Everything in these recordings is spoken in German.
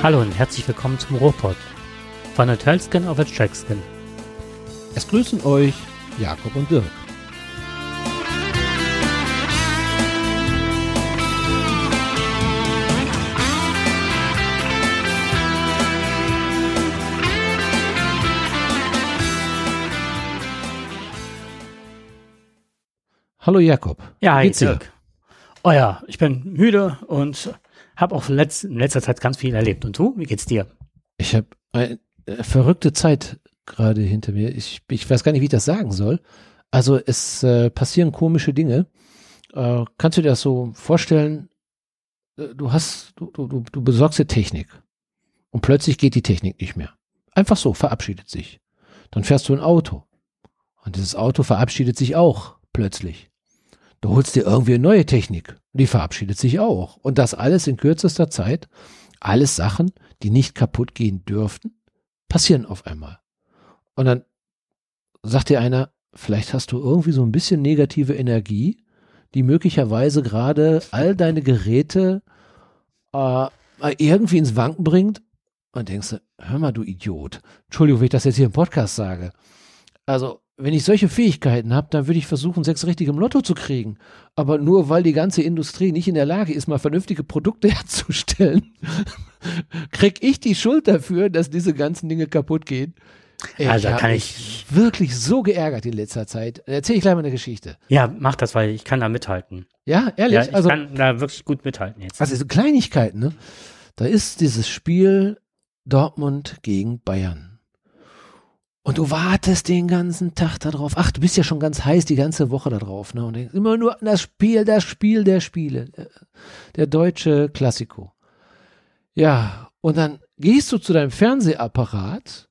Hallo und herzlich willkommen zum Ruhrpott. Von der Tölskin auf der Trackskin. Es grüßen euch Jakob und Dirk. Hallo Jakob. Ja, hi? Dirk. Oh ja, ich bin müde und habe auch letz in letzter Zeit ganz viel erlebt. Und du, wie geht's dir? Ich habe eine äh, verrückte Zeit gerade hinter mir. Ich, ich weiß gar nicht, wie ich das sagen soll. Also es äh, passieren komische Dinge. Äh, kannst du dir das so vorstellen? Äh, Du hast, du, du, du besorgst dir Technik und plötzlich geht die Technik nicht mehr. Einfach so, verabschiedet sich. Dann fährst du ein Auto und dieses Auto verabschiedet sich auch plötzlich. Du holst dir irgendwie eine neue Technik die verabschiedet sich auch. Und das alles in kürzester Zeit. Alles Sachen, die nicht kaputt gehen dürften, passieren auf einmal. Und dann sagt dir einer, vielleicht hast du irgendwie so ein bisschen negative Energie, die möglicherweise gerade all deine Geräte äh, irgendwie ins Wanken bringt. Und denkst du, hör mal, du Idiot. Entschuldigung, wenn ich das jetzt hier im Podcast sage. Also, wenn ich solche Fähigkeiten habe, dann würde ich versuchen, sechs richtige im Lotto zu kriegen. Aber nur weil die ganze Industrie nicht in der Lage ist, mal vernünftige Produkte herzustellen, krieg ich die Schuld dafür, dass diese ganzen Dinge kaputt gehen. Also, hab kann mich wirklich so geärgert in letzter Zeit. Erzähl ich gleich mal eine Geschichte. Ja, mach das, weil ich kann da mithalten. Ja, ehrlich? Ja, ich also, kann da wirklich gut mithalten jetzt. also so Kleinigkeiten, ne? Da ist dieses Spiel Dortmund gegen Bayern. Und du wartest den ganzen Tag darauf. Ach, du bist ja schon ganz heiß die ganze Woche darauf, ne? Und denkst immer nur an das Spiel, das Spiel der Spiele. Der, deutsche Klassiko. Ja, und dann gehst du zu deinem Fernsehapparat,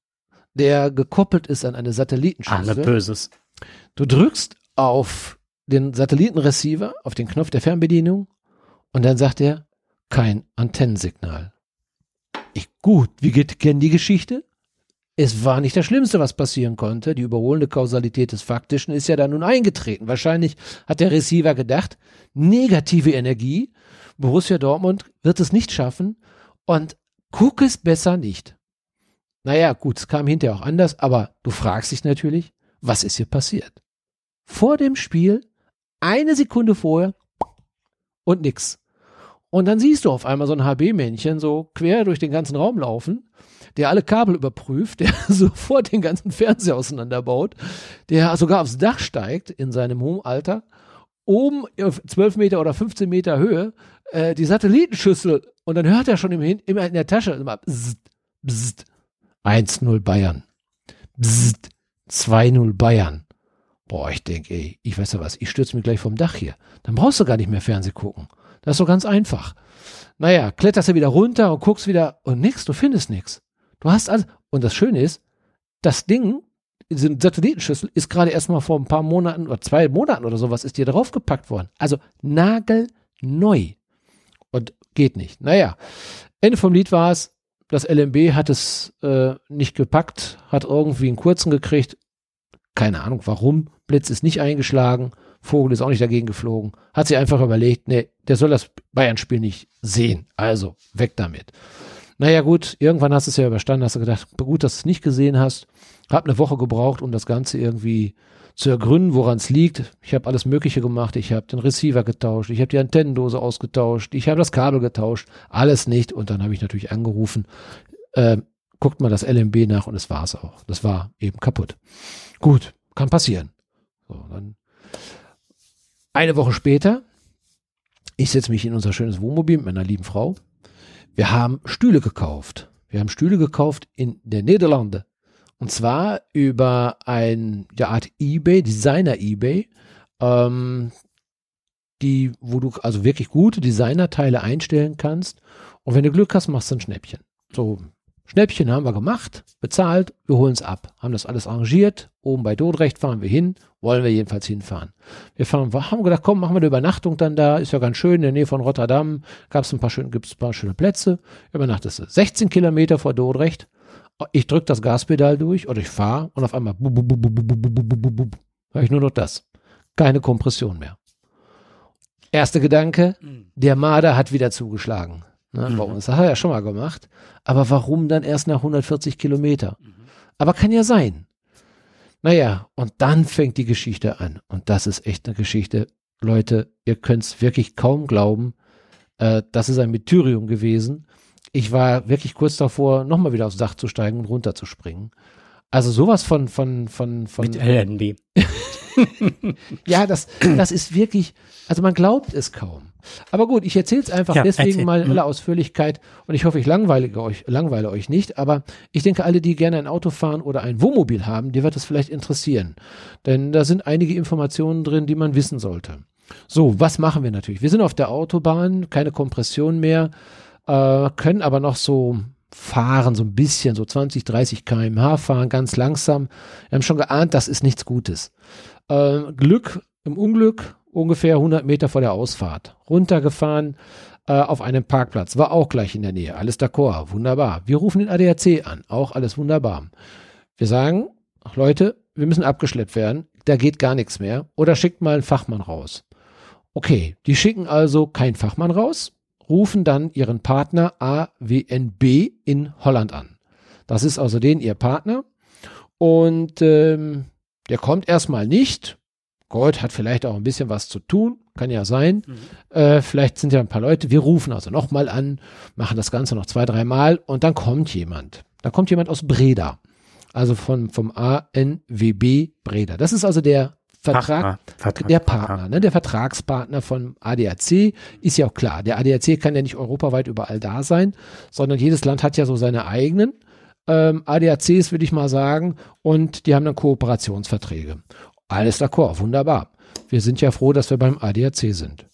der gekoppelt ist an eine ah, Satellitenschüssel. ne Böses. Du drückst auf den Satellitenreceiver, auf den Knopf der Fernbedienung und dann sagt er, kein Antennensignal. Ich, gut, wie geht, kennen die Geschichte? Es war nicht das Schlimmste, was passieren konnte. Die überholende Kausalität des Faktischen ist ja da nun eingetreten. Wahrscheinlich hat der Receiver gedacht, negative Energie, Borussia Dortmund wird es nicht schaffen und guck es besser nicht. Naja, gut, es kam hinterher auch anders, aber du fragst dich natürlich, was ist hier passiert? Vor dem Spiel, eine Sekunde vorher und nix. Und dann siehst du auf einmal so ein HB-Männchen so quer durch den ganzen Raum laufen, der alle Kabel überprüft, der sofort den ganzen Fernseher auseinanderbaut, der sogar aufs Dach steigt in seinem hohen Alter, oben auf 12 Meter oder 15 Meter Höhe, äh, die Satellitenschüssel und dann hört er schon im, Hin- immer in der Tasche immer bzzt, bzzt, 1-0 Bayern. Bzzt, 2-0 Bayern. Boah, ich denke, ey, ich weiß ja was, ich stürze mich gleich vom Dach hier. Dann brauchst du gar nicht mehr Fernseh gucken. Das ist so ganz einfach. Naja, kletterst du wieder runter und guckst wieder und nix, du findest nix. Du hast alles. Und das Schöne ist, das Ding, diese Satellitenschüssel, ist gerade erst mal vor ein paar Monaten oder zwei Monaten oder sowas, ist dir draufgepackt worden. Also nagelneu. Und geht nicht. Naja, Ende vom Lied war es, das LMB hat es äh, nicht gepackt, hat irgendwie einen kurzen gekriegt. Keine Ahnung warum. Blitz ist nicht eingeschlagen. Vogel ist auch nicht dagegen geflogen. Hat sich einfach überlegt, nee, der soll das Bayern-Spiel nicht sehen. Also, weg damit. Naja, gut, irgendwann hast du es ja überstanden, hast du gedacht, gut, dass du es nicht gesehen hast. Hab eine Woche gebraucht, um das Ganze irgendwie zu ergründen, woran es liegt. Ich habe alles Mögliche gemacht. Ich habe den Receiver getauscht, ich habe die Antennendose ausgetauscht, ich habe das Kabel getauscht, alles nicht. Und dann habe ich natürlich angerufen, äh, guckt mal das LMB nach und es war es auch. Das war eben kaputt. Gut, kann passieren. So, dann eine Woche später, ich setze mich in unser schönes Wohnmobil mit meiner lieben Frau. Wir haben Stühle gekauft. Wir haben Stühle gekauft in der Niederlande. Und zwar über ein ja, Art eBay, Designer-eBay, ähm, die, wo du also wirklich gute Designerteile einstellen kannst. Und wenn du Glück hast, machst du ein Schnäppchen. So, Schnäppchen haben wir gemacht, bezahlt, wir holen es ab. Haben das alles arrangiert. Oben bei Dodrecht fahren wir hin, wollen wir jedenfalls hinfahren. Wir fahren, haben gedacht, komm, machen wir eine Übernachtung dann da, ist ja ganz schön, in der Nähe von Rotterdam gibt es ein paar schöne, ein paar schöne Plätze. Übernachtest du 16 Kilometer vor Dodrecht. Ich drücke das Gaspedal durch oder ich fahre und auf einmal höre ich nur noch das. Keine Kompression mehr. Erster Gedanke, mhm. der Marder hat wieder zugeschlagen. Ne, mhm. Bei uns, das hat er ja schon mal gemacht. Aber warum dann erst nach 140 Kilometer? Mhm. Aber kann ja sein. Naja, und dann fängt die Geschichte an. Und das ist echt eine Geschichte. Leute, ihr könnt es wirklich kaum glauben. Äh, das ist ein Meteorium gewesen. Ich war wirklich kurz davor, nochmal wieder aufs Dach zu steigen und runterzuspringen. Also sowas von, von, von, von. Mit LNB. ja, das, das ist wirklich, also man glaubt es kaum. Aber gut, ich erzähle es einfach ja, deswegen erzähl. mal in aller mhm. Ausführlichkeit und ich hoffe, ich langweile euch, langweile euch nicht. Aber ich denke, alle, die gerne ein Auto fahren oder ein Wohnmobil haben, die wird das vielleicht interessieren. Denn da sind einige Informationen drin, die man wissen sollte. So, was machen wir natürlich? Wir sind auf der Autobahn, keine Kompression mehr, äh, können aber noch so fahren, so ein bisschen, so 20, 30 km/h fahren, ganz langsam. Wir haben schon geahnt, das ist nichts Gutes. Äh, Glück im Unglück, ungefähr 100 Meter vor der Ausfahrt. Runtergefahren äh, auf einem Parkplatz, war auch gleich in der Nähe. Alles d'accord, wunderbar. Wir rufen den ADAC an, auch alles wunderbar. Wir sagen, Leute, wir müssen abgeschleppt werden, da geht gar nichts mehr. Oder schickt mal einen Fachmann raus. Okay, die schicken also keinen Fachmann raus, rufen dann ihren Partner AWNB in Holland an. Das ist also den ihr Partner. Und ähm, der kommt erstmal nicht. Gott hat vielleicht auch ein bisschen was zu tun, kann ja sein. Mhm. Äh, vielleicht sind ja ein paar Leute. Wir rufen also nochmal an, machen das Ganze noch zwei, dreimal und dann kommt jemand. Da kommt jemand aus Breda, also von, vom ANWB Breda. Das ist also der Vertrag, Partner. der Partner, ne, der Vertragspartner von ADAC ist ja auch klar. Der ADAC kann ja nicht europaweit überall da sein, sondern jedes Land hat ja so seine eigenen ähm, ADACs, würde ich mal sagen, und die haben dann Kooperationsverträge. Alles d'accord, wunderbar. Wir sind ja froh, dass wir beim ADAC sind.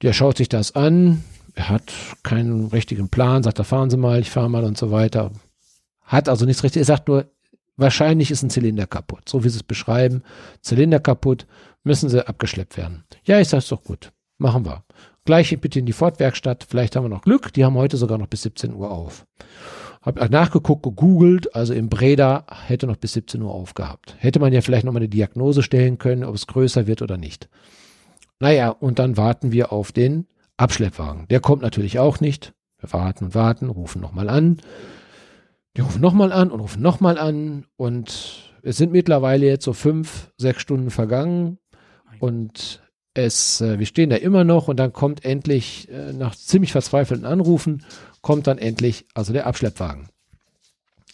Der schaut sich das an, er hat keinen richtigen Plan, sagt, da fahren Sie mal, ich fahre mal und so weiter. Hat also nichts richtig, er sagt nur, wahrscheinlich ist ein Zylinder kaputt. So wie Sie es beschreiben, Zylinder kaputt, müssen Sie abgeschleppt werden. Ja, ich sage, ist doch gut, machen wir. Gleich bitte in die Fortwerkstatt, vielleicht haben wir noch Glück, die haben heute sogar noch bis 17 Uhr auf. Hab nachgeguckt, gegoogelt, also im Breda hätte noch bis 17 Uhr aufgehabt. Hätte man ja vielleicht noch mal eine Diagnose stellen können, ob es größer wird oder nicht. Naja, und dann warten wir auf den Abschleppwagen. Der kommt natürlich auch nicht. Wir warten und warten, rufen nochmal an. Die rufen nochmal an und rufen nochmal an. Und es sind mittlerweile jetzt so fünf, sechs Stunden vergangen. Und es, äh, wir stehen da immer noch und dann kommt endlich äh, nach ziemlich verzweifelten Anrufen kommt dann endlich also der Abschleppwagen.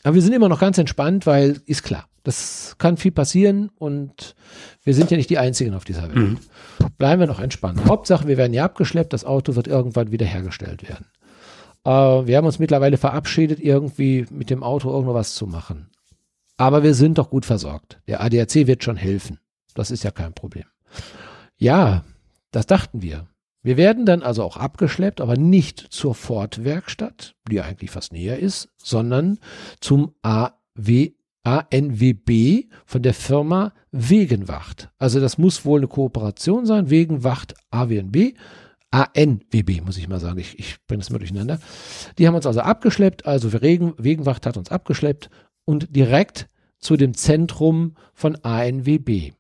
Aber wir sind immer noch ganz entspannt, weil ist klar, das kann viel passieren und wir sind ja nicht die Einzigen auf dieser Welt. Mhm. Bleiben wir noch entspannt. Hauptsache, wir werden ja abgeschleppt, das Auto wird irgendwann wieder hergestellt werden. Äh, wir haben uns mittlerweile verabschiedet, irgendwie mit dem Auto irgendwas zu machen. Aber wir sind doch gut versorgt. Der ADAC wird schon helfen. Das ist ja kein Problem. Ja, das dachten wir. Wir werden dann also auch abgeschleppt, aber nicht zur Ford-Werkstatt, die eigentlich fast näher ist, sondern zum AW, ANWB von der Firma Wegenwacht. Also das muss wohl eine Kooperation sein, Wegenwacht AWNB. ANWB, muss ich mal sagen. Ich, ich bringe das mal durcheinander. Die haben uns also abgeschleppt, also Regen, Wegenwacht hat uns abgeschleppt und direkt zu dem Zentrum von ANWB.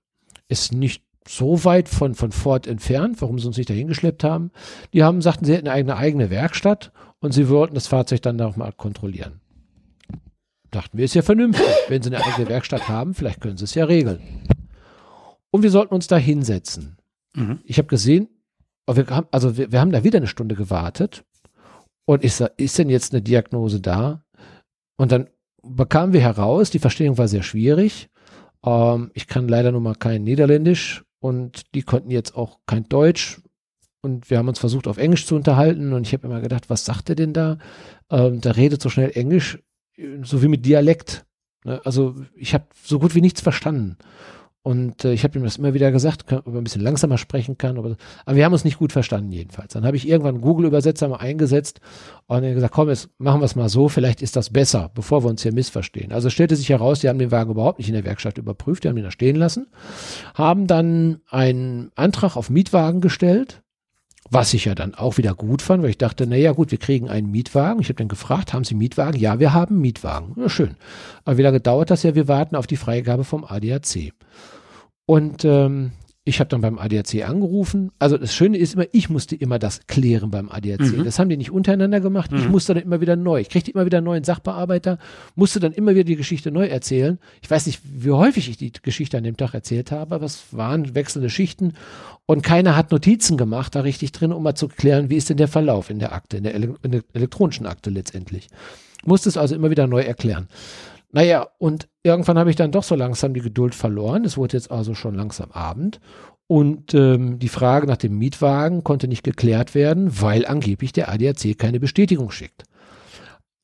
Ist nicht so weit von, von Ford entfernt, warum sie uns nicht dahin geschleppt haben. Die haben, sagten, sie hätten eine eigene Werkstatt und sie wollten das Fahrzeug dann nochmal kontrollilieren. Dachten wir, ist ja vernünftig. Wenn sie eine eigene Werkstatt haben, vielleicht können sie es ja regeln. Und wir sollten uns da hinsetzen. Mhm. Ich habe gesehen, wir haben, also wir, wir haben da wieder eine Stunde gewartet. Und ich sag, ist denn jetzt eine Diagnose da? Und dann bekamen wir heraus, die Verstehung war sehr schwierig. Ähm, ich kann leider nur mal kein Niederländisch und die konnten jetzt auch kein Deutsch und wir haben uns versucht auf Englisch zu unterhalten und ich habe immer gedacht, was sagt er denn da? Ähm, da redet so schnell Englisch, so wie mit Dialekt. Ne? Also ich habe so gut wie nichts verstanden. Und äh, ich habe ihm das immer wieder gesagt, ob er ein bisschen langsamer sprechen kann. Aber, aber wir haben uns nicht gut verstanden jedenfalls. Dann habe ich irgendwann Google-Übersetzer mal eingesetzt und er gesagt, komm, jetzt machen wir es mal so, vielleicht ist das besser, bevor wir uns hier missverstehen. Also stellte sich heraus, die haben den Wagen überhaupt nicht in der Werkstatt überprüft, die haben ihn da stehen lassen, haben dann einen Antrag auf Mietwagen gestellt, was ich ja dann auch wieder gut fand, weil ich dachte, naja gut, wir kriegen einen Mietwagen. Ich habe dann gefragt, haben Sie Mietwagen? Ja, wir haben Mietwagen. Ja, schön. Aber wie lange dauert das ja? Wir warten auf die Freigabe vom ADAC. Und ähm, Ich habe dann beim ADAC angerufen. Also das Schöne ist immer, ich musste immer das klären beim ADAC. Mhm. Das haben die nicht untereinander gemacht. Ich Mhm. musste dann immer wieder neu. Ich kriegte immer wieder einen neuen Sachbearbeiter, musste dann immer wieder die Geschichte neu erzählen. Ich weiß nicht, wie häufig ich die Geschichte an dem Tag erzählt habe, aber es waren wechselnde Schichten und keiner hat Notizen gemacht da richtig drin, um mal zu klären, wie ist denn der Verlauf in der Akte, in der, ele in der elektronischen Akte letztendlich. Musste es also immer wieder neu erklären. Naja, und irgendwann habe ich dann doch so langsam die Geduld verloren. Es wurde jetzt also schon langsam Abend. Und ähm, die Frage nach dem Mietwagen konnte nicht geklärt werden, weil angeblich der ADAC keine Bestätigung schickt.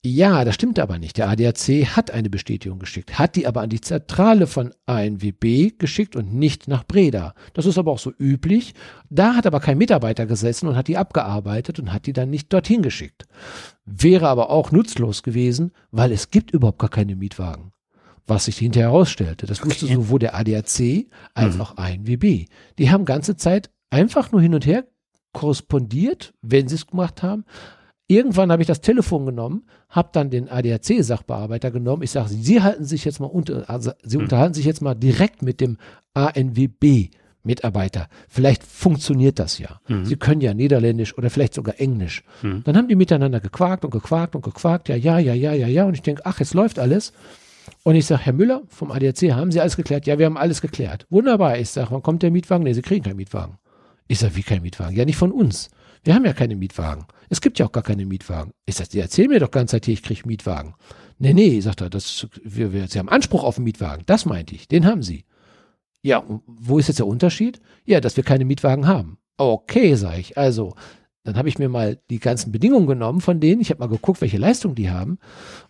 Ja, das stimmt aber nicht. Der ADAC hat eine Bestätigung geschickt, hat die aber an die Zentrale von ANWB geschickt und nicht nach Breda. Das ist aber auch so üblich. Da hat aber kein Mitarbeiter gesessen und hat die abgearbeitet und hat die dann nicht dorthin geschickt. Wäre aber auch nutzlos gewesen, weil es gibt überhaupt gar keine Mietwagen. Was sich hinterher herausstellte. Das wusste Okay. sowohl der ADAC als Mhm. auch ANWB. Die haben ganze Zeit einfach nur hin und her korrespondiert, wenn sie es gemacht haben. Irgendwann habe ich das Telefon genommen, habe dann den ADAC-Sachbearbeiter genommen. Ich sage, Sie halten sich jetzt mal unter, also Sie Mhm. unterhalten sich jetzt mal direkt mit dem ANWB-Mitarbeiter. Vielleicht funktioniert das ja. Mhm. Sie können ja Niederländisch oder vielleicht sogar Englisch. Mhm. Dann haben die miteinander gequakt und gequakt und gequakt. Ja, ja, ja, ja, ja, ja. Und ich denke, ach, jetzt läuft alles. Und ich sage, Herr Müller vom ADAC, haben Sie alles geklärt? Ja, wir haben alles geklärt. Wunderbar. Ich sage, wann kommt der Mietwagen? Nee, Sie kriegen keinen Mietwagen. Ich sage, wie kein Mietwagen? Ja, nicht von uns. Wir haben ja keine Mietwagen. Es gibt ja auch gar keine Mietwagen. Ich sage, Sie erzählen mir doch ganz Zeit hier, ich kriege Mietwagen. Nee, nee, sagt er, das, wir, wir, Sie haben Anspruch auf einen Mietwagen. Das meinte ich. Den haben Sie. Ja, wo ist jetzt der Unterschied? Ja, dass wir keine Mietwagen haben. Okay, sage ich. Also, dann habe ich mir mal die ganzen Bedingungen genommen von denen. Ich habe mal geguckt, welche Leistung die haben.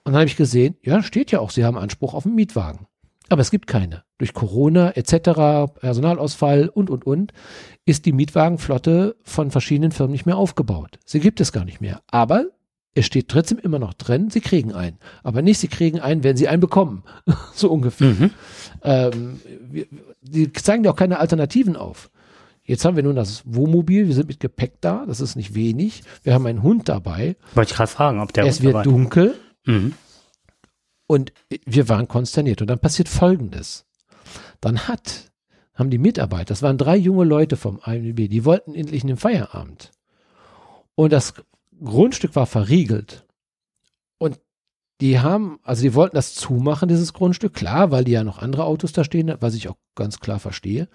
Und dann habe ich gesehen, ja, steht ja auch, sie haben Anspruch auf einen Mietwagen. Aber es gibt keine. Durch Corona etc., Personalausfall und, und, und, ist die Mietwagenflotte von verschiedenen Firmen nicht mehr aufgebaut. Sie gibt es gar nicht mehr. Aber es steht trotzdem immer noch drin, sie kriegen einen. Aber nicht, sie kriegen einen, wenn sie einen bekommen. so ungefähr. Mhm. Ähm, wir, die zeigen dir auch keine Alternativen auf. Jetzt haben wir nun das Wohnmobil, wir sind mit Gepäck da, das ist nicht wenig. Wir haben einen Hund dabei, Wollte ich gerade fragen, ob der es Hund wird dabei- dunkel Mhm. Und wir waren konsterniert. Und dann passiert Folgendes. Dann hat, haben die Mitarbeiter, das waren drei junge Leute vom IMDb, die wollten endlich in den Feierabend. Und das Grundstück war verriegelt. Und die haben, also die wollten das zumachen, dieses Grundstück, klar, weil die ja noch andere Autos da stehen, was ich auch ganz klar verstehe.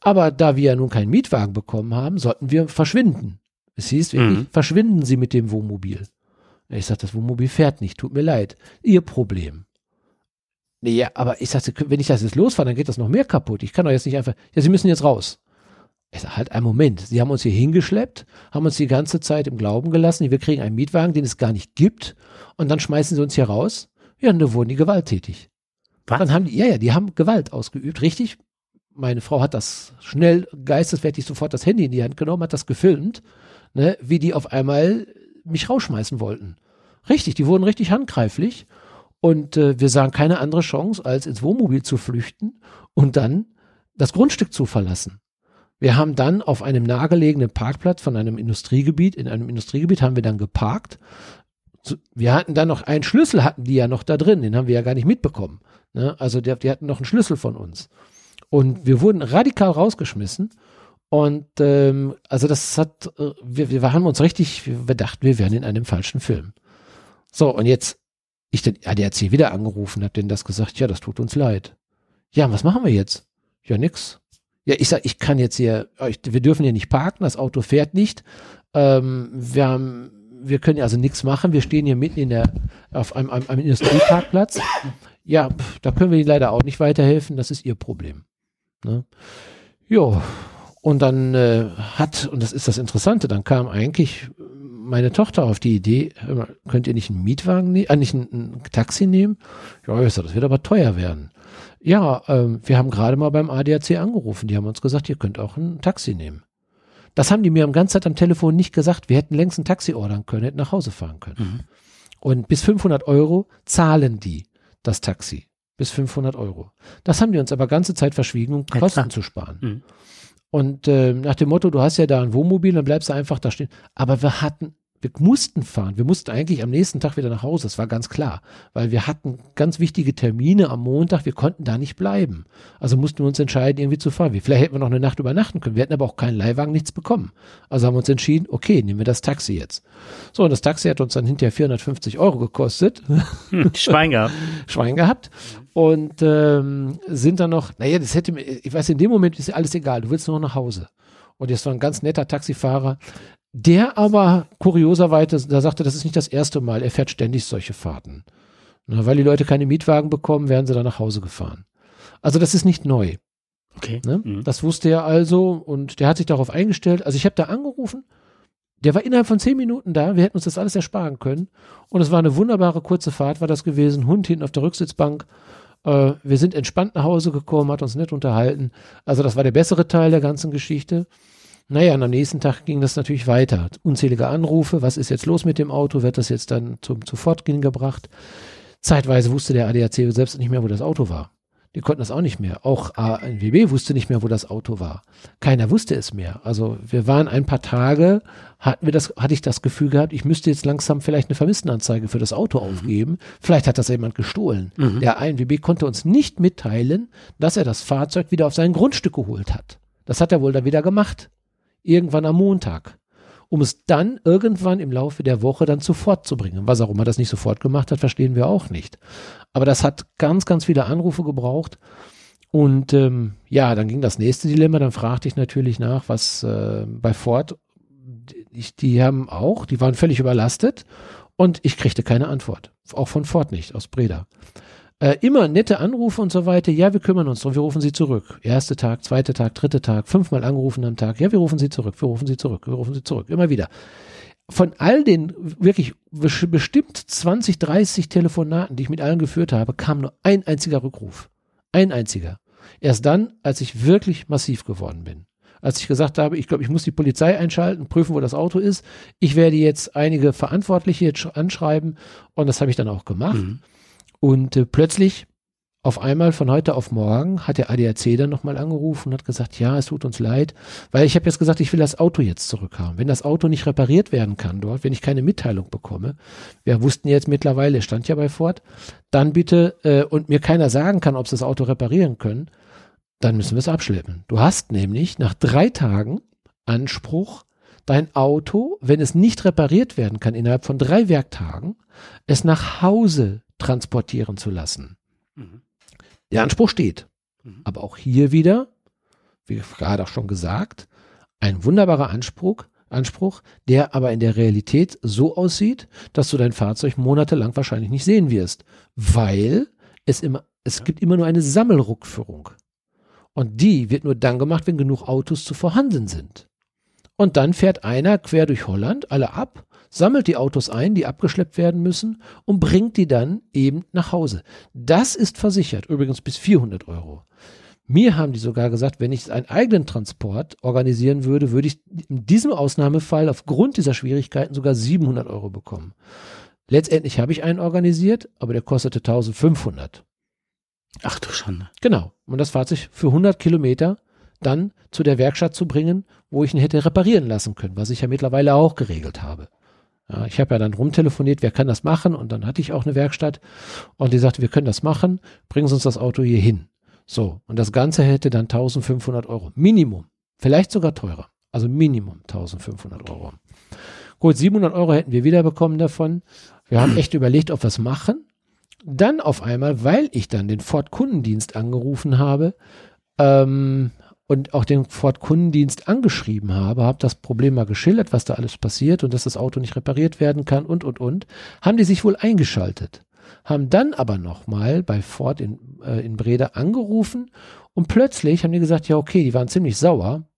Aber da wir ja nun keinen Mietwagen bekommen haben, sollten wir verschwinden. Es hieß wirklich, Mhm. verschwinden Sie mit dem Wohnmobil. Ich sag, das Wohnmobil fährt nicht, tut mir leid. Ihr Problem. Nee, ja, aber ich sagte, wenn ich das jetzt losfahre, dann geht das noch mehr kaputt. Ich kann doch jetzt nicht einfach, ja, Sie müssen jetzt raus. Ich sag, halt einen Moment. Sie haben uns hier hingeschleppt, haben uns die ganze Zeit im Glauben gelassen, wir kriegen einen Mietwagen, den es gar nicht gibt, und dann schmeißen sie uns hier raus. Ja, und da wurden die gewalttätig. Was? Dann haben die, ja, ja, die haben Gewalt ausgeübt, richtig. Meine Frau hat das schnell, geisteswertig sofort das Handy in die Hand genommen, hat das gefilmt, ne, wie die auf einmal mich rausschmeißen wollten. Richtig, die wurden richtig handgreiflich. Und äh, wir sahen keine andere Chance, als ins Wohnmobil zu flüchten und dann das Grundstück zu verlassen. Wir haben dann auf einem nahegelegenen Parkplatz von einem Industriegebiet, in einem Industriegebiet haben wir dann geparkt. Wir hatten dann noch einen Schlüssel, hatten die ja noch da drin, den haben wir ja gar nicht mitbekommen. Ne? Also der, die hatten noch einen Schlüssel von uns. Und wir wurden radikal rausgeschmissen. Und ähm, also das hat, äh, wir, wir haben uns richtig, wir dachten, wir wären in einem falschen Film. So, und jetzt, ich den ADAC wieder angerufen, hab denen das gesagt, ja, das tut uns leid. Ja, was machen wir jetzt? Ja, nix. Ja, ich sag, ich kann jetzt hier, äh, wir dürfen hier nicht parken, das Auto fährt nicht. Ähm, wir haben, wir können also nichts machen. Wir stehen hier mitten in der, auf einem, einem, einem Industrieparkplatz. Ja, da können wir Ihnen leider auch nicht weiterhelfen. Das ist Ihr Problem. Ne? Jo. Und dann äh, hat, und das ist das Interessante, dann kam eigentlich meine Tochter auf die Idee, könnt ihr nicht einen Mietwagen nehmen, äh, nicht ein, ein Taxi nehmen? Ja, das wird aber teuer werden. Ja, ähm, wir haben gerade mal beim ADAC angerufen. Die haben uns gesagt, ihr könnt auch ein Taxi nehmen. Das haben die mir am ganzen Zeit am Telefon nicht gesagt. Wir hätten längst ein Taxi ordern können, hätten nach Hause fahren können. Mhm. Und bis 500 Euro zahlen die das Taxi. Bis 500 Euro. Das haben die uns aber ganze Zeit verschwiegen, um Ja, Kosten klar. zu sparen. Mhm. Und ähm, nach dem Motto, du hast ja da ein Wohnmobil, dann bleibst du einfach da stehen. Aber wir hatten, Wir mussten fahren. Wir mussten eigentlich am nächsten Tag wieder nach Hause. Das war ganz klar, weil wir hatten ganz wichtige Termine am Montag. Wir konnten da nicht bleiben. Also mussten wir uns entscheiden, irgendwie zu fahren. Vielleicht hätten wir noch eine Nacht übernachten können. Wir hätten aber auch keinen Leihwagen, nichts bekommen. Also haben wir uns entschieden, okay, nehmen wir das Taxi jetzt. So, und das Taxi hat uns dann hinterher 450 Euro gekostet. Hm, Schwein gehabt. Schwein gehabt. Und ähm, sind dann noch, naja, das hätte mir, ich weiß, in dem Moment ist alles egal. Du willst nur nach Hause. Und jetzt war ein ganz netter Taxifahrer, der aber kurioserweise, da sagte, das ist nicht das erste Mal, er fährt ständig solche Fahrten. Na, weil die Leute keine Mietwagen bekommen, werden sie dann nach Hause gefahren. Also das ist nicht neu. Okay. Ne? Mhm. Das wusste er also und der hat sich darauf eingestellt. Also ich habe da angerufen, der war innerhalb von zehn Minuten da, wir hätten uns das alles ersparen können. Und es war eine wunderbare kurze Fahrt, war das gewesen. Hund hinten auf der Rücksitzbank. Äh, wir sind entspannt nach Hause gekommen, hat uns nett unterhalten. Also das war der bessere Teil der ganzen Geschichte. Naja, und am nächsten Tag ging das natürlich weiter. Unzählige Anrufe, was ist jetzt los mit dem Auto? Wird das jetzt dann zum, zu Fortgehen gebracht? Zeitweise wusste der ADAC selbst nicht mehr, wo das Auto war. Die konnten das auch nicht mehr. Auch ANWB wusste nicht mehr, wo das Auto war. Keiner wusste es mehr. Also wir waren ein paar Tage, hatten wir das, hatte ich das Gefühl gehabt, ich müsste jetzt langsam vielleicht eine Vermisstenanzeige für das Auto aufgeben. Vielleicht hat das jemand gestohlen. Mhm. Der ANWB konnte uns nicht mitteilen, dass er das Fahrzeug wieder auf sein Grundstück geholt hat. Das hat er wohl dann wieder gemacht. Irgendwann am Montag. Um es dann irgendwann im Laufe der Woche dann sofort zu bringen. Was auch immer das nicht sofort gemacht hat, verstehen wir auch nicht. Aber das hat ganz, ganz viele Anrufe gebraucht. Und ähm, ja, dann ging das nächste Dilemma. Dann fragte ich natürlich nach, was äh, bei Ford, ich, die haben auch, die waren völlig überlastet und ich kriegte keine Antwort. Auch von Ford nicht, aus Breda. Äh, immer nette Anrufe und so weiter. Ja, wir kümmern uns drum, wir rufen Sie zurück. Erster Tag, zweiter Tag, dritter Tag, fünfmal angerufen am Tag. Ja, wir rufen Sie zurück, wir rufen Sie zurück, wir rufen Sie zurück. Immer wieder. Von all den wirklich bestimmt 20, 30 Telefonaten, die ich mit allen geführt habe, kam nur ein einziger Rückruf. Ein einziger. Erst dann, als ich wirklich massiv geworden bin. Als ich gesagt habe, ich glaube, ich muss die Polizei einschalten, prüfen, wo das Auto ist. Ich werde jetzt einige Verantwortliche jetzt sch- anschreiben und das habe ich dann auch gemacht. Mhm. Und äh, plötzlich, auf einmal von heute auf morgen, hat der ADAC dann nochmal angerufen und hat gesagt, ja, es tut uns leid, weil ich habe jetzt gesagt, ich will das Auto jetzt zurückhaben. Wenn das Auto nicht repariert werden kann dort, wenn ich keine Mitteilung bekomme, wir wussten jetzt mittlerweile, stand ja bei Ford, dann bitte, äh, und mir keiner sagen kann, ob sie das Auto reparieren können, dann müssen wir es abschleppen. Du hast nämlich nach drei Tagen Anspruch, dein Auto, wenn es nicht repariert werden kann, innerhalb von drei Werktagen, es nach Hause transportieren zu lassen. Mhm. Der Anspruch steht. Mhm. Aber auch hier wieder, wie gerade auch schon gesagt, ein wunderbarer Anspruch, Anspruch, der aber in der Realität so aussieht, dass du dein Fahrzeug monatelang wahrscheinlich nicht sehen wirst, weil es immer, es gibt immer nur eine Sammelrückführung. Und die wird nur dann gemacht, wenn genug Autos zu vorhanden sind. Und dann fährt einer quer durch Holland, alle ab, sammelt die Autos ein, die abgeschleppt werden müssen und bringt die dann eben nach Hause. Das ist versichert, übrigens bis 400 Euro. Mir haben die sogar gesagt, wenn ich einen eigenen Transport organisieren würde, würde ich in diesem Ausnahmefall aufgrund dieser Schwierigkeiten sogar 700 Euro bekommen. Letztendlich habe ich einen organisiert, aber der kostete 1500. Ach du Schande. Genau. Und das Fahrzeug für 100 Kilometer dann zu der Werkstatt zu bringen, wo ich ihn hätte reparieren lassen können, was ich ja mittlerweile auch geregelt habe. Ja, ich habe ja dann rumtelefoniert, wer kann das machen? Und dann hatte ich auch eine Werkstatt und die sagte, wir können das machen, bringen Sie uns das Auto hier hin. So, und das Ganze hätte dann 1500 Euro. Minimum. Vielleicht sogar teurer. Also Minimum 1500 Euro. Gut, 700 Euro hätten wir wiederbekommen davon. Wir haben echt überlegt, ob wir es machen. Dann auf einmal, weil ich dann den Ford Kundendienst angerufen habe ähm, und auch den Ford Kundendienst angeschrieben habe, habe das Problem mal geschildert, was da alles passiert und dass das Auto nicht repariert werden kann und und und, haben die sich wohl eingeschaltet, haben dann aber nochmal bei Ford in, äh, in Breda angerufen und plötzlich haben die gesagt, ja okay, die waren ziemlich sauer,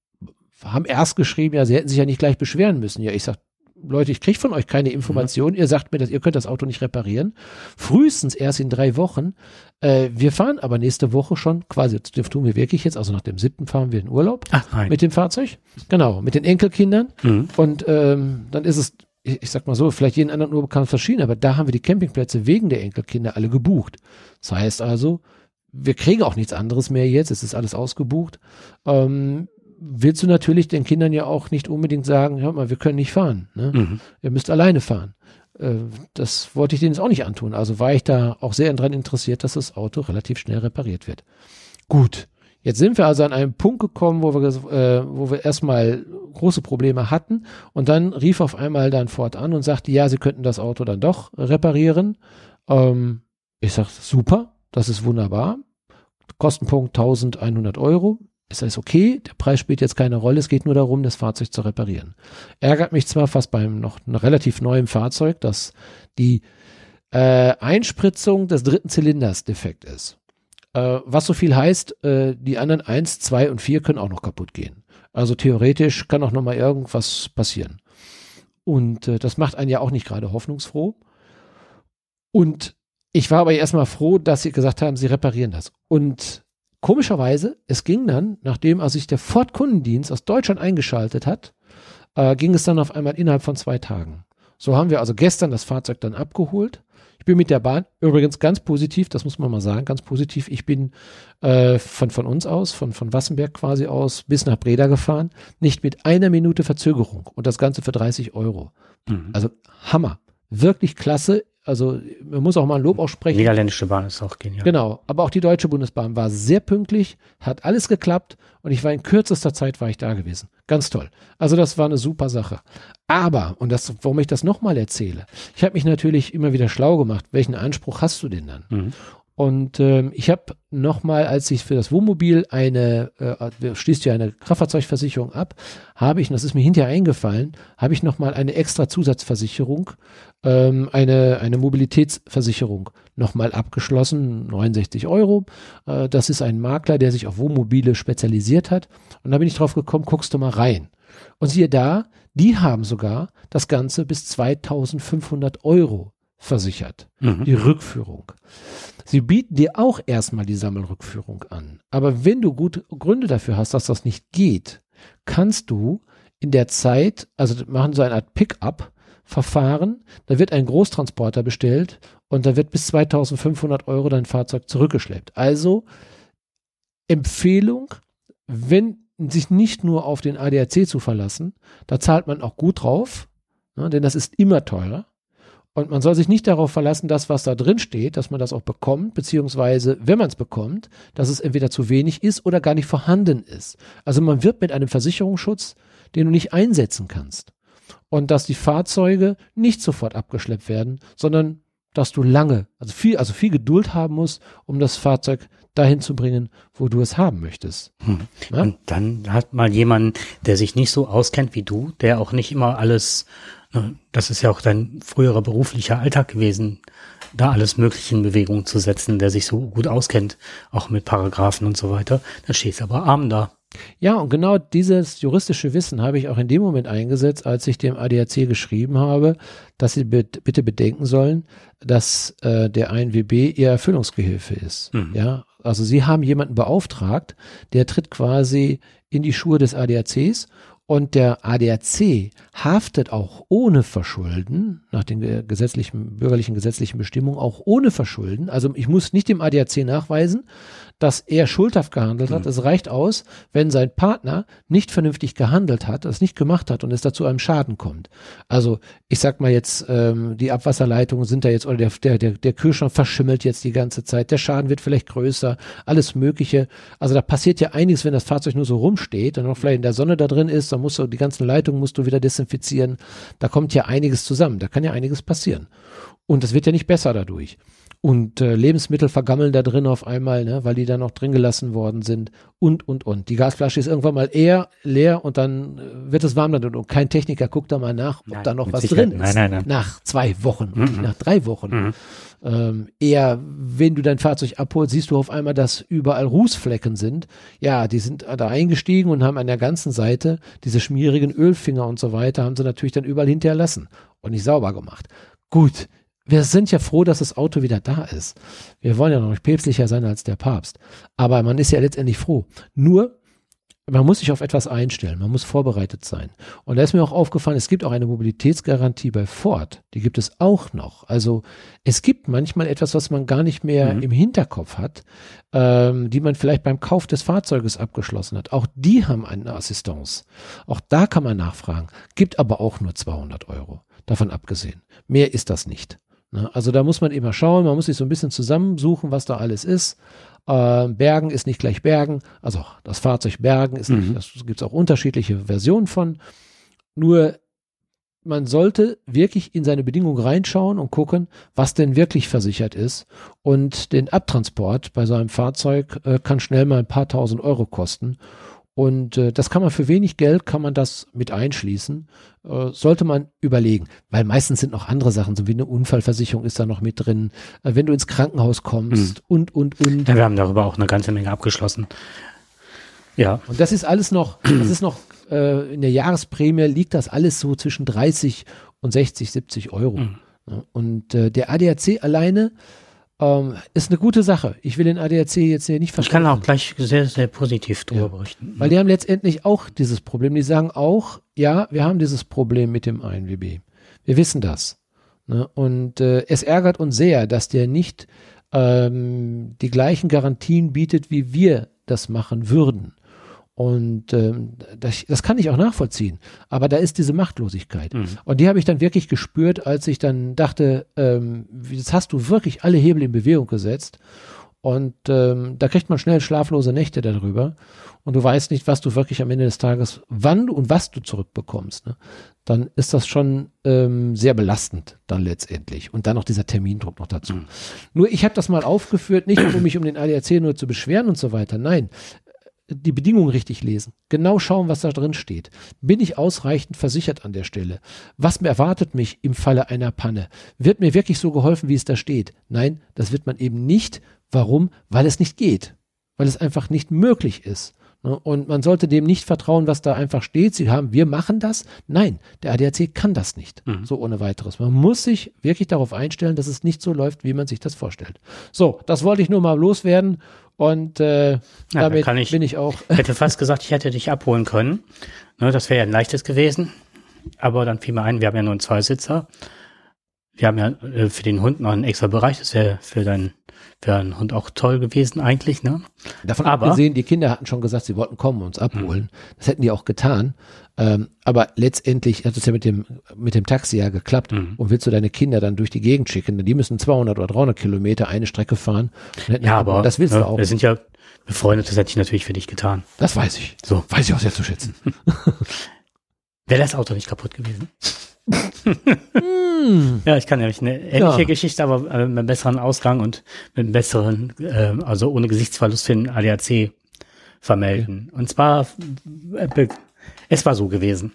haben erst geschrieben, ja, sie hätten sich ja nicht gleich beschweren müssen. Ja, ich sag, Leute, ich kriege von euch keine Informationen. Ihr sagt mir, dass ihr könnt das Auto nicht reparieren. Frühestens erst in drei Wochen. Äh, wir fahren aber nächste Woche schon, quasi, das tun wir wirklich jetzt, also nach dem siebten fahren wir in Urlaub Ach mit dem Fahrzeug. Genau, mit den Enkelkindern. Mhm. Und ähm, dann ist es, ich, ich sag mal so, vielleicht jeden anderen Urlaub kann es verschieden, aber da haben wir die Campingplätze wegen der Enkelkinder alle gebucht. Das heißt also, wir kriegen auch nichts anderes mehr jetzt, es ist alles ausgebucht. Ähm, willst du natürlich den Kindern ja auch nicht unbedingt sagen, hör mal, wir können nicht fahren. Ne? Mhm. Ihr müsst alleine fahren. Äh, das wollte ich denen jetzt auch nicht antun. Also war ich da auch sehr daran interessiert, dass das Auto relativ schnell repariert wird. Gut. Jetzt sind wir also an einem Punkt gekommen, wo wir, äh, wo wir erstmal große Probleme hatten und dann rief auf einmal dann Ford an und sagte, ja, sie könnten das Auto dann doch reparieren. Ähm, ich sag, super, das ist wunderbar. Kostenpunkt 1100 Euro. Ist alles okay? Der Preis spielt jetzt keine Rolle. Es geht nur darum, das Fahrzeug zu reparieren. Ärgert mich zwar fast beim noch relativ neuen Fahrzeug, dass die äh, Einspritzung des dritten Zylinders defekt ist. Äh, was so viel heißt, äh, die anderen 1, 2 und 4 können auch noch kaputt gehen. Also theoretisch kann auch noch mal irgendwas passieren. Und äh, das macht einen ja auch nicht gerade hoffnungsfroh. Und ich war aber erstmal froh, dass sie gesagt haben, sie reparieren das. Und komischerweise, es ging dann, nachdem also sich der Ford-Kundendienst aus Deutschland eingeschaltet hat, äh, ging es dann auf einmal innerhalb von zwei Tagen. So haben wir also gestern das Fahrzeug dann abgeholt. Ich bin mit der Bahn übrigens ganz positiv, das muss man mal sagen, ganz positiv. Ich bin äh, von, von uns aus, von, von Wassenberg quasi aus, bis nach Breda gefahren, nicht mit einer Minute Verzögerung und das Ganze für 30 Euro. Mhm. Also Hammer. Wirklich klasse. Also man muss auch mal ein Lob Die aussprechen. niederländische Bahn ist auch genial. Genau, aber auch die Deutsche Bundesbahn war sehr pünktlich, hat alles geklappt und ich war in kürzester Zeit war ich da gewesen. Ganz toll. Also das war eine super Sache. Aber, und das, warum ich das nochmal erzähle, ich habe mich natürlich immer wieder schlau gemacht, welchen Anspruch hast du denn dann? Mhm. Und ähm, ich habe nochmal, als ich für das Wohnmobil eine, äh, schließt ja eine Kraftfahrzeugversicherung ab, habe ich, und das ist mir hinterher eingefallen, habe ich nochmal eine extra Zusatzversicherung, ähm, eine, eine Mobilitätsversicherung nochmal abgeschlossen, 69 Euro. Äh, das ist ein Makler, der sich auf Wohnmobile spezialisiert hat. Und da bin ich drauf gekommen, guckst du mal rein. Und siehe da, die haben sogar das Ganze bis 2500 Euro versichert Mhm. die Rückführung. Sie bieten dir auch erstmal die Sammelrückführung an. Aber wenn du gute Gründe dafür hast, dass das nicht geht, kannst du in der Zeit, also machen so eine Art Pick-up-Verfahren, da wird ein Großtransporter bestellt und da wird bis 2500 Euro dein Fahrzeug zurückgeschleppt. Also Empfehlung, wenn sich nicht nur auf den ADAC zu verlassen, da zahlt man auch gut drauf, ne, denn das ist immer teurer. Und man soll sich nicht darauf verlassen, dass was da drin steht, dass man das auch bekommt, beziehungsweise wenn man es bekommt, dass es entweder zu wenig ist oder gar nicht vorhanden ist. Also man wird mit einem Versicherungsschutz, den du nicht einsetzen kannst. Und dass die Fahrzeuge nicht sofort abgeschleppt werden, sondern dass du lange, also viel, also viel Geduld haben musst, um das Fahrzeug dahin zu bringen, wo du es haben möchtest. Hm. Ja? Und dann hat mal jemanden, der sich nicht so auskennt wie du, der auch nicht immer alles, das ist ja auch dein früherer beruflicher Alltag gewesen, da alles Mögliche in Bewegung zu setzen, der sich so gut auskennt, auch mit Paragraphen und so weiter, dann stehst aber arm da. Ja, und genau dieses juristische Wissen habe ich auch in dem Moment eingesetzt, als ich dem ADAC geschrieben habe, dass sie bitte bedenken sollen, dass äh, der ANWB ihr Erfüllungsgehilfe ist. Mhm. Ja, also sie haben jemanden beauftragt, der tritt quasi in die Schuhe des ADACs und der ADAC haftet auch ohne Verschulden, nach den ge- gesetzlichen, bürgerlichen gesetzlichen Bestimmungen, auch ohne Verschulden. Also ich muss nicht dem ADAC nachweisen, dass er schuldhaft gehandelt hat. Es reicht aus, wenn sein Partner nicht vernünftig gehandelt hat, es nicht gemacht hat und es dazu einem Schaden kommt. Also ich sag mal jetzt, ähm, die Abwasserleitungen sind da jetzt, oder der, der, der, der Kühlschrank verschimmelt jetzt die ganze Zeit, der Schaden wird vielleicht größer, alles Mögliche. Also da passiert ja einiges, wenn das Fahrzeug nur so rumsteht und noch vielleicht in der Sonne da drin ist, dann musst du die ganzen Leitungen musst du wieder desinfizieren. Da kommt ja einiges zusammen, da kann ja einiges passieren. Und es wird ja nicht besser dadurch. Und äh, Lebensmittel vergammeln da drin auf einmal, ne, weil die da noch drin gelassen worden sind und, und, und. Die Gasflasche ist irgendwann mal eher leer und dann äh, wird es warm da drin und kein Techniker guckt da mal nach, ob Nein, da noch was Sicherheit. drin Nein, ist. nein, nein. Nach zwei Wochen, Mhm. nicht nach drei Wochen. Mhm. Ähm, eher, wenn du dein Fahrzeug abholst, siehst du auf einmal, dass überall Rußflecken sind. Ja, die sind da eingestiegen und haben an der ganzen Seite diese schmierigen Ölfinger und so weiter, haben sie natürlich dann überall hinterlassen und nicht sauber gemacht. Gut, wir sind ja froh, dass das Auto wieder da ist. Wir wollen ja noch nicht päpstlicher sein als der Papst. Aber man ist ja letztendlich froh. Nur, man muss sich auf etwas einstellen, man muss vorbereitet sein. Und da ist mir auch aufgefallen, es gibt auch eine Mobilitätsgarantie bei Ford, die gibt es auch noch. Also es gibt manchmal etwas, was man gar nicht mehr mhm. im Hinterkopf hat, ähm, die man vielleicht beim Kauf des Fahrzeuges abgeschlossen hat. Auch die haben eine Assistance. Auch da kann man nachfragen, gibt aber auch nur 200 Euro, davon abgesehen. Mehr ist das nicht. Ne? Also da muss man immer schauen, man muss sich so ein bisschen zusammensuchen, was da alles ist. Äh, Bergen ist nicht gleich Bergen, also das Fahrzeug Bergen ist nicht, mhm. das gibt es auch unterschiedliche Versionen von. Nur man sollte wirklich in seine Bedingungen reinschauen und gucken, was denn wirklich versichert ist. Und den Abtransport bei so einem Fahrzeug äh, kann schnell mal ein paar tausend Euro kosten. Und äh, das kann man für wenig Geld, kann man das mit einschließen. Äh, sollte man überlegen, weil meistens sind noch andere Sachen, so wie eine Unfallversicherung ist da noch mit drin, äh, wenn du ins Krankenhaus kommst mhm. und, und, und. Ja, wir haben darüber auch eine ganze Menge abgeschlossen. Ja. Und das ist alles noch, das ist noch, äh, in der Jahresprämie liegt das alles so zwischen 30 und 60, 70 Euro. Mhm. Und äh, der ADAC alleine ähm, ist eine gute Sache. Ich will den ADAC jetzt hier nicht verstehen. Ich kann auch gleich sehr, sehr positiv darüber ja. berichten. Weil die haben letztendlich auch dieses Problem. Die sagen auch, ja, wir haben dieses Problem mit dem INWB. Wir wissen das. Ne? Und äh, es ärgert uns sehr, dass der nicht ähm, die gleichen Garantien bietet, wie wir das machen würden. Und ähm, das, das kann ich auch nachvollziehen. Aber da ist diese Machtlosigkeit. Mhm. Und die habe ich dann wirklich gespürt, als ich dann dachte, ähm, jetzt hast du wirklich alle Hebel in Bewegung gesetzt. Und ähm, da kriegt man schnell schlaflose Nächte darüber. Und du weißt nicht, was du wirklich am Ende des Tages, wann du und was du zurückbekommst. Ne? Dann ist das schon ähm, sehr belastend dann letztendlich. Und dann noch dieser Termindruck noch dazu. Mhm. Nur ich habe das mal aufgeführt, nicht um mich um den ADAC nur zu beschweren und so weiter. Nein, die Bedingungen richtig lesen, genau schauen, was da drin steht. Bin ich ausreichend versichert an der Stelle? Was erwartet mich im Falle einer Panne? Wird mir wirklich so geholfen, wie es da steht? Nein, das wird man eben nicht. Warum? Weil es nicht geht. Weil es einfach nicht möglich ist. Ne? Und man sollte dem nicht vertrauen, was da einfach steht. Sie haben, wir machen das. Nein, der ADAC kann das nicht. Mhm. So ohne weiteres. Man muss sich wirklich darauf einstellen, dass es nicht so läuft, wie man sich das vorstellt. So, das wollte ich nur mal loswerden. Und äh, ja, damit ich, bin ich auch. Ich hätte fast gesagt, ich hätte dich abholen können. Ne, das wäre ja ein leichtes gewesen. Aber dann fiel mir ein, wir haben ja nur einen Zweisitzer. Wir haben ja äh, für den Hund noch einen extra Bereich. Das wäre für deinen wäre ein Hund auch toll gewesen eigentlich, ne? Davon aber, abgesehen, die Kinder hatten schon gesagt, sie wollten kommen und uns abholen. Mhm. Das hätten die auch getan. Ähm, aber letztendlich hat es ja mit dem, mit dem Taxi ja geklappt. Mhm. Und willst du deine Kinder dann durch die Gegend schicken? Die müssen 200 oder 300 Kilometer eine Strecke fahren. Ja, aber das willst ne, du auch. Wir sind ja befreundet, das hätte ich natürlich für dich getan. Das weiß ich. So. Weiß ich auch sehr zu schätzen. Wäre das Auto nicht kaputt gewesen? Hm. Ja, ich kann nämlich eine ähnliche ja. Geschichte, aber äh, mit einem besseren Ausgang und mit einem besseren, äh, also ohne Gesichtsverlust für den ADAC vermelden. Und zwar, äh, es war so gewesen.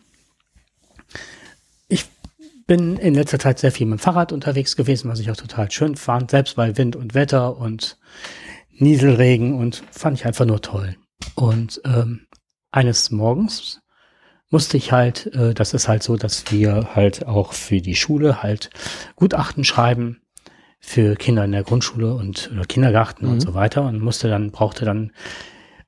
Ich bin in letzter Zeit sehr viel mit dem Fahrrad unterwegs gewesen, was ich auch total schön fand, selbst bei Wind und Wetter und Nieselregen und fand ich einfach nur toll. Und ähm, eines Morgens musste ich halt, äh, das ist halt so, dass wir halt auch für die Schule halt Gutachten schreiben für Kinder in der Grundschule und oder Kindergarten mhm. und so weiter und musste dann, brauchte dann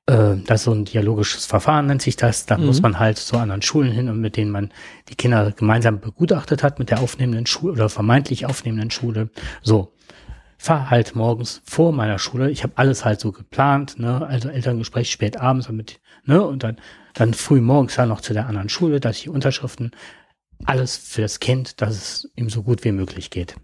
äh, das ist so ein dialogisches Verfahren nennt sich das. Da mhm. muss man halt zu anderen Schulen hin und mit denen man die Kinder gemeinsam begutachtet hat mit der aufnehmenden Schule oder vermeintlich aufnehmenden Schule. So, fahr halt morgens vor meiner Schule. Ich habe alles halt so geplant, ne, also Elterngespräch spät abends mit, ne, und dann dann früh morgens dann noch zu der anderen Schule, dass ich Unterschriften, alles für das Kind, dass es ihm so gut wie möglich geht.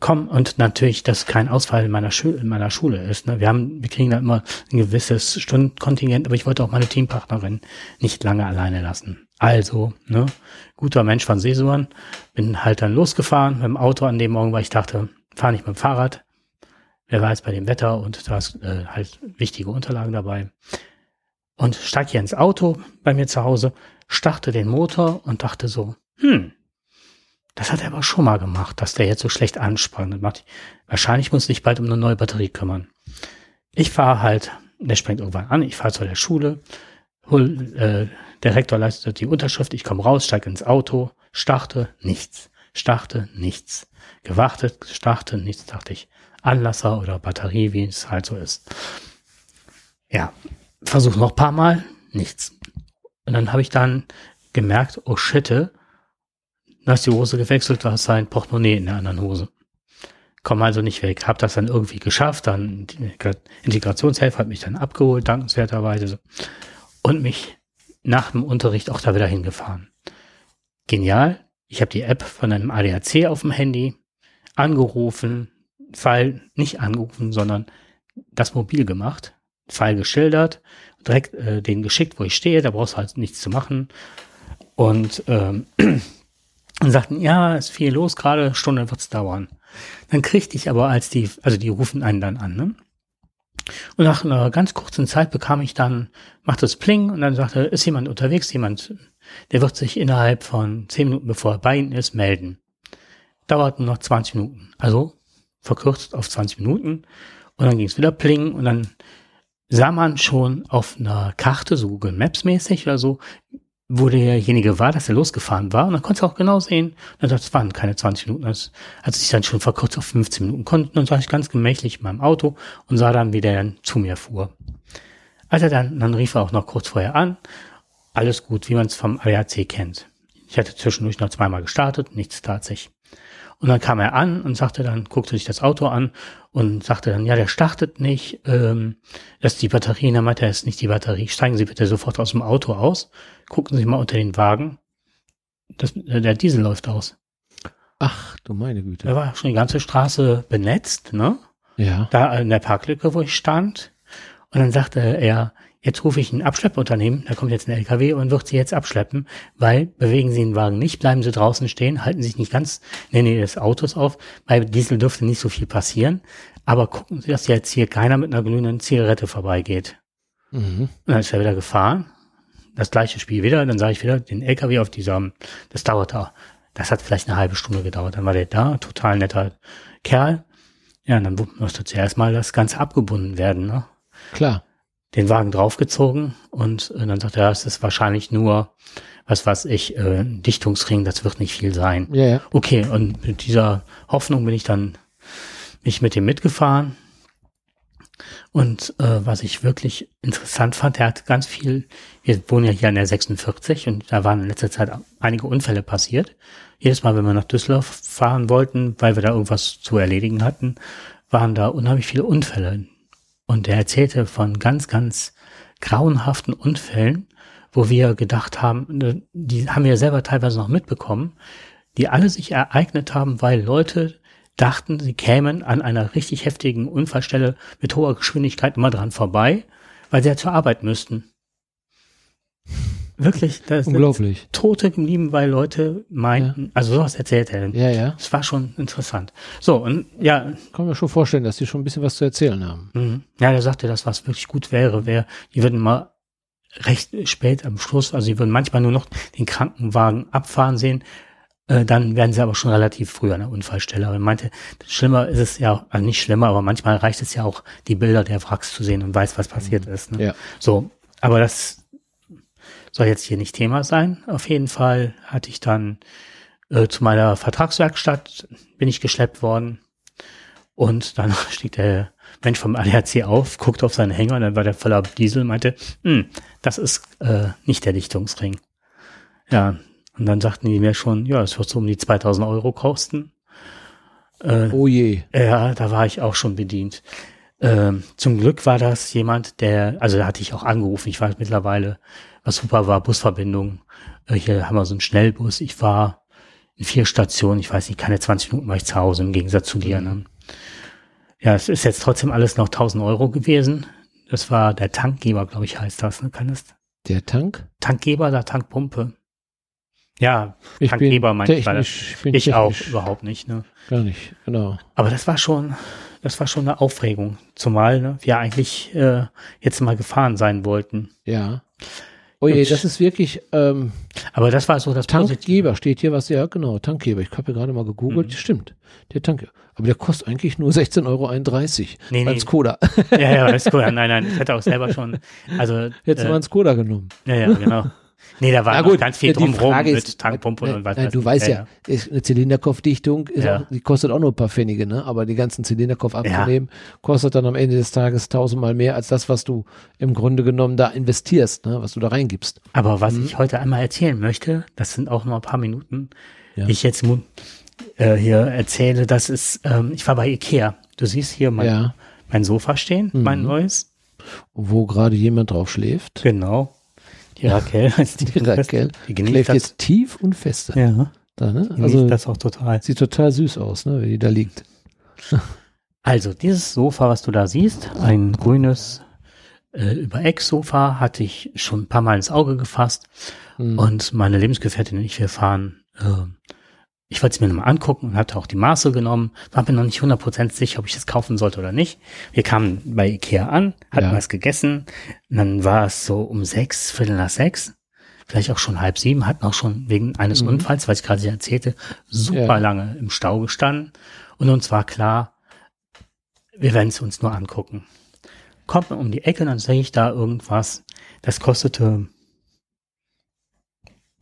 Komm, und natürlich, dass kein Ausfall in meiner, Schule, in meiner Schule ist. Ne? Wir haben, wir kriegen da immer ein gewisses Stundenkontingent, aber ich wollte auch meine Teampartnerin nicht lange alleine lassen. Also, ne, guter Mensch von Sesuan, bin halt dann losgefahren mit dem Auto an dem Morgen, weil ich dachte, fahre nicht mit dem Fahrrad. Wer weiß bei dem Wetter und da ist äh, halt wichtige Unterlagen dabei und steig hier ins Auto bei mir zu Hause, starte den Motor und dachte so, hm, das hat er aber schon mal gemacht, dass der jetzt so schlecht ansprang. wahrscheinlich muss ich bald um eine neue Batterie kümmern. Ich fahre halt, der springt irgendwann an, ich fahre zu der Schule, hol, äh, der Rektor leistet die Unterschrift, ich komme raus, steige ins Auto, starte, nichts. Starte, nichts. Gewartet, starte, nichts, dachte ich. Anlasser oder Batterie, wie es halt so ist. Ja, Versuch noch ein paar Mal, nichts. Und dann habe ich dann gemerkt, oh shit, du hast die Hose gewechselt, du hast sein Portemonnaie in der anderen Hose. Komm also nicht weg. Hab das dann irgendwie geschafft, dann Integrationshelfer hat mich dann abgeholt, dankenswerterweise. Und mich nach dem Unterricht auch da wieder hingefahren. Genial. Ich habe die App von einem ADAC auf dem Handy angerufen, Fall nicht angerufen, sondern das mobil gemacht, Fall geschildert, direkt äh, den geschickt, wo ich stehe, da brauchst du halt nichts zu machen. Und ähm, und sagten, ja, ist viel los, gerade Stunde wird's dauern. Dann kriegte ich aber als die, also die rufen einen dann an, ne? Und nach einer ganz kurzen Zeit bekam ich dann, macht das Pling und dann sagte, ist jemand unterwegs, jemand, der wird sich innerhalb von zehn Minuten, bevor er bei Ihnen ist, melden. Dauert nur noch 20 Minuten. Also verkürzt auf 20 Minuten und dann ging es wieder Pling und dann sah man schon auf einer Karte, so Google Maps mäßig oder so, wo derjenige war, dass er losgefahren war. Und dann konntest du auch genau sehen, das waren keine 20 Minuten, das hat sich dann schon verkürzt auf 15 Minuten. Konnten, dann saß ich ganz gemächlich in meinem Auto und sah dann, wie der dann zu mir fuhr. Also dann, dann rief er auch noch kurz vorher an. Alles gut, wie man es vom ADAC kennt. Ich hatte zwischendurch noch zweimal gestartet, nichts tat sich. Und dann kam er an und sagte dann, guckte sich das Auto an und sagte dann, ja, der startet nicht, ähm, das ist die Batterie. Und er meinte, das ist nicht die Batterie. Steigen Sie bitte sofort aus dem Auto aus, gucken Sie mal unter den Wagen. Das, äh, der Diesel läuft aus. Ach, du meine Güte. Da war schon die ganze Straße benetzt, ne? Ja. Da in der Parklücke, wo ich stand. Und dann sagte er, jetzt rufe ich ein Abschleppunternehmen, da kommt jetzt ein LKW und wird sie jetzt abschleppen, weil bewegen Sie den Wagen nicht, bleiben Sie draußen stehen, halten sich nicht ganz in der Nähe des Autos auf, bei Diesel dürfte nicht so viel passieren, aber gucken Sie, dass jetzt hier keiner mit einer glühenden Zigarette vorbeigeht. Mhm. Und dann ist er wieder gefahren, das gleiche Spiel wieder, dann sah ich wieder den LKW auf dieser, das dauerte, das hat vielleicht eine halbe Stunde gedauert, dann war der da, total netter Kerl, ja, und dann musste zuerst mal das Ganze abgebunden werden, ne? Klar. Den Wagen draufgezogen und äh, dann sagte er, ja, es ist wahrscheinlich nur, was weiß ich, äh, ein Dichtungsring, das wird nicht viel sein. Ja, ja. Okay, und mit dieser Hoffnung bin ich dann nicht mit ihm mitgefahren. Und äh, was ich wirklich interessant fand, er hat ganz viel, wir wohnen ja hier an der 46 und da waren in letzter Zeit einige Unfälle passiert. Jedes Mal, wenn wir nach Düsseldorf fahren wollten, weil wir da irgendwas zu erledigen hatten, waren da unheimlich viele Unfälle. Und er erzählte von ganz, ganz grauenhaften Unfällen, wo wir gedacht haben, ne, die haben wir selber teilweise noch mitbekommen, die alle sich ereignet haben, weil Leute dachten, sie kämen an einer richtig heftigen Unfallstelle mit hoher Geschwindigkeit immer dran vorbei, weil sie ja zur Arbeit müssten. Wirklich, das sind Unglaublich. Tote geblieben, weil Leute meinten, also sowas erzählt er. Ja, ja. Das war schon interessant. So, und ja, Kann mir schon vorstellen, dass die schon ein bisschen was zu erzählen haben. Mhm. Ja, der sagte, dass was wirklich gut wäre, wäre, die würden mal recht spät am Schluss, also sie würden manchmal nur noch den Krankenwagen abfahren sehen, äh, dann werden sie aber schon relativ früh an der Unfallstelle. Aber er meinte, schlimmer ist es ja, also nicht schlimmer, aber manchmal reicht es ja auch, die Bilder der Wracks zu sehen und weiß, was passiert ist. Ne? Ja. So, aber das soll jetzt hier nicht Thema sein. Auf jeden Fall hatte ich dann äh, zu meiner Vertragswerkstatt bin ich geschleppt worden und dann stieg der Mensch vom ADAC auf, guckte auf seinen Hänger und dann war der voller Diesel und meinte, hm, das ist äh, nicht der Dichtungsring. Ja, und dann sagten die mir schon, ja, es wird so um die 2000 Euro kosten. Äh, Oh je. ja, da war ich auch schon bedient. Ähm, zum Glück war das jemand, der, also da hatte ich auch angerufen, ich war mittlerweile, was super war, Busverbindung. Äh, hier haben wir so einen Schnellbus. Ich war in vier Stationen, ich weiß nicht, keine 20 Minuten war ich zu Hause, im Gegensatz zu dir. Ne? Ja, es ist jetzt trotzdem alles noch 1000 Euro gewesen. Das war der Tankgeber, glaube ich, heißt das. Ne? Kann das? Der Tank? Tankgeber oder Tankpumpe? Ja, Ich Tankgeber manchmal. technisch, ich bin Ich auch überhaupt nicht. Ne? Gar nicht, genau. Aber das war schon, das war schon eine Aufregung. Zumal ne, wir eigentlich äh, jetzt mal gefahren sein wollten. Ja. Oh je, das ist wirklich ähm, Aber das war so das Positive. Tankgeber steht hier was, ja genau, Tankgeber. Ich habe ja gerade mal gegoogelt, Mhm. stimmt, der Tank. Aber der kostet eigentlich nur 16,31 Euro Nee, nee. Skoda. Ja, ja, ist cool. Nein, nein, ich hätte auch selber schon. Also du äh, mal einen Skoda genommen. ja, ja, genau. Nee, da war Na gut, ganz viel die drumherum Frage mit ist, Tankpumpe nein, und was nein, Du weißt ja, ist eine Zylinderkopfdichtung, Ja. auch, die kostet auch nur ein paar Pfennige, ne? Aber die ganzen Zylinderkopf abzunehmen, kostet dann am Ende des Tages tausendmal mehr als das, was du im Grunde genommen da investierst, ne? Was du da reingibst. Aber was Mhm. ich heute einmal erzählen möchte, das sind auch nur ein paar Minuten, Ja. ich jetzt äh, hier erzähle, das ist, ähm, ich war bei Ikea. Du siehst hier mein, Ja. mein Sofa stehen, mein Mhm. neues. Wo gerade jemand drauf schläft. Genau. Die Raquel heißt die. Die Raquel Die genießt schläft das. jetzt tief und feste. ja, Da, ne? Also das auch total. sieht total süß aus, ne? Wie die da liegt. Also, dieses Sofa, was du da siehst, ein grünes äh, Übereck-Sofa, hatte ich schon ein paar Mal ins Auge gefasst. Hm. Und meine Lebensgefährtin und ich, wir fahren, äh, ich wollte es mir nochmal angucken und hatte auch die Maße genommen, war mir noch nicht 100% sicher, ob ich das kaufen sollte oder nicht. Wir kamen bei Ikea an, hatten Ja. was gegessen, und dann war es so um sechs, Viertel nach sechs, vielleicht auch schon halb sieben, hatten auch schon wegen eines Mhm. Unfalls, was ich gerade erzählte, super Ja. lange im Stau gestanden und uns war klar, wir werden es uns nur angucken. Kommt man um die Ecke, dann sehe ich da irgendwas, das kostete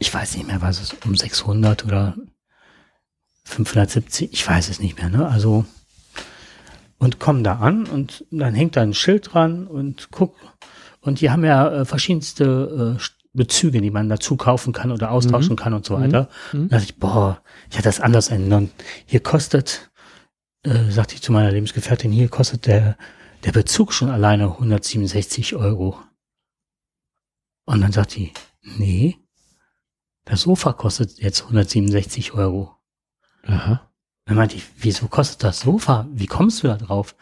ich weiß nicht mehr, was es um 600 oder 570, ich weiß es nicht mehr, ne? Also und kommen da an und dann hängt da ein Schild dran und guck und die haben ja äh, verschiedenste äh, Bezüge, die man dazu kaufen kann oder austauschen kann und so weiter. Mhm. Da dachte ich, boah, ich hätte das anders ändern. Hier kostet, äh, sagte ich zu meiner Lebensgefährtin, hier kostet der, der Bezug schon alleine 167 Euro. Und dann sagt die, nee, das Sofa kostet jetzt 167 Euro. Aha. Dann meinte ich, wieso kostet das Sofa? Wie kommst du da drauf?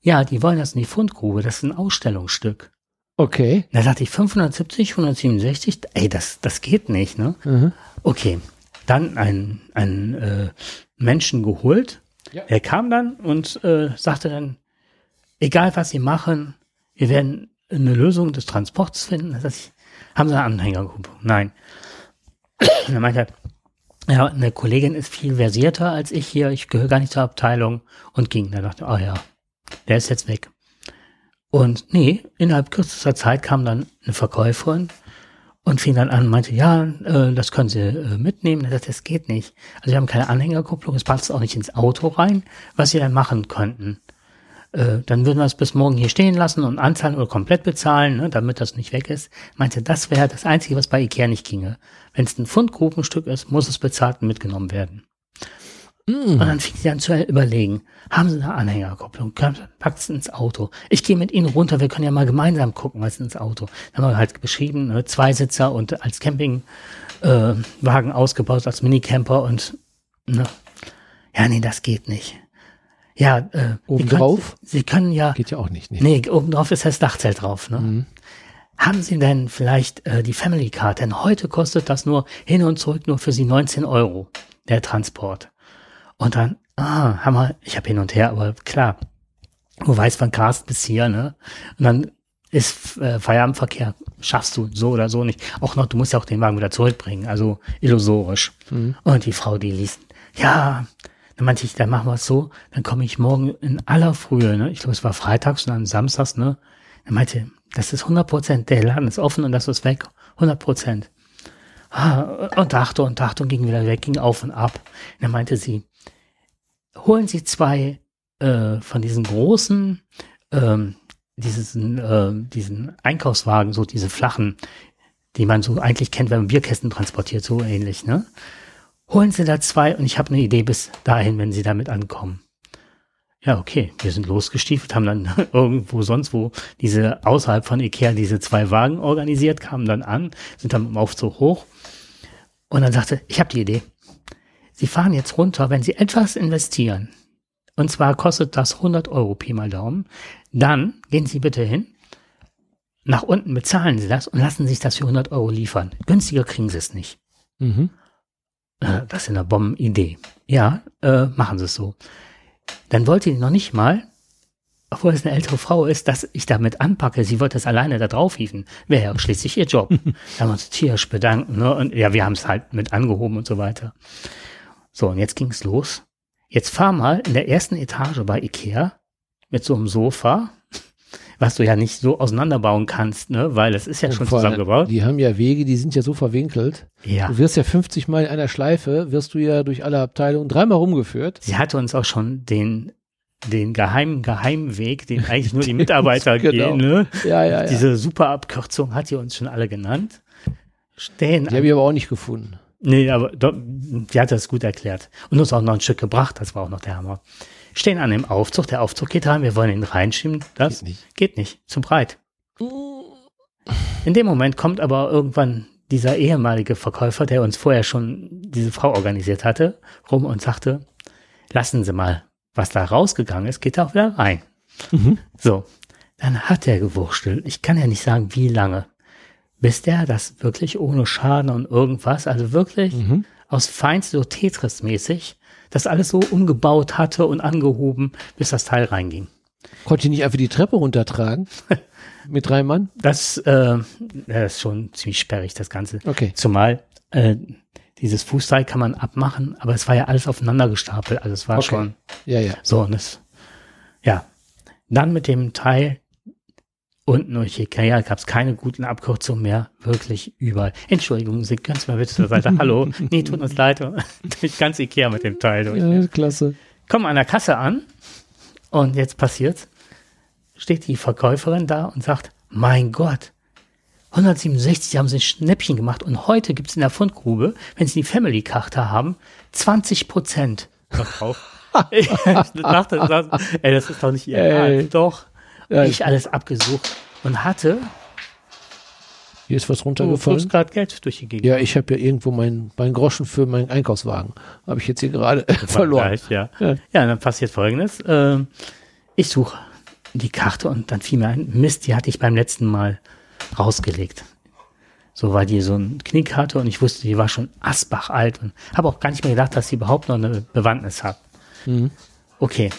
Ja, die wollen das in die Fundgrube, das ist ein Ausstellungsstück. Okay. Da dachte ich, 570, 167, ey, das, das geht nicht, ne? Mhm. Okay, dann einen, einen äh, Menschen geholt. Ja. Der kam dann und äh, sagte dann, egal was Sie machen, wir werden eine Lösung des Transports finden. Das heißt, haben Sie eine Anhängergruppe? Nein. Und dann meinte er, ja, eine Kollegin ist viel versierter als ich hier, ich gehöre gar nicht zur Abteilung und ging. Da dachte ich, oh ja, der ist jetzt weg. Und nee, innerhalb kürzester Zeit kam dann eine Verkäuferin und fing dann an und meinte, ja, äh, das können Sie äh, mitnehmen. Er sagte, das geht nicht. Also wir haben keine Anhängerkupplung, es passt auch nicht ins Auto rein, was Sie dann machen könnten. Äh, dann würden wir es bis morgen hier stehen lassen und anzahlen oder komplett bezahlen, ne, damit das nicht weg ist. Meinte, das wäre das Einzige, was bei Ikea nicht ginge. Wenn es ein Pfundgrubenstück ist, muss es bezahlt und mitgenommen werden. Und dann fing sie an zu überlegen, haben Sie eine Anhängerkupplung, packt es ins Auto. Ich gehe mit Ihnen runter, wir können ja mal gemeinsam gucken, was ins Auto. Dann haben wir halt beschrieben, ne, Zweisitzer und als Campingwagen äh, ausgebaut, als Minicamper und ne. ja, nee, das geht nicht. Ja, äh, Sie Obendrauf? können, Sie können ja, Geht ja auch nicht. nicht. nee, obendrauf ist das Dachzelt drauf, ne? Mhm. Haben Sie denn vielleicht äh, die Family Card? Denn heute kostet das nur hin und zurück nur für Sie 19 Euro, der Transport. Und dann, ah, haben wir, ich habe hin und her, aber klar, du weißt von Carsten bis hier, ne? Und dann ist äh, Feierabendverkehr, schaffst du so oder so nicht. Auch noch, du musst ja auch den Wagen wieder zurückbringen, also illusorisch. Mhm. Und die Frau, die liest, ja, dann meinte ich, dann machen wir es so, dann komme ich morgen in aller Frühe, ne? Ich glaube, es war freitags und dann samstags, ne? Dann meinte, das ist 100 Prozent, der Laden ist offen und das ist weg. 100 Prozent. Ah, und dachte und dachte und ging wieder weg, ging auf und ab. dann meinte sie, holen Sie zwei äh, von diesen großen, ähm, diesen, äh, diesen Einkaufswagen, so diese flachen, die man so eigentlich kennt, wenn man Bierkästen transportiert, so ähnlich, ne? Holen Sie da zwei und ich habe eine Idee bis dahin, wenn Sie damit ankommen. Ja, okay, wir sind losgestiefelt, haben dann irgendwo sonst wo diese außerhalb von Ikea diese zwei Wagen organisiert, kamen dann an, sind dann im Aufzug hoch und dann sagte, ich habe die Idee. Sie fahren jetzt runter, wenn Sie etwas investieren, und zwar kostet das 100 Euro Pi mal Daumen, dann gehen Sie bitte hin, nach unten bezahlen Sie das und lassen sich das für 100 Euro liefern. Günstiger kriegen Sie es nicht. Mhm. Äh, das ist eine Bombenidee. Ja, äh, machen Sie es so. Dann wollte die noch nicht mal, obwohl es eine ältere Frau ist, dass ich damit anpacke. Sie wollte es alleine da drauf hieven. Wäre ja schließlich ihr Job. da haben wir uns tierisch bedanken. Ne? Und ja, wir haben es halt mit angehoben und so weiter. So, und jetzt ging's los. Jetzt fahr mal in der ersten Etage bei Ikea mit so einem Sofa was du ja nicht so auseinanderbauen kannst, ne, weil es ist ja Und schon zusammengebaut. Die haben ja Wege, die sind ja so verwinkelt. Ja. Du wirst ja 50 Mal in einer Schleife, wirst du ja durch alle Abteilungen dreimal rumgeführt. Sie hatte uns auch schon den, den geheimen Geheimweg, den eigentlich nur die Mitarbeiter Genau. gehen, ne? Ja, ja, ja. Diese super Abkürzung hat sie uns schon alle genannt. Stehen. die habe ich aber auch nicht gefunden. nee, aber die hat das gut erklärt. Und uns auch noch ein Stück gebracht, das war auch noch der Hammer. Stehen an dem Aufzug, der Aufzug geht rein, wir wollen ihn reinschieben. Das Geht nicht. geht nicht, zu breit. In dem Moment kommt aber irgendwann dieser ehemalige Verkäufer, der uns vorher schon diese Frau organisiert hatte, rum und sagte, lassen Sie mal, was da rausgegangen ist, geht auch wieder rein. Mhm. So, dann hat er gewurschtelt. Ich kann ja nicht sagen, wie lange. Bis der das wirklich ohne Schaden und irgendwas, also wirklich Mhm. aus feinst so Tetris-mäßig, das alles so umgebaut hatte und angehoben, bis das Teil reinging. Konnte ich nicht einfach die Treppe runtertragen? Mit drei Mann? Das, äh, das ist schon ziemlich sperrig, das Ganze. Okay. Zumal äh, dieses Fußteil kann man abmachen, aber es war ja alles aufeinander gestapelt. Also es war Okay. schon Ja, ja. so. Und es, ja. Dann mit dem Teil unten durch Ikea gab es keine guten Abkürzungen mehr. Wirklich überall. Entschuldigung, Sie können es mal bitte zur Seite. Hallo. Nee, tut uns leid. Durch ganz Ikea mit dem Teil durch. ja klasse. Kommen an der Kasse an und jetzt passiert's. Steht die Verkäuferin da und sagt, mein Gott, 167 haben sie ein Schnäppchen gemacht und heute gibt's in der Fundgrube, wenn sie die Family-Karte haben, 20 Prozent ich dachte, das, ey, das ist doch nicht ihr. Ernst. Doch. Ja, ich alles abgesucht und hatte Hier ist was du runtergefallen. gerade Geld durch die Gegend. Ja, ich habe ja irgendwo mein, mein Groschen für meinen Einkaufswagen. Habe ich jetzt hier gerade verloren. Gleich, ja. Ja. ja. dann passiert folgendes. Ähm, ich suche die Karte und dann fiel mir ein, Mist, die hatte ich beim letzten Mal rausgelegt. So war die so ein Knick hatte und ich wusste, die war schon Asbach alt und habe auch gar nicht mehr gedacht, dass sie überhaupt noch eine Bewandtnis hat. Mhm. Okay.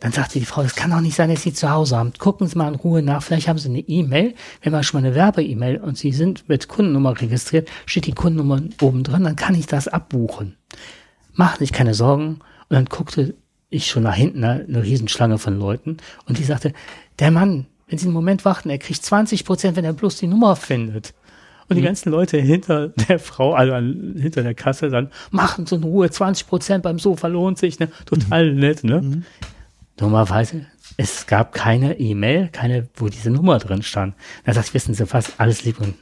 Dann sagte die Frau, das kann doch nicht sein, dass Sie zu Hause haben. Gucken Sie mal in Ruhe nach. Vielleicht haben Sie eine E-Mail. Wenn man schon mal eine Werbe-E-Mail und Sie sind mit Kundennummer registriert, steht die Kundennummer oben drin, dann kann ich das abbuchen. Mach sich keine Sorgen. Und dann guckte ich schon nach hinten, ne, eine Riesenschlange von Leuten. Und die sagte, der Mann, wenn Sie einen Moment warten, er kriegt 20 Prozent, wenn er bloß die Nummer findet. Und die ganzen Leute hinter der Frau, also hinter der Kasse, dann machen Sie in Ruhe, 20 Prozent beim Sofa lohnt sich, ne? Total nett, ne? Dummerweise, es gab keine E-Mail, keine, wo diese Nummer drin stand. Sagte ich, wissen Sie was, alles lieb und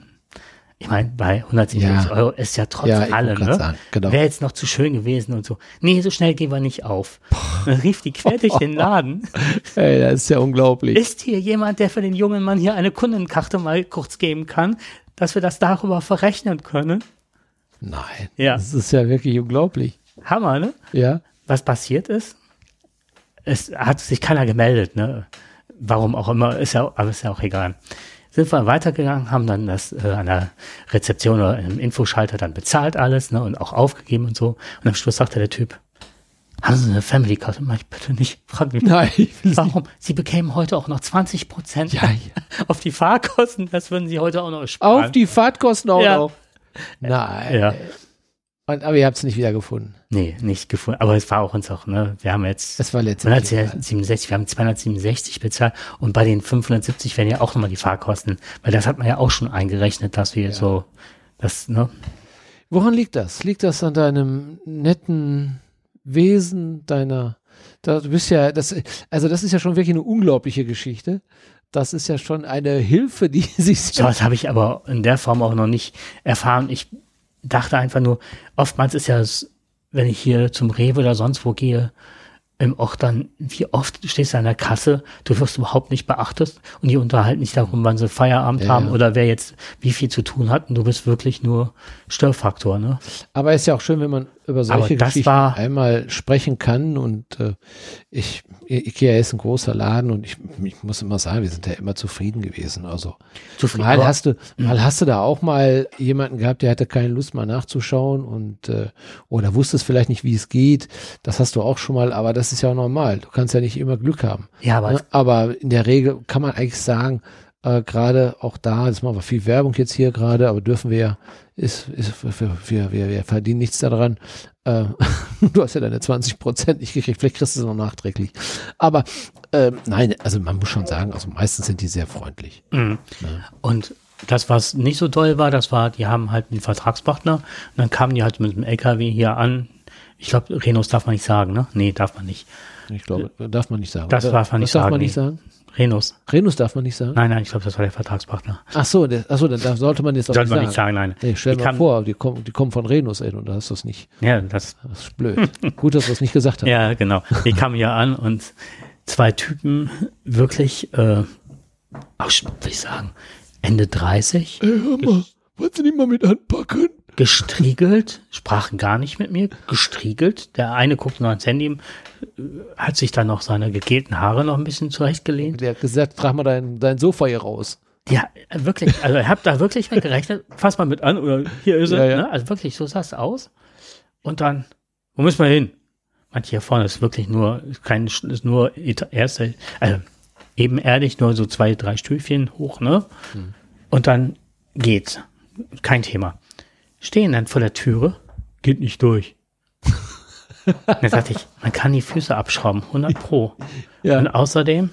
ich meine, bei 177 Ja. Euro ist ja trotz Ja, allem, ne? genau. Wäre jetzt noch zu schön gewesen und so. Nee, so schnell gehen wir nicht auf. Dann rief die quer durch den Laden. Ey, das ist ja unglaublich. Ist hier jemand, der für den jungen Mann hier eine Kundenkarte mal kurz geben kann, dass wir das darüber verrechnen können? Nein. Ja. Das ist ja wirklich unglaublich. Hammer, ne? Ja. was passiert ist, es hat sich keiner gemeldet, ne? Warum auch immer, ist ja, aber ist ja auch egal. Sind wir weitergegangen, haben dann das äh, an der Rezeption oder im Infoschalter dann bezahlt alles, ne? Und auch aufgegeben und so. Und am Schluss sagte der Typ, haben Sie eine Family Card? Mach ich bitte nicht. Frag mich. Nein, Warum? Sie bekämen heute auch noch 20 Prozent Ja, ja. auf die Fahrkosten. Das würden Sie heute auch noch sparen. Auf die Fahrtkosten auch Ja. noch. Nein. Ja. Und, aber ihr habt es nicht wieder gefunden. Nee, nicht gefunden. Aber es war auch uns auch, ne? Wir haben jetzt Das war letztendlich. 167, wir haben 267 bezahlt und bei den 570 werden ja auch nochmal die Fahrkosten, weil das hat man ja auch schon eingerechnet, dass wir so, das, ne? Woran liegt das? Liegt das an deinem netten Wesen, deiner, da, du bist ja, das, also das ist ja schon wirklich eine unglaubliche Geschichte. Das ist ja schon eine Hilfe, die sich So was habe ich aber in der Form auch noch nicht erfahren. Ich dachte einfach nur, oftmals ist ja, wenn ich hier zum Rewe oder sonst wo gehe, im Ort dann, wie oft stehst du an der Kasse, du wirst überhaupt nicht beachtet und die unterhalten nicht darum, wann sie Feierabend Ja, haben ja. oder wer jetzt wie viel zu tun hat und du bist wirklich nur Störfaktor, ne? Aber ist ja auch schön, wenn man über solche Geschichten einmal sprechen kann. Und äh, ich, Ikea ist ein großer Laden und ich, ich muss immer sagen, wir sind ja immer zufrieden gewesen. Also Zufrieden. mal hast du, mal hast du da auch mal jemanden gehabt, der hatte keine Lust mal nachzuschauen und äh, oder wusste es vielleicht nicht, wie es geht. Das hast du auch schon mal, aber das ist ja auch normal. Du kannst ja nicht immer Glück haben. Ja, aber Ne? Aber in der Regel kann man eigentlich sagen, Äh, gerade auch da, das machen wir viel Werbung jetzt hier gerade, aber dürfen wir ja, ist, ist, wir, wir, wir, wir verdienen nichts daran. Äh, du hast ja deine 20 Prozent nicht gekriegt, vielleicht kriegst du es noch nachträglich. Aber äh, nein, also man muss schon sagen, also meistens sind die sehr freundlich. Mhm. Ja. Und das, was nicht so toll war, das war, die haben halt einen Vertragspartner und dann kamen die halt mit dem LKW hier an. Ich glaube, Renos darf man nicht sagen, ne? Nee, darf man nicht. Ich glaube, darf man nicht sagen. Das darf man nicht Was sagen. darf man nee. nicht sagen? Renus. Renus darf man nicht sagen? Nein, nein, ich glaube, das war der Vertragspartner. Ach so, der, ach so, dann darf, sollte man jetzt auch Sollte nicht man sagen. nicht sagen, nein. Nee, stell Ich dir mal vor, die kommen, die kommen von Renus, ey, und da hast du es nicht. Ja, das, Das ist blöd. Gut, dass du es nicht gesagt hast. ja, genau. Die kamen hier an und zwei Typen wirklich, äh, auch, würde ich sagen, Ende 30, Ey, hör mal, wolltest du nicht mal mit anpacken? Gestriegelt, sprachen gar nicht mit mir, gestriegelt. Der eine guckt nur ans Handy, äh, hat sich dann noch seine gegelten Haare noch ein bisschen zurechtgelehnt. Der hat gesagt, frag mal dein, dein Sofa hier raus. Ja, wirklich, also ich habe da wirklich mit gerechnet, fass mal mit an oder hier ist er. Ja, ja. Ne? Also wirklich, so sah es aus. Und dann, wo müssen wir hin? Manche hier vorne ist wirklich nur, kein, ist nur erste, also ebenerdig, nur so zwei, drei Stühlchen hoch, ne? Und dann geht's. Kein Thema. Stehen dann vor der Türe, geht nicht durch. dann sagte ich, man kann die Füße abschrauben, 100 pro. Ja. Und außerdem,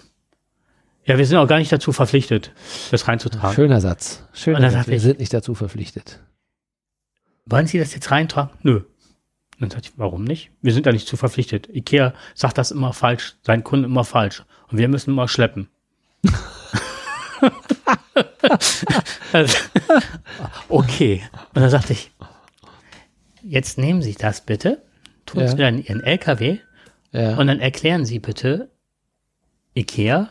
ja, wir sind auch gar nicht dazu verpflichtet, das reinzutragen. Schöner Satz. Schöner Und dann Satz. Wir ich- sind nicht dazu verpflichtet. Wollen Sie das jetzt reintragen? Nö. Dann sagte ich, warum nicht? Wir sind da nicht zu verpflichtet. Ikea sagt das immer falsch, seinen Kunden immer falsch. Und wir müssen immer schleppen. okay. Und dann sagte ich, jetzt nehmen Sie das bitte, tun es Ja. wieder in Ihren LKW Ja. und dann erklären Sie bitte Ikea,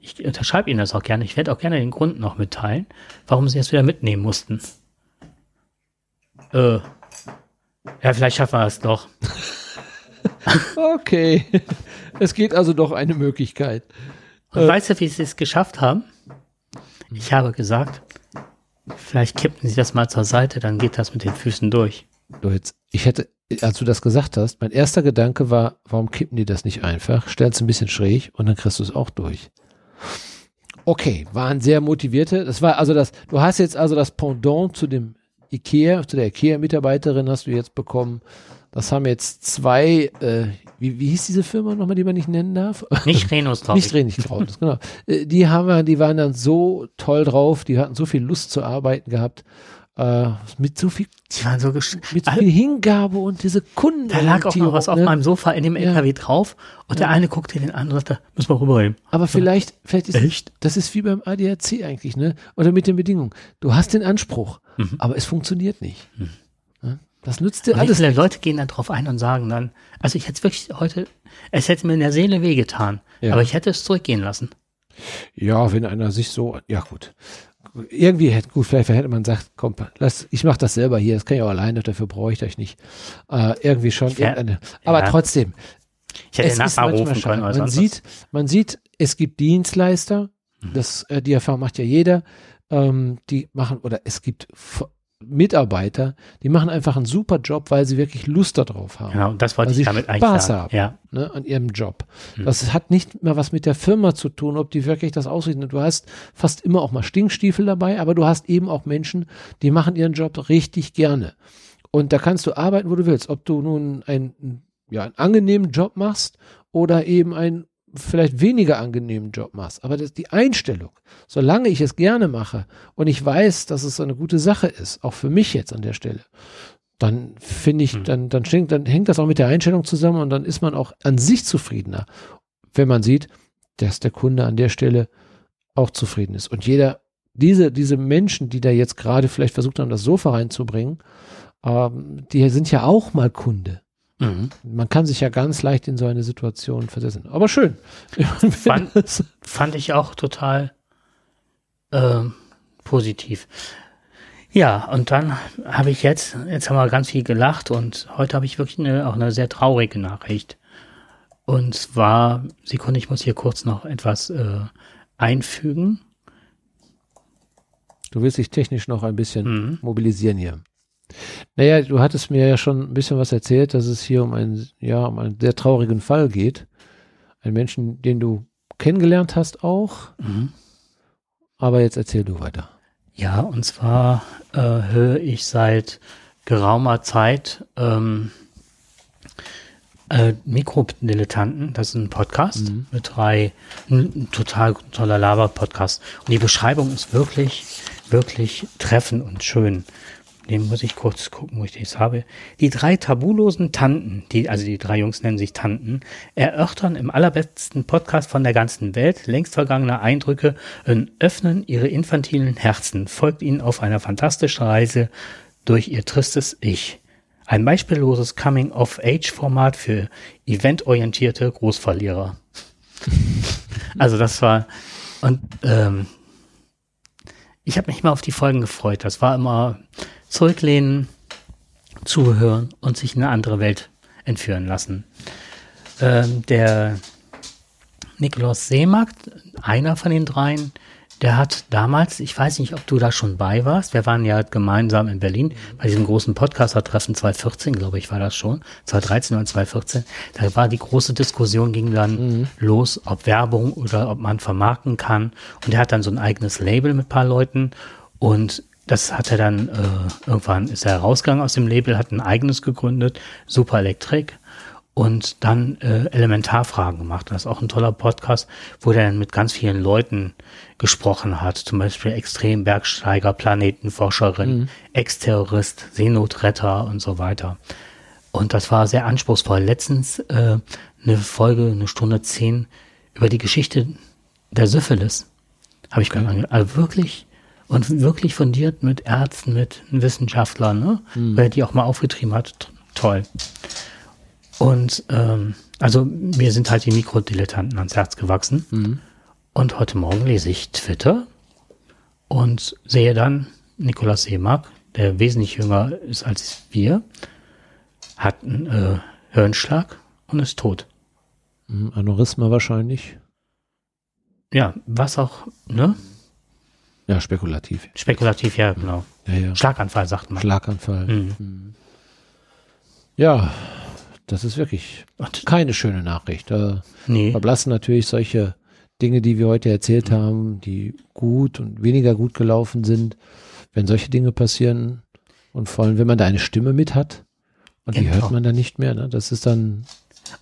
ich unterschreibe Ihnen das auch gerne, ich werde auch gerne den Grund noch mitteilen, warum Sie es wieder mitnehmen mussten. Äh, ja, vielleicht schaffen wir es doch. Okay. Es geht also doch eine Möglichkeit. Und weißt du, wie sie es geschafft haben? Ich habe gesagt, vielleicht kippen Sie das mal zur Seite, dann geht das mit den Füßen durch. Du jetzt, ich hätte, als du das gesagt hast, mein erster Gedanke war, warum kippen die das nicht einfach? Stellen es ein bisschen schräg und dann kriegst du es auch durch. Okay, waren sehr motivierte. Das war also das, du hast jetzt also das Pendant zu dem IKEA, zu der IKEA-Mitarbeiterin hast du jetzt bekommen. Das haben jetzt zwei, äh, wie, wie hieß diese Firma nochmal, die man nicht nennen darf? Nicht Renus drauf. Nicht trauen, das, genau. Äh, Die haben wir, die waren dann so toll drauf, die hatten so viel Lust zu arbeiten gehabt, äh, mit so viel, Sie waren so mit so viel Hingabe und diese Kunden. Da lag auch noch was auf ne? meinem Sofa in dem Ja. LKW drauf und der eine guckte den an und sagte, müssen wir rüberheben. Aber vielleicht, vielleicht ist Echt? das ist wie beim ADAC eigentlich, ne? Oder mit den Bedingungen. Du hast den Anspruch, Mhm. aber es funktioniert nicht. Ne? Das nützt dir alles. viele Leute gehen dann drauf ein und sagen dann, also ich hätte es wirklich heute, es hätte mir in der Seele wehgetan, Ja. aber ich hätte es zurückgehen lassen. Ja, wenn einer sich so, ja gut. Irgendwie hätte, gut, vielleicht hätte man gesagt, komm, lass, ich mache das selber hier, das kann ich auch alleine, dafür brauche ich euch nicht. Äh, irgendwie schon. Irgendeine- aber ja. trotzdem, Ich hätte es ist nachher manchmal rufen können Man sonst sieht, man sieht, es gibt Dienstleister, Mhm. das, äh, die Erfahrung macht ja jeder, ähm, die machen, oder es gibt Mitarbeiter, die machen einfach einen super Job, weil sie wirklich Lust darauf haben. Genau, und das wollte Weil ich damit eigentlich Spaß sagen. haben. Ja. ne, an ihrem Job. Hm. Das hat nicht mehr was mit der Firma zu tun, ob die wirklich das ausrichten. Du hast fast immer auch mal Stinkstiefel dabei, aber du hast eben auch Menschen, die machen ihren Job richtig gerne. Und da kannst du arbeiten, wo du willst. Ob du nun einen, ja, einen angenehmen Job machst oder eben einen vielleicht weniger angenehmen Job machst. Aber das, die Einstellung, solange ich es gerne mache und ich weiß, dass es eine gute Sache ist, auch für mich jetzt an der Stelle, dann finde ich, Hm. dann, dann, stinkt, dann hängt das auch mit der Einstellung zusammen und dann ist man auch an sich zufriedener, wenn man sieht, dass der Kunde an der Stelle auch zufrieden ist. Und jeder, diese, diese Menschen, die da jetzt gerade vielleicht versucht haben, das Sofa reinzubringen, ähm, die sind ja auch mal Kunde. Mhm. Man kann sich ja ganz leicht in so eine Situation versetzen. Aber schön. Fand- Fand ich auch total ähm, positiv. Ja, und dann habe ich jetzt, jetzt haben wir ganz viel gelacht und heute habe ich wirklich eine, auch eine sehr traurige Nachricht. Und zwar, Sekunde, ich muss hier kurz noch etwas äh, einfügen. Du willst dich technisch noch ein bisschen Mhm. mobilisieren hier. Naja, du hattest mir ja schon ein bisschen was erzählt, dass es hier um einen, ja, um einen sehr traurigen Fall geht. Einen Menschen, den du kennengelernt hast auch. Mhm. Aber jetzt erzähl du weiter. Ja, und zwar äh, höre ich seit geraumer Zeit ähm, äh, Mikrodilettanten, das ist ein Podcast Mhm. mit drei, ein, ein total toller Laber-Podcast. Und die Beschreibung ist wirklich, wirklich treffend und schön. Den muss ich kurz gucken, wo ich das habe. Die drei tabulosen Tanten, die, also die drei Jungs nennen sich Tanten, erörtern im allerbesten Podcast von der ganzen Welt längst vergangene Eindrücke und öffnen ihre infantilen Herzen, folgt ihnen auf einer fantastischen Reise durch ihr tristes Ich. Ein beispielloses Coming-of-Age-Format für eventorientierte Großverlierer. also das war, und ähm, ich habe mich immer auf die Folgen gefreut. Das war immer zurücklehnen, zuhören und sich in eine andere Welt entführen lassen. Ähm, der Nikolaus Seemarkt, einer von den dreien, der hat damals, ich weiß nicht, ob du da schon bei warst, wir waren ja gemeinsam in Berlin bei diesem großen Podcaster-Treffen 2014, glaube ich, war das schon, 2013 oder 2014. Da war die große Diskussion, ging dann los, ob Werbung oder ob man vermarkten kann. Und er hat dann so ein eigenes Label mit paar Leuten und das hat er dann, äh, irgendwann ist er rausgegangen aus dem Label, hat ein eigenes gegründet, Super Electric und dann äh, Elementarfragen gemacht. Das ist auch ein toller Podcast, wo der dann mit ganz vielen Leuten gesprochen hat. Zum Beispiel Extrembergsteiger, Planetenforscherin, Ex-Terrorist, Seenotretter und so weiter. Und das war sehr anspruchsvoll. Letztens äh, eine Folge, eine Stunde zehn, über die Geschichte der Syphilis. Habe ich okay. ange Also wirklich und wirklich fundiert mit Ärzten, mit Wissenschaftlern, ne? Wer die auch mal aufgetrieben hat. Toll. Und ähm, also mir sind halt die Mikrodilettanten ans Herz gewachsen. Und heute Morgen lese ich Twitter und sehe dann Nikolaus Seemark, der wesentlich jünger ist als wir, hat einen äh, Hirnschlag und ist tot. Hm, Aneurysma wahrscheinlich. Ja, was auch, ne? Ja, spekulativ. Spekulativ, ja, genau. Ja, ja. Schlaganfall, sagt man. Schlaganfall. Mhm. Ja, das ist wirklich keine schöne Nachricht. Da nee, verblassen natürlich solche Dinge, die wir heute erzählt haben, die gut und weniger gut gelaufen sind, wenn solche Dinge passieren und vor allem, wenn man da eine Stimme mit hat und die Genau. hört man dann nicht mehr, ne? das ist dann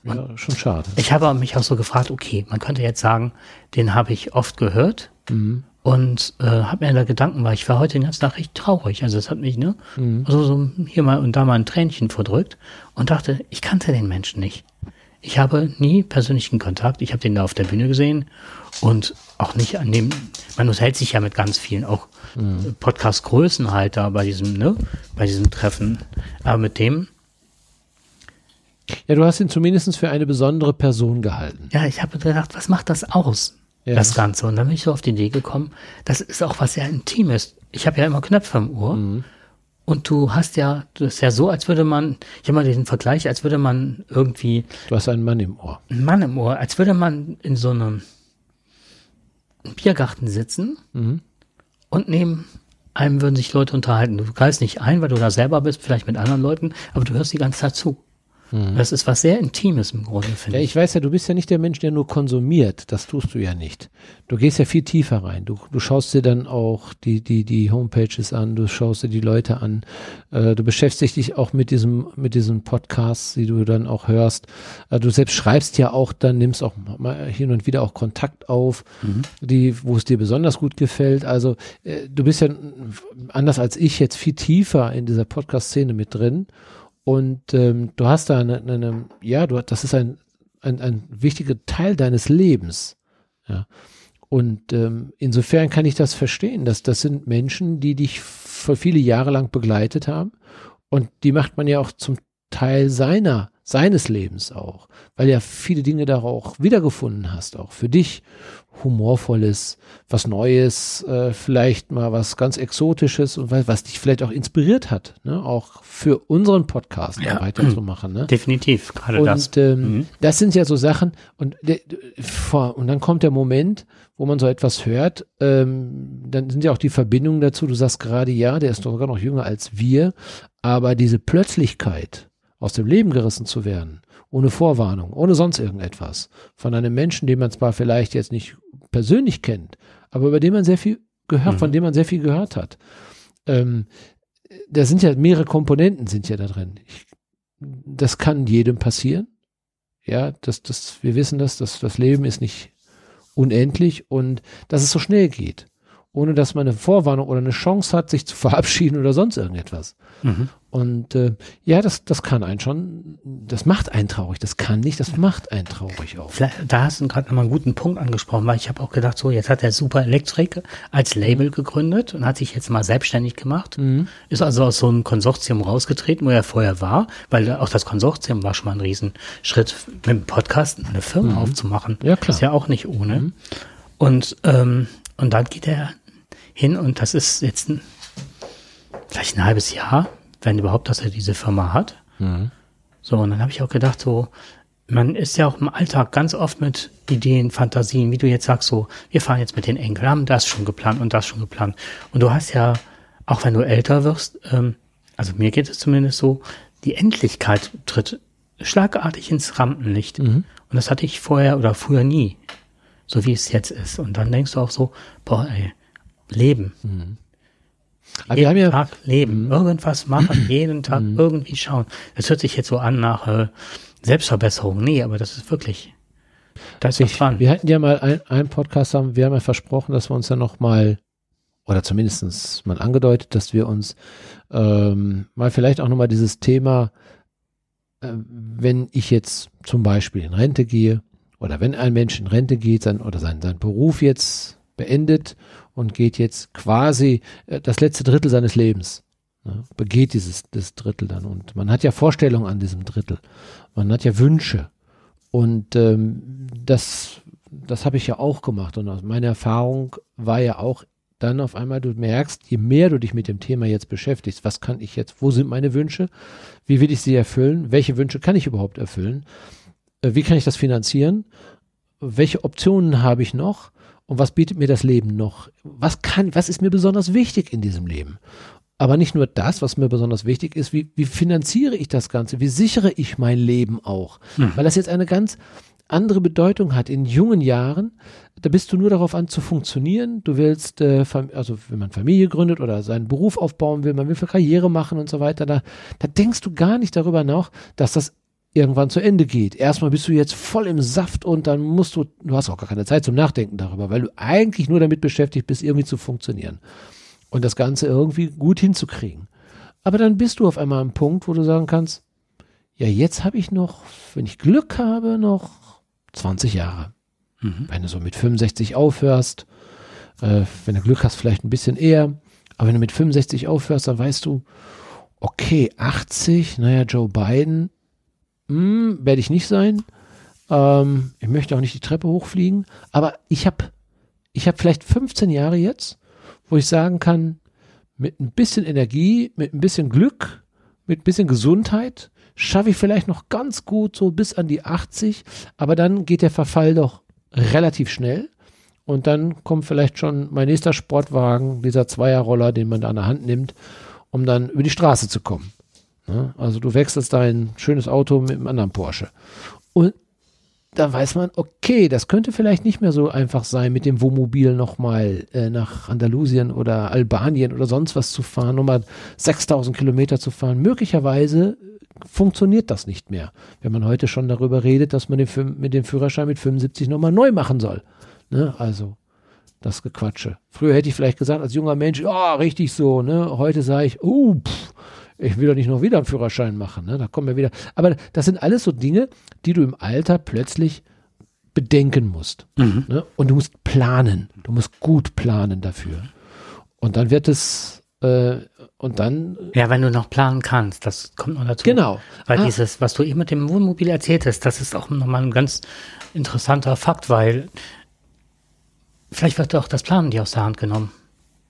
ja, schon schade. ich habe mich auch so gefragt, okay, man könnte jetzt sagen, den habe ich oft gehört Mhm. Und äh, habe mir da Gedanken, weil ich war heute den ganzen Tag recht traurig. Also es hat mich, ne, Mhm. also so hier mal und da mal ein Tränchen verdrückt und dachte, ich kannte den Menschen nicht. Ich habe nie persönlichen Kontakt. Ich habe den da auf der Bühne gesehen und auch nicht an dem, man unterhält sich ja mit ganz vielen, auch Mhm. Podcast-Größen halt da bei diesem, ne, bei diesem Treffen. Aber mit dem, Ja, du hast ihn zumindest für eine besondere Person gehalten. ja, ich habe gedacht, was macht das aus? Ja. Das Ganze. Und dann bin ich so auf die Idee gekommen, das ist auch was sehr Intimes. Ich habe ja immer Knöpfe im Ohr. Mhm. Und du hast ja, das ist ja so, als würde man, ich habe mal diesen Vergleich, als würde man irgendwie Du hast einen Mann im Ohr. einen Mann im Ohr, als würde man in so einem Biergarten sitzen Mhm. und neben einem würden sich Leute unterhalten. Du greifst nicht ein, weil du da selber bist, vielleicht mit anderen Leuten, aber du hörst die ganze Zeit zu. Das ist was sehr Intimes im Grunde, Mhm. Ja, finde ich. ich weiß ja, du bist ja nicht der Mensch, der nur konsumiert. Das tust du ja nicht. Du gehst ja viel tiefer rein. Du, du schaust dir dann auch die, die, die Homepages an, du schaust dir die Leute an. Äh, du beschäftigst dich auch mit diesem, mit diesen Podcasts, die du dann auch hörst. Äh, du selbst schreibst ja auch dann, nimmst auch mal hin und wieder auch Kontakt auf, die, wo es dir besonders gut gefällt. Also, äh, du bist ja anders als ich jetzt viel tiefer in dieser Podcast-Szene mit drin. Und ähm, du hast da eine, eine ja, du, das ist ein, ein, ein wichtiger Teil deines Lebens. Ja. Und ähm, insofern kann ich das verstehen, dass das sind Menschen, die dich für viele Jahre lang begleitet haben. Und die macht man ja auch zum Teil seiner, seines Lebens auch, weil ja viele Dinge da auch wiedergefunden hast, auch für dich. Humorvolles, was Neues, äh, vielleicht mal was ganz Exotisches und was, was dich vielleicht auch inspiriert hat, ne? auch für unseren Podcast Ja. weiterzumachen. Ne? Definitiv, gerade das. Und ähm, Mhm. das sind ja so Sachen und, vor, und dann kommt der Moment, wo man so etwas hört, ähm, dann sind ja auch die Verbindungen dazu, du sagst gerade, ja, der ist sogar noch jünger als wir, aber diese Plötzlichkeit, aus dem Leben gerissen zu werden, ohne Vorwarnung, ohne sonst irgendetwas, von einem Menschen, den man zwar vielleicht jetzt nicht persönlich kennt, aber über den man sehr viel gehört, Mhm. von dem man sehr viel gehört hat. Ähm, da sind ja mehrere Komponenten sind ja da drin. Ich, das kann jedem passieren. Ja, das, das, wir wissen das, dass das Leben ist nicht unendlich und dass es so schnell geht, ohne dass man eine Vorwarnung oder eine Chance hat, sich zu verabschieden oder sonst irgendetwas. Mhm. Und äh, ja, das, das kann einen schon, das macht einen traurig. Das kann nicht, das macht einen traurig auch. Da hast du gerade nochmal einen guten Punkt angesprochen, weil ich habe auch gedacht, so jetzt hat der Super Electric als Label gegründet und hat sich jetzt mal selbstständig gemacht. Mhm. Ist also aus so einem Konsortium rausgetreten, wo er vorher war, weil auch das Konsortium war schon mal ein Riesenschritt, mit dem Podcast eine Firma aufzumachen. Ja, klar. Ist ja auch nicht ohne. Und, ähm, und dann geht er hin und das ist jetzt ein, vielleicht ein halbes Jahr, wenn überhaupt, dass er diese Firma hat. So, und dann habe ich auch gedacht, so, man ist ja auch im Alltag ganz oft mit Ideen, Fantasien, wie du jetzt sagst, so, wir fahren jetzt mit den Enkeln, haben das schon geplant und das schon geplant. Und du hast ja, auch wenn du älter wirst, ähm, also mir geht es zumindest so, die Endlichkeit tritt schlagartig ins Rampenlicht. Und das hatte ich vorher oder früher nie, so wie es jetzt ist. Und dann denkst du auch so, boah, ey, Leben. Aber wir haben jeden ja, Tag leben, irgendwas machen, jeden Tag irgendwie schauen. Das hört sich jetzt so an nach äh, Selbstverbesserung. Nee, aber das ist wirklich, da ist was dran. wir hatten ja mal ein, einen Podcast haben, wir haben ja versprochen, dass wir uns dann noch mal oder zumindest mal angedeutet, dass wir uns ähm, mal vielleicht auch nochmal dieses Thema, äh, wenn ich jetzt zum Beispiel in Rente gehe oder wenn ein Mensch in Rente geht sein, oder sein, sein Beruf jetzt beendet und geht jetzt quasi äh, das letzte Drittel seines Lebens, ne, begeht dieses das Drittel dann. Und man hat ja Vorstellungen an diesem Drittel, man hat ja Wünsche. Und ähm, das das habe ich ja auch gemacht. Und aus meiner Erfahrung war ja auch dann auf einmal du merkst, je mehr du dich mit dem Thema jetzt beschäftigst, was kann ich jetzt, wo sind meine Wünsche, wie will ich sie erfüllen, welche Wünsche kann ich überhaupt erfüllen, äh, wie kann ich das finanzieren, welche Optionen habe ich noch und was bietet mir das Leben noch, was kann, was ist mir besonders wichtig in diesem Leben. Aber nicht nur das, was mir besonders wichtig ist, wie, wie finanziere ich das Ganze, wie sichere ich mein Leben auch, weil das jetzt eine ganz andere Bedeutung hat. In jungen Jahren, da bist du nur darauf an zu funktionieren. Du willst, äh, also wenn man Familie gründet oder seinen Beruf aufbauen will, man will für Karriere machen und so weiter, da, da denkst du gar nicht darüber nach, dass das irgendwann zu Ende geht. Erstmal bist du jetzt voll im Saft und dann musst du, du hast auch gar keine Zeit zum Nachdenken darüber, weil du eigentlich nur damit beschäftigt bist, irgendwie zu funktionieren und das Ganze irgendwie gut hinzukriegen. Aber dann bist du auf einmal am Punkt, wo du sagen kannst, ja, jetzt habe ich noch, wenn ich Glück habe, noch 20 Jahre. Mhm. Wenn du so mit 65 aufhörst, äh, wenn du Glück hast, vielleicht ein bisschen eher, aber wenn du mit 65 aufhörst, dann weißt du, okay, 80, naja, Joe Biden, hm, werde ich nicht sein. Ähm, ich möchte auch nicht die Treppe hochfliegen, aber ich habe ich hab vielleicht 15 Jahre jetzt, wo ich sagen kann, mit ein bisschen Energie, mit ein bisschen Glück, mit ein bisschen Gesundheit, schaffe ich vielleicht noch ganz gut so bis an die 80, aber dann geht der Verfall doch relativ schnell und dann kommt vielleicht schon mein nächster Sportwagen, dieser Zweierroller, den man da an der Hand nimmt, um dann über die Straße zu kommen. Ne? Also du wechselst dein schönes Auto mit einem anderen Porsche. Und da weiß man, okay, das könnte vielleicht nicht mehr so einfach sein, mit dem Wohnmobil nochmal äh, nach Andalusien oder Albanien oder sonst was zu fahren, nochmal 6000 Kilometer zu fahren. Möglicherweise funktioniert das nicht mehr, wenn man heute schon darüber redet, dass man den, mit dem Führerschein mit 75 nochmal neu machen soll. Ne? Also das Gequatsche. Früher hätte ich vielleicht gesagt, als junger Mensch, ja, richtig so. Ne? Heute sage ich, oh, pff, ich will doch nicht noch wieder einen Führerschein machen. Ne? Da kommen wir wieder. Aber das sind alles so Dinge, die du im Alter plötzlich bedenken musst. Mhm. Ne? Und du musst planen. Du musst gut planen dafür. Und dann wird es, äh, und dann, Ja, wenn du noch planen kannst, das kommt noch dazu. genau. Weil Ah, dieses, was du eben mit dem Wohnmobil erzählt hast, das ist auch nochmal ein ganz interessanter Fakt, weil vielleicht wird auch das Planen dir aus der Hand genommen,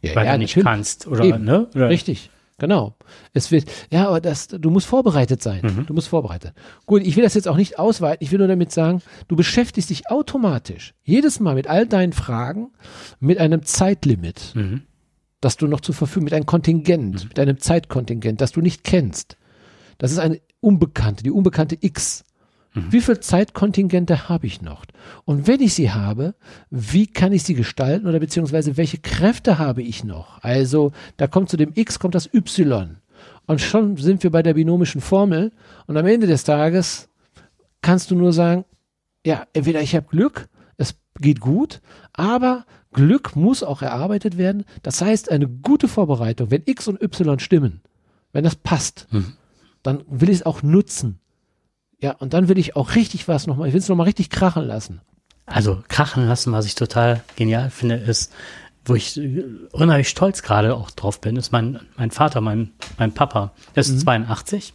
ja, weil ja, du nicht natürlich. kannst. Oder, Eben. ne? Oder, Richtig, genau. Es wird, ja, aber das, du musst vorbereitet sein. Mhm. Du musst vorbereitet. Gut, ich will das jetzt auch nicht ausweiten. Ich will nur damit sagen, du beschäftigst dich automatisch jedes Mal mit all deinen Fragen mit einem Zeitlimit, Mhm. das du noch zur Verfügung, mit einem Kontingent, mit einem Zeitkontingent, das du nicht kennst. Das ist eine Unbekannte, die Unbekannte X. Wie viel Zeitkontingente habe ich noch? Und wenn ich sie habe, wie kann ich sie gestalten oder beziehungsweise welche Kräfte habe ich noch? Also da kommt zu dem X kommt das Y. Und schon sind wir bei der binomischen Formel. Und am Ende des Tages kannst du nur sagen, ja, entweder ich habe Glück, es geht gut, aber Glück muss auch erarbeitet werden. Das heißt, eine gute Vorbereitung, wenn X und Y stimmen, wenn das passt, Mhm. dann will ich es auch nutzen. Ja, und dann will ich auch richtig was nochmal, ich will es nochmal richtig krachen lassen. Also krachen lassen, was ich total genial finde, ist, wo ich unheimlich stolz gerade auch drauf bin, ist mein, mein Vater, mein, mein Papa, der ist 82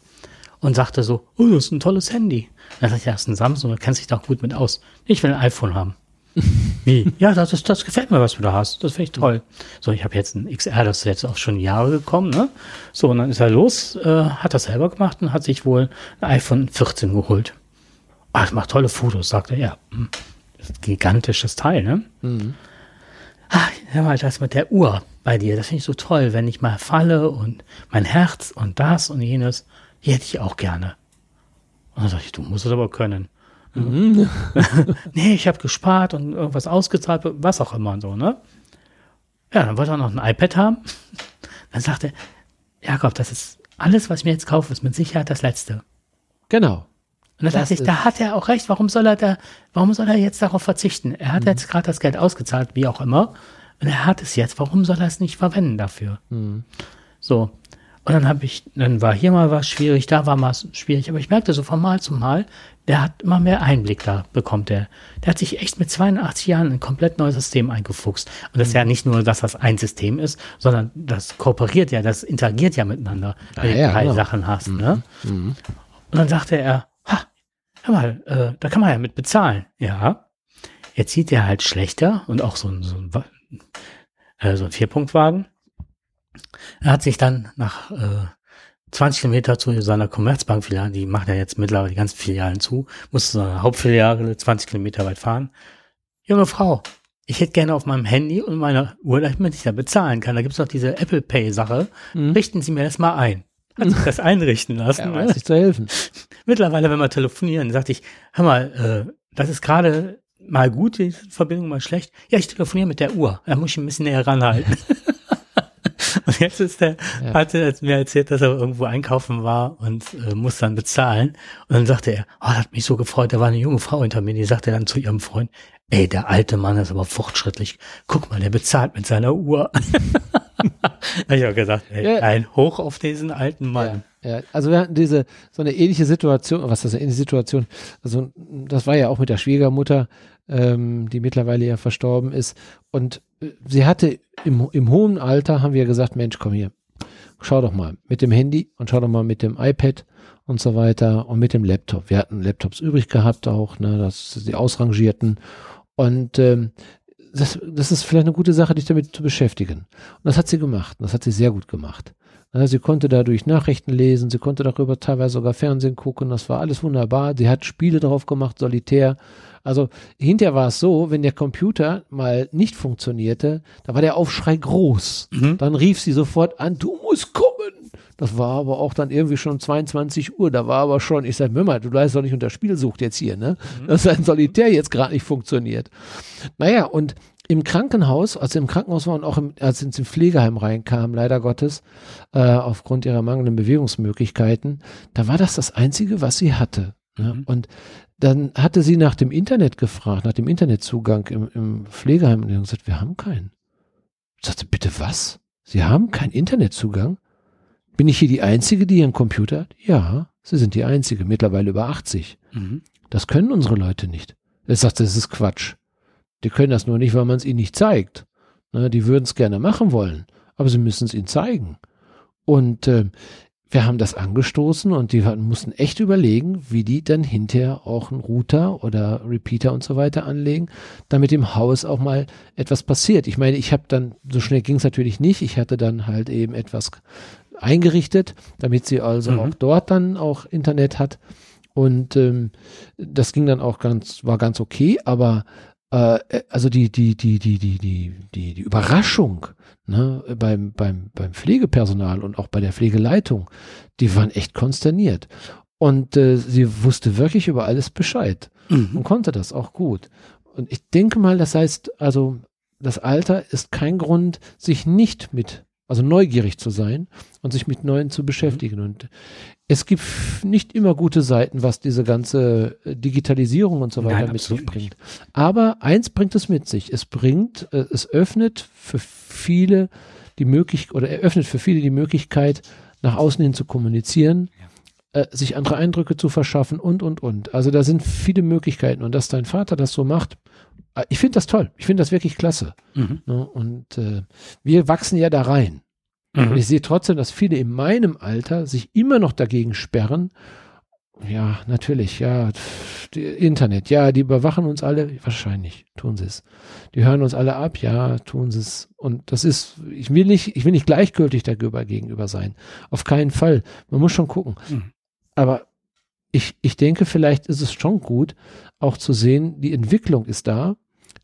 und sagte so, oh, das ist ein tolles Handy. Dann sagte ich, ja, das ist ein Samsung, du kennst dich doch gut mit aus. Ich will ein iPhone haben. Wie? Ja, das, ist, das gefällt mir, was du da hast. Das finde ich toll. So, ich habe jetzt ein XR, das ist jetzt auch schon Jahre gekommen, ne? So, und dann ist er los, äh, hat das selber gemacht und hat sich wohl ein iPhone 14 geholt. Ah, das macht tolle Fotos, sagt er, ja. hm, Das ist ein gigantisches Teil, ne? Ah, hör mal, das mit der Uhr bei dir, das finde ich so toll, wenn ich mal falle und mein Herz und das und jenes, die hätte ich auch gerne. Und dann sag ich, du musst es aber können. nee, ich habe gespart und irgendwas ausgezahlt, was auch immer und so, ne? Ja, dann wollte er noch ein iPad haben. Dann sagte er, Jakob, das ist alles, was ich mir jetzt kaufe, ist mit Sicherheit das letzte. Genau. Und da dachte ich, da hat er auch recht. Warum soll er da, warum soll er jetzt darauf verzichten? Er hat jetzt gerade das Geld ausgezahlt, wie auch immer. Und er hat es jetzt. Warum soll er es nicht verwenden dafür? So. Und dann habe ich, dann war hier mal was schwierig, da war mal schwierig. Aber ich merkte so von Mal zu Mal, der hat immer mehr Einblick da bekommt er. Der hat sich echt mit 82 Jahren in ein komplett neues System eingefuchst. Und das ist ja nicht nur, dass das ein System ist, sondern das kooperiert ja, das interagiert ja miteinander, wenn du ja, drei genau. Sachen hast. Ne? Und dann sagte er, ha, hör mal, äh, da kann man ja mit bezahlen. Ja. Jetzt sieht er halt schlechter und auch so ein, so ein, äh, so ein Vierpunktwagen. Er hat sich dann nach äh, 20 Kilometer zu seiner Commerzbank-Filiale, die macht ja jetzt mittlerweile die ganzen Filialen zu, musste zu seiner Hauptfiliale 20 Kilometer weit fahren. Junge Frau, ich hätte gerne auf meinem Handy und meiner Uhr, damit ich da bezahlen kann. Da gibt's doch diese Apple Pay-Sache. Richten Sie mir das mal ein. Hat sich das einrichten lassen. Er ne? weiß sich zu helfen. Mittlerweile, wenn wir telefonieren, sagte ich, hör mal, äh, das ist gerade mal gut, die Verbindung mal schlecht. Ja, ich telefoniere mit der Uhr. Da muss ich ein bisschen näher ranhalten. und jetzt ist der, Ja. hatte er mir erzählt, dass er irgendwo einkaufen war und äh, muss dann bezahlen. Und dann sagte er, oh, das hat mich so gefreut, da war eine junge Frau hinter mir, die sagte dann zu ihrem Freund, ey, der alte Mann ist aber fortschrittlich. Guck mal, der bezahlt mit seiner Uhr. Ich auch gesagt, ey, Ja. ein Hoch auf diesen alten Mann. Ja, also wir hatten diese, so eine ähnliche Situation, was ist das, eine ähnliche Situation, also das war ja auch mit der Schwiegermutter, ähm, die mittlerweile ja verstorben ist und äh, sie hatte im, im hohen Alter, haben wir gesagt, Mensch, komm hier, schau doch mal mit dem Handy und schau doch mal mit dem iPad und so weiter und mit dem Laptop. Wir hatten Laptops übrig gehabt auch, ne, das die ausrangierten und ähm, das, das ist vielleicht eine gute Sache, dich damit zu beschäftigen. Und das hat sie gemacht. Und das hat sie sehr gut gemacht. Ja, sie konnte dadurch Nachrichten lesen, sie konnte darüber teilweise sogar Fernsehen gucken, das war alles wunderbar. Sie hat Spiele drauf gemacht, solitär. Also hinterher war es so, wenn der Computer mal nicht funktionierte, da war der Aufschrei groß. Dann rief sie sofort an, du musst kommen. Das war aber auch dann irgendwie schon 22 Uhr. Da war aber schon, ich sag, Mama, du leistest doch nicht unter Spielsucht jetzt hier, ne? Dass ein Solitär jetzt gerade nicht funktioniert. Naja, und im Krankenhaus, als sie im Krankenhaus war und auch im, als sie ins Pflegeheim reinkam, leider Gottes, äh, aufgrund ihrer mangelnden Bewegungsmöglichkeiten, da war das das Einzige, was sie hatte. Ne? Mhm. Und dann hatte sie nach dem Internet gefragt, nach dem Internetzugang im, im Pflegeheim und gesagt, wir haben keinen. Ich sagte, bitte was? Sie haben keinen Internetzugang? Bin ich hier die Einzige, die hier einen Computer hat? Ja, Sie sind die Einzige, mittlerweile über 80. Mhm. Das können unsere Leute nicht. Er sagt, das ist Quatsch. Die können das nur nicht, weil man es ihnen nicht zeigt. Ne, die würden es gerne machen wollen, aber sie müssen es ihnen zeigen. Und äh, wir haben das angestoßen und die mussten echt überlegen, wie die dann hinterher auch einen Router oder Repeater und so weiter anlegen, damit im Haus auch mal etwas passiert. Ich meine, ich habe dann, so schnell ging es natürlich nicht, ich hatte dann halt eben etwas eingerichtet, damit sie also Mhm. auch dort dann auch Internet hat. Und ähm, das ging dann auch ganz, war ganz okay, aber also die, die, die, die, die, die, die, die Überraschung ne, beim, beim, beim Pflegepersonal und auch bei der Pflegeleitung, die waren echt konsterniert. Und äh, sie wusste wirklich über alles Bescheid Mhm. und konnte das auch gut. Und ich denke mal, das heißt, also das Alter ist kein Grund, sich nicht mit, also neugierig zu sein und sich mit Neuen zu beschäftigen. Und es gibt nicht immer gute Seiten, was diese ganze äh, Digitalisierung und so weiter Nein, mit sich bringt. Aber eins bringt es mit sich. Es bringt, äh, es öffnet für viele die Möglichkeit, oder eröffnet für viele die Möglichkeit, nach außen hin zu kommunizieren, äh, sich andere Eindrücke zu verschaffen und, und, und. Also da sind viele Möglichkeiten und dass dein Vater das so macht, äh, ich finde das toll. Ich finde das wirklich klasse. Mhm. Ne? Und äh, wir wachsen ja da rein. Mhm. ich sehe trotzdem, dass viele in meinem Alter sich immer noch dagegen sperren. Ja, natürlich, ja, Internet, ja, die überwachen uns alle, wahrscheinlich tun sie es. Die hören uns alle ab, ja, tun sie es. Und das ist, ich will nicht, ich will nicht gleichgültig darüber gegenüber sein. Auf keinen Fall. Man muss schon gucken. Mhm. Aber ich, ich denke, vielleicht ist es schon gut, auch zu sehen, die Entwicklung ist da,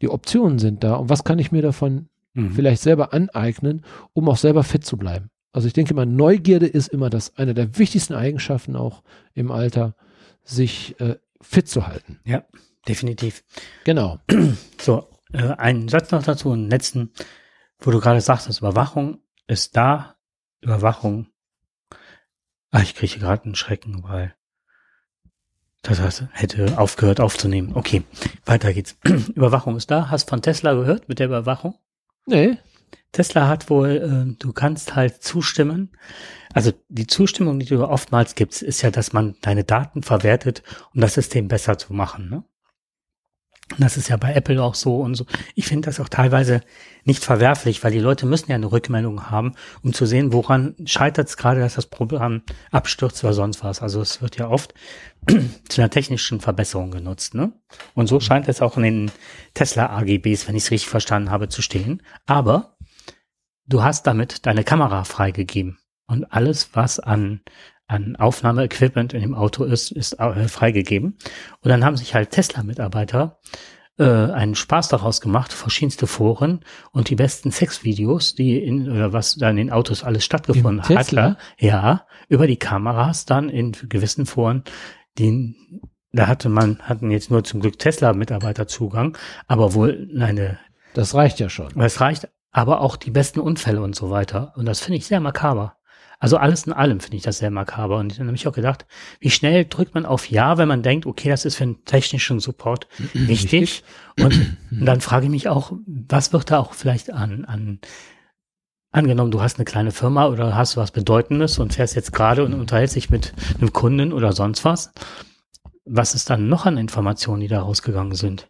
die Optionen sind da und was kann ich mir davon Mhm. vielleicht selber aneignen, um auch selber fit zu bleiben. Also ich denke mal, Neugierde ist immer das eine der wichtigsten Eigenschaften auch im Alter, sich äh, fit zu halten. Ja, definitiv. Genau. So, äh, einen Satz noch dazu, einen letzten, wo du gerade sagtest, Überwachung ist da, Überwachung. Ah, ich kriege gerade einen Schrecken, weil das heißt, hätte aufgehört aufzunehmen. Okay, weiter geht's. Überwachung ist da. Hast von Tesla gehört mit der Überwachung? Nee. Tesla hat wohl, äh, du kannst halt zustimmen. Also die Zustimmung, die du oftmals gibst, ist ja, dass man deine Daten verwertet, um das System besser zu machen. Ne? Das ist ja bei Apple auch so und so. Ich finde das auch teilweise nicht verwerflich, weil die Leute müssen ja eine Rückmeldung haben, um zu sehen, woran scheitert es gerade, dass das Programm abstürzt oder sonst was. Also es wird ja oft zu einer technischen Verbesserung genutzt. Ne? Und so scheint es auch in den Tesla AGBs, wenn ich es richtig verstanden habe, zu stehen. Aber du hast damit deine Kamera freigegeben. Und alles, was an, an Aufnahmeequipment in dem Auto ist, ist äh, freigegeben. Und dann haben sich halt Tesla-Mitarbeiter äh, einen Spaß daraus gemacht, verschiedenste Foren und die besten Sexvideos, die in, oder was da in den Autos alles stattgefunden Im hat, Tesla? ja, über die Kameras dann in gewissen Foren, die, da hatte man, hatten jetzt nur zum Glück Tesla-Mitarbeiter Zugang, aber wohl eine Das reicht ja schon. es reicht aber auch die besten Unfälle und so weiter. Und das finde ich sehr makaber. Also alles in allem finde ich das sehr makaber. Und dann habe ich auch gedacht, wie schnell drückt man auf Ja, wenn man denkt, okay, das ist für einen technischen Support wichtig. Und dann frage ich mich auch, was wird da auch vielleicht an, an angenommen, du hast eine kleine Firma oder hast was Bedeutendes und fährst jetzt gerade und unterhältst dich mit einem Kunden oder sonst was. Was ist dann noch an Informationen, die da rausgegangen sind?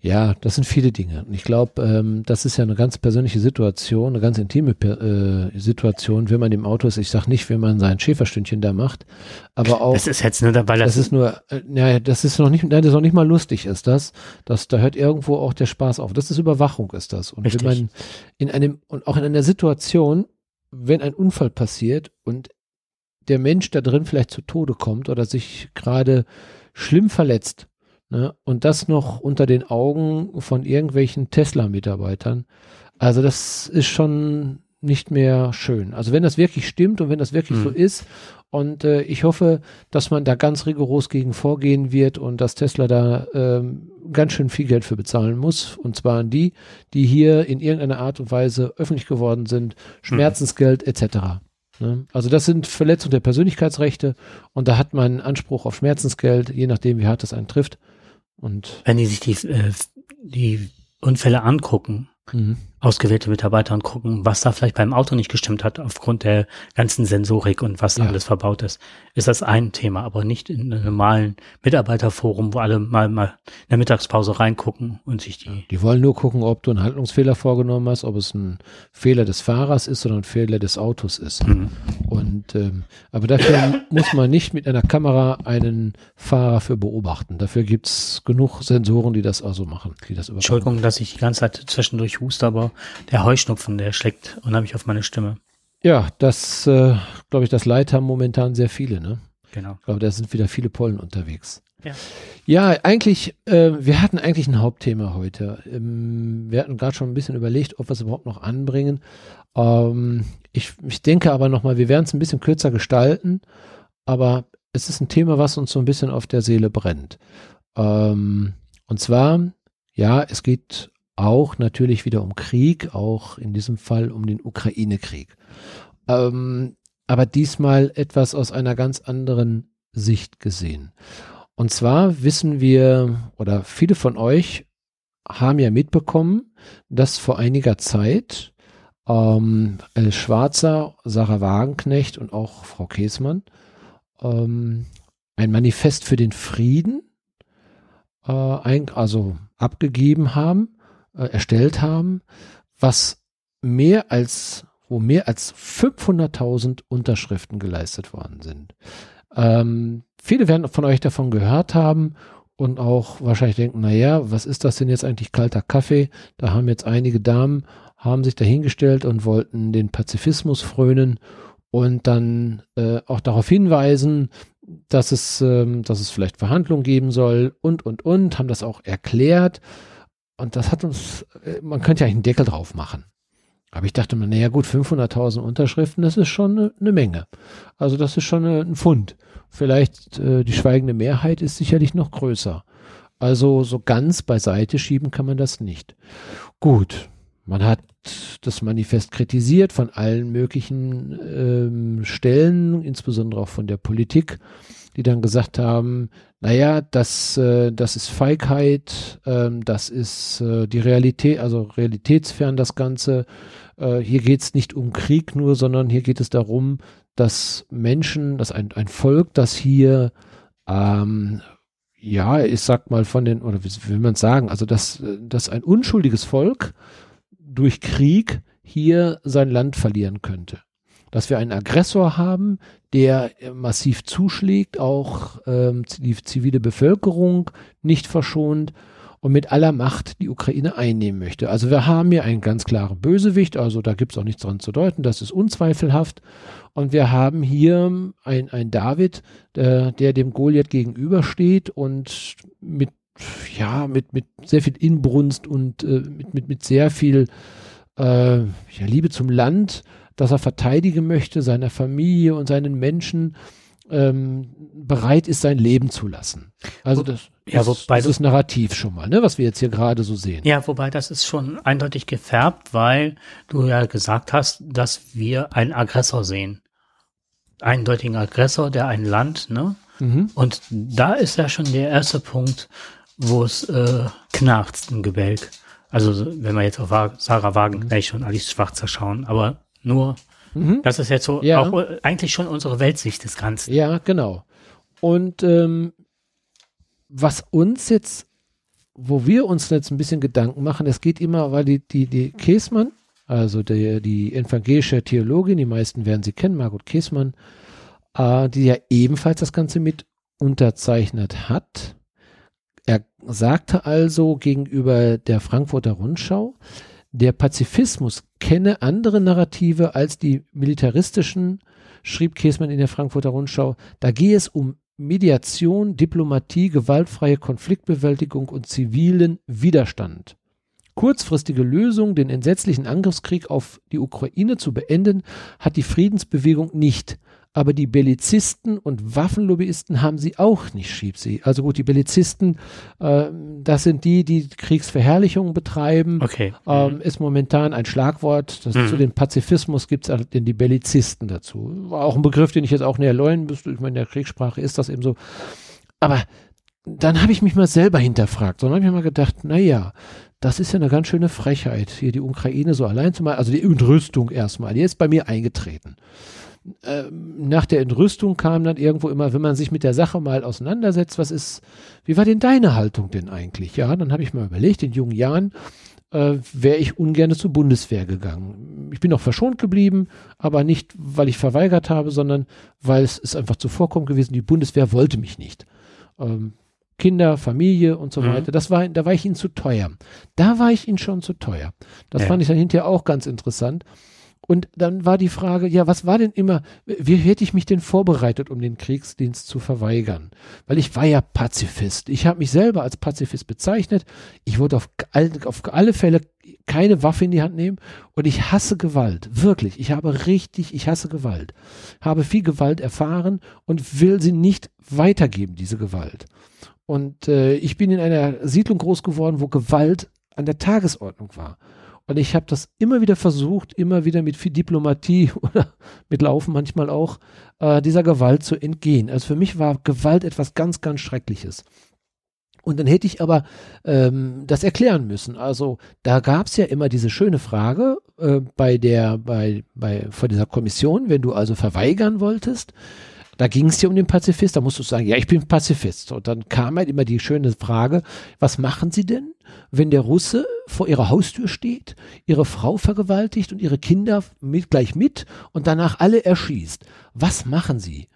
Ja, das sind viele Dinge. Und ich glaube, ähm, das ist ja eine ganz persönliche Situation, eine ganz intime äh, Situation, wenn man im Auto ist. Ich sage nicht, wenn man sein Schäferstündchen da macht, aber auch. Das ist jetzt nur, weil das, ist nur, äh, ja, das ist noch nicht, nein, das ist noch nicht mal lustig, ist das. Das, da hört irgendwo auch der Spaß auf. Das ist Überwachung, ist das. Und Richtig. wenn man in einem, und auch in einer Situation, wenn ein Unfall passiert und der Mensch da drin vielleicht zu Tode kommt oder sich gerade schlimm verletzt, ne, und das noch unter den Augen von irgendwelchen Tesla-Mitarbeitern, also das ist schon nicht mehr schön. Also wenn das wirklich stimmt und wenn das wirklich Mhm. so ist und äh, ich hoffe, dass man da ganz rigoros gegen vorgehen wird und dass Tesla da ähm, ganz schön viel Geld für bezahlen muss. Und zwar an die, die hier in irgendeiner Art und Weise öffentlich geworden sind, Schmerzensgeld etc. Ne? Also das sind Verletzungen der Persönlichkeitsrechte und da hat man Anspruch auf Schmerzensgeld, je nachdem, wie hart das einen trifft. Und wenn die sich die, äh, die Unfälle angucken, mhm. Ausgewählte Mitarbeiter und gucken, was da vielleicht beim Auto nicht gestimmt hat, aufgrund der ganzen Sensorik und was da Ja. alles verbaut ist, ist das ein Thema, aber nicht in einem normalen Mitarbeiterforum, wo alle mal, mal in der Mittagspause reingucken und sich die. die wollen nur gucken, ob du einen Handlungsfehler vorgenommen hast, ob es ein Fehler des Fahrers ist oder ein Fehler des Autos ist. Mhm. Und ähm, aber dafür muss man nicht mit einer Kamera einen Fahrer für beobachten. Dafür gibt's genug Sensoren, die das also machen, die das überwachen. Entschuldigung, dass ich die ganze Zeit zwischendurch huste, aber der Heuschnupfen, der schlägt unheimlich auf meine Stimme. Ja, das äh, glaube ich, das Leid haben momentan sehr viele. Ne? Genau. Ich glaube, da sind wieder viele Pollen unterwegs. Ja. Ja, eigentlich, äh, wir hatten eigentlich ein Hauptthema heute. Ähm, wir hatten gerade schon ein bisschen überlegt, ob wir es überhaupt noch anbringen. Ähm, ich, ich denke aber nochmal, wir werden es ein bisschen kürzer gestalten. Aber es ist ein Thema, was uns so ein bisschen auf der Seele brennt. Ähm, und zwar, ja, es geht auch natürlich wieder um Krieg, auch in diesem Fall um den Ukraine-Krieg. Ähm, aber diesmal etwas aus einer ganz anderen Sicht gesehen. Und zwar wissen wir, oder viele von euch haben ja mitbekommen, dass vor einiger Zeit ähm, El Schwarzer, Sarah Wagenknecht und auch Frau Käsmann ähm, ein Manifest für den Frieden äh, ein, also abgegeben haben, äh, erstellt haben, was mehr als wo mehr als 500.000 Unterschriften geleistet worden sind. Ähm, viele werden von euch davon gehört haben und auch wahrscheinlich denken, naja, was ist das denn jetzt eigentlich kalter Kaffee? Da haben jetzt einige Damen, haben sich dahingestellt und wollten den Pazifismus frönen und dann äh, auch darauf hinweisen, dass es, ähm, dass es vielleicht Verhandlungen geben soll und, und, und, haben das auch erklärt. Und das hat uns, äh, man könnte ja einen Deckel drauf machen. Aber ich dachte mir, naja gut, 500.000 Unterschriften, das ist schon eine, eine, Menge. Also das ist schon eine, ein Fund. Vielleicht äh, die schweigende Mehrheit ist sicherlich noch größer. Also so ganz beiseite schieben kann man das nicht. Gut, man hat das Manifest kritisiert von allen möglichen ähm, Stellen, insbesondere auch von der Politik, die dann gesagt haben, naja, das, äh, das ist Feigheit, ähm, das ist äh, die Realität, also realitätsfern das Ganze. Äh, hier geht es nicht um Krieg nur, sondern hier geht es darum, dass Menschen, dass ein, ein Volk, das hier ähm, ja, ich sag mal von den, oder wie will man sagen, also dass, dass ein unschuldiges Volk durch Krieg hier sein Land verlieren könnte. Dass wir einen Aggressor haben, der massiv zuschlägt, auch ähm, die zivile Bevölkerung nicht verschont und mit aller Macht die Ukraine einnehmen möchte. Also wir haben hier einen ganz klaren Bösewicht, also da gibt es auch nichts dran zu deuten, das ist unzweifelhaft. Und wir haben hier ein, ein David, der, der dem Goliath gegenübersteht und mit ja, mit, mit sehr viel Inbrunst und äh, mit, mit, mit sehr viel äh, ja, Liebe zum Land, das er verteidigen möchte, seiner Familie und seinen Menschen ähm, bereit ist, sein Leben zu lassen. Also das, ja, ist, das Narrativ schon mal, ne, was wir jetzt hier gerade so sehen. Ja, wobei das ist schon eindeutig gefärbt, weil du ja gesagt hast, dass wir einen Aggressor sehen. Eindeutigen Aggressor, der ein Land, ne? Mhm. Und da ist ja schon der erste Punkt, wo es äh, knarzt im Gebälk. Also wenn wir jetzt auf Sarah Wagenknecht und Alice Schwarzer schauen, aber nur, mhm. das ist jetzt so ja. auch äh, eigentlich schon unsere Weltsicht des Ganzen. Ja, genau. Und ähm, was uns jetzt, wo wir uns jetzt ein bisschen Gedanken machen, es geht immer, weil die, die, die Käsmann, also die, die evangelische Theologin, die meisten werden sie kennen, Margot Käsmann, äh, die ja ebenfalls das Ganze mit unterzeichnet hat, er sagte also gegenüber der Frankfurter Rundschau, der Pazifismus kenne andere Narrative als die militaristischen, schrieb Käsmann in der Frankfurter Rundschau. Da gehe es um Mediation, Diplomatie, gewaltfreie Konfliktbewältigung und zivilen Widerstand. Kurzfristige Lösung, den entsetzlichen Angriffskrieg auf die Ukraine zu beenden, hat die Friedensbewegung nicht aber die Bellizisten und Waffenlobbyisten haben sie auch nicht, schrieb sie. Also gut, die Bellizisten, äh, das sind die, die Kriegsverherrlichung betreiben. Okay. Ähm, mhm. Ist momentan ein Schlagwort. Das, mhm. Zu dem Pazifismus gibt es den die Bellizisten dazu. War auch ein Begriff, den ich jetzt auch näher leuen müsste. Ich meine, in der Kriegssprache ist das eben so. Aber dann habe ich mich mal selber hinterfragt. Dann habe ich mir mal gedacht, naja, das ist ja eine ganz schöne Frechheit, hier die Ukraine so allein zu machen. Also die Entrüstung erstmal, die ist bei mir eingetreten. Ähm, nach der Entrüstung kam dann irgendwo immer, wenn man sich mit der Sache mal auseinandersetzt, was ist, wie war denn deine Haltung denn eigentlich? Ja, dann habe ich mal überlegt, in jungen Jahren äh, wäre ich ungern zur Bundeswehr gegangen. Ich bin noch verschont geblieben, aber nicht, weil ich verweigert habe, sondern weil es ist einfach zuvorkommen gewesen, die Bundeswehr wollte mich nicht. Ähm, Kinder, Familie und so mhm. weiter. Das war, da war ich ihnen zu teuer. Da war ich ihnen schon zu teuer. Das ja. fand ich dann hinterher auch ganz interessant. Und dann war die Frage, ja, was war denn immer, wie hätte ich mich denn vorbereitet, um den Kriegsdienst zu verweigern? Weil ich war ja Pazifist. Ich habe mich selber als Pazifist bezeichnet. Ich wollte auf, auf alle Fälle keine Waffe in die Hand nehmen und ich hasse Gewalt. Wirklich. Ich habe richtig, ich hasse Gewalt. Habe viel Gewalt erfahren und will sie nicht weitergeben, diese Gewalt. Und äh, ich bin in einer Siedlung groß geworden, wo Gewalt an der Tagesordnung war. Und ich habe das immer wieder versucht, immer wieder mit viel Diplomatie oder mit Laufen manchmal auch, äh, dieser Gewalt zu entgehen. Also für mich war Gewalt etwas ganz, ganz Schreckliches. Und dann hätte ich aber ähm, das erklären müssen. Also da gab es ja immer diese schöne Frage äh, bei der, bei, bei, vor dieser Kommission, wenn du also verweigern wolltest, da ging es ja um den Pazifist, da musst du sagen, ja, ich bin Pazifist. Und dann kam halt immer die schöne Frage, was machen Sie denn, wenn der Russe vor Ihrer Haustür steht, Ihre Frau vergewaltigt und Ihre Kinder mit, gleich mit und danach alle erschießt? Was machen Sie?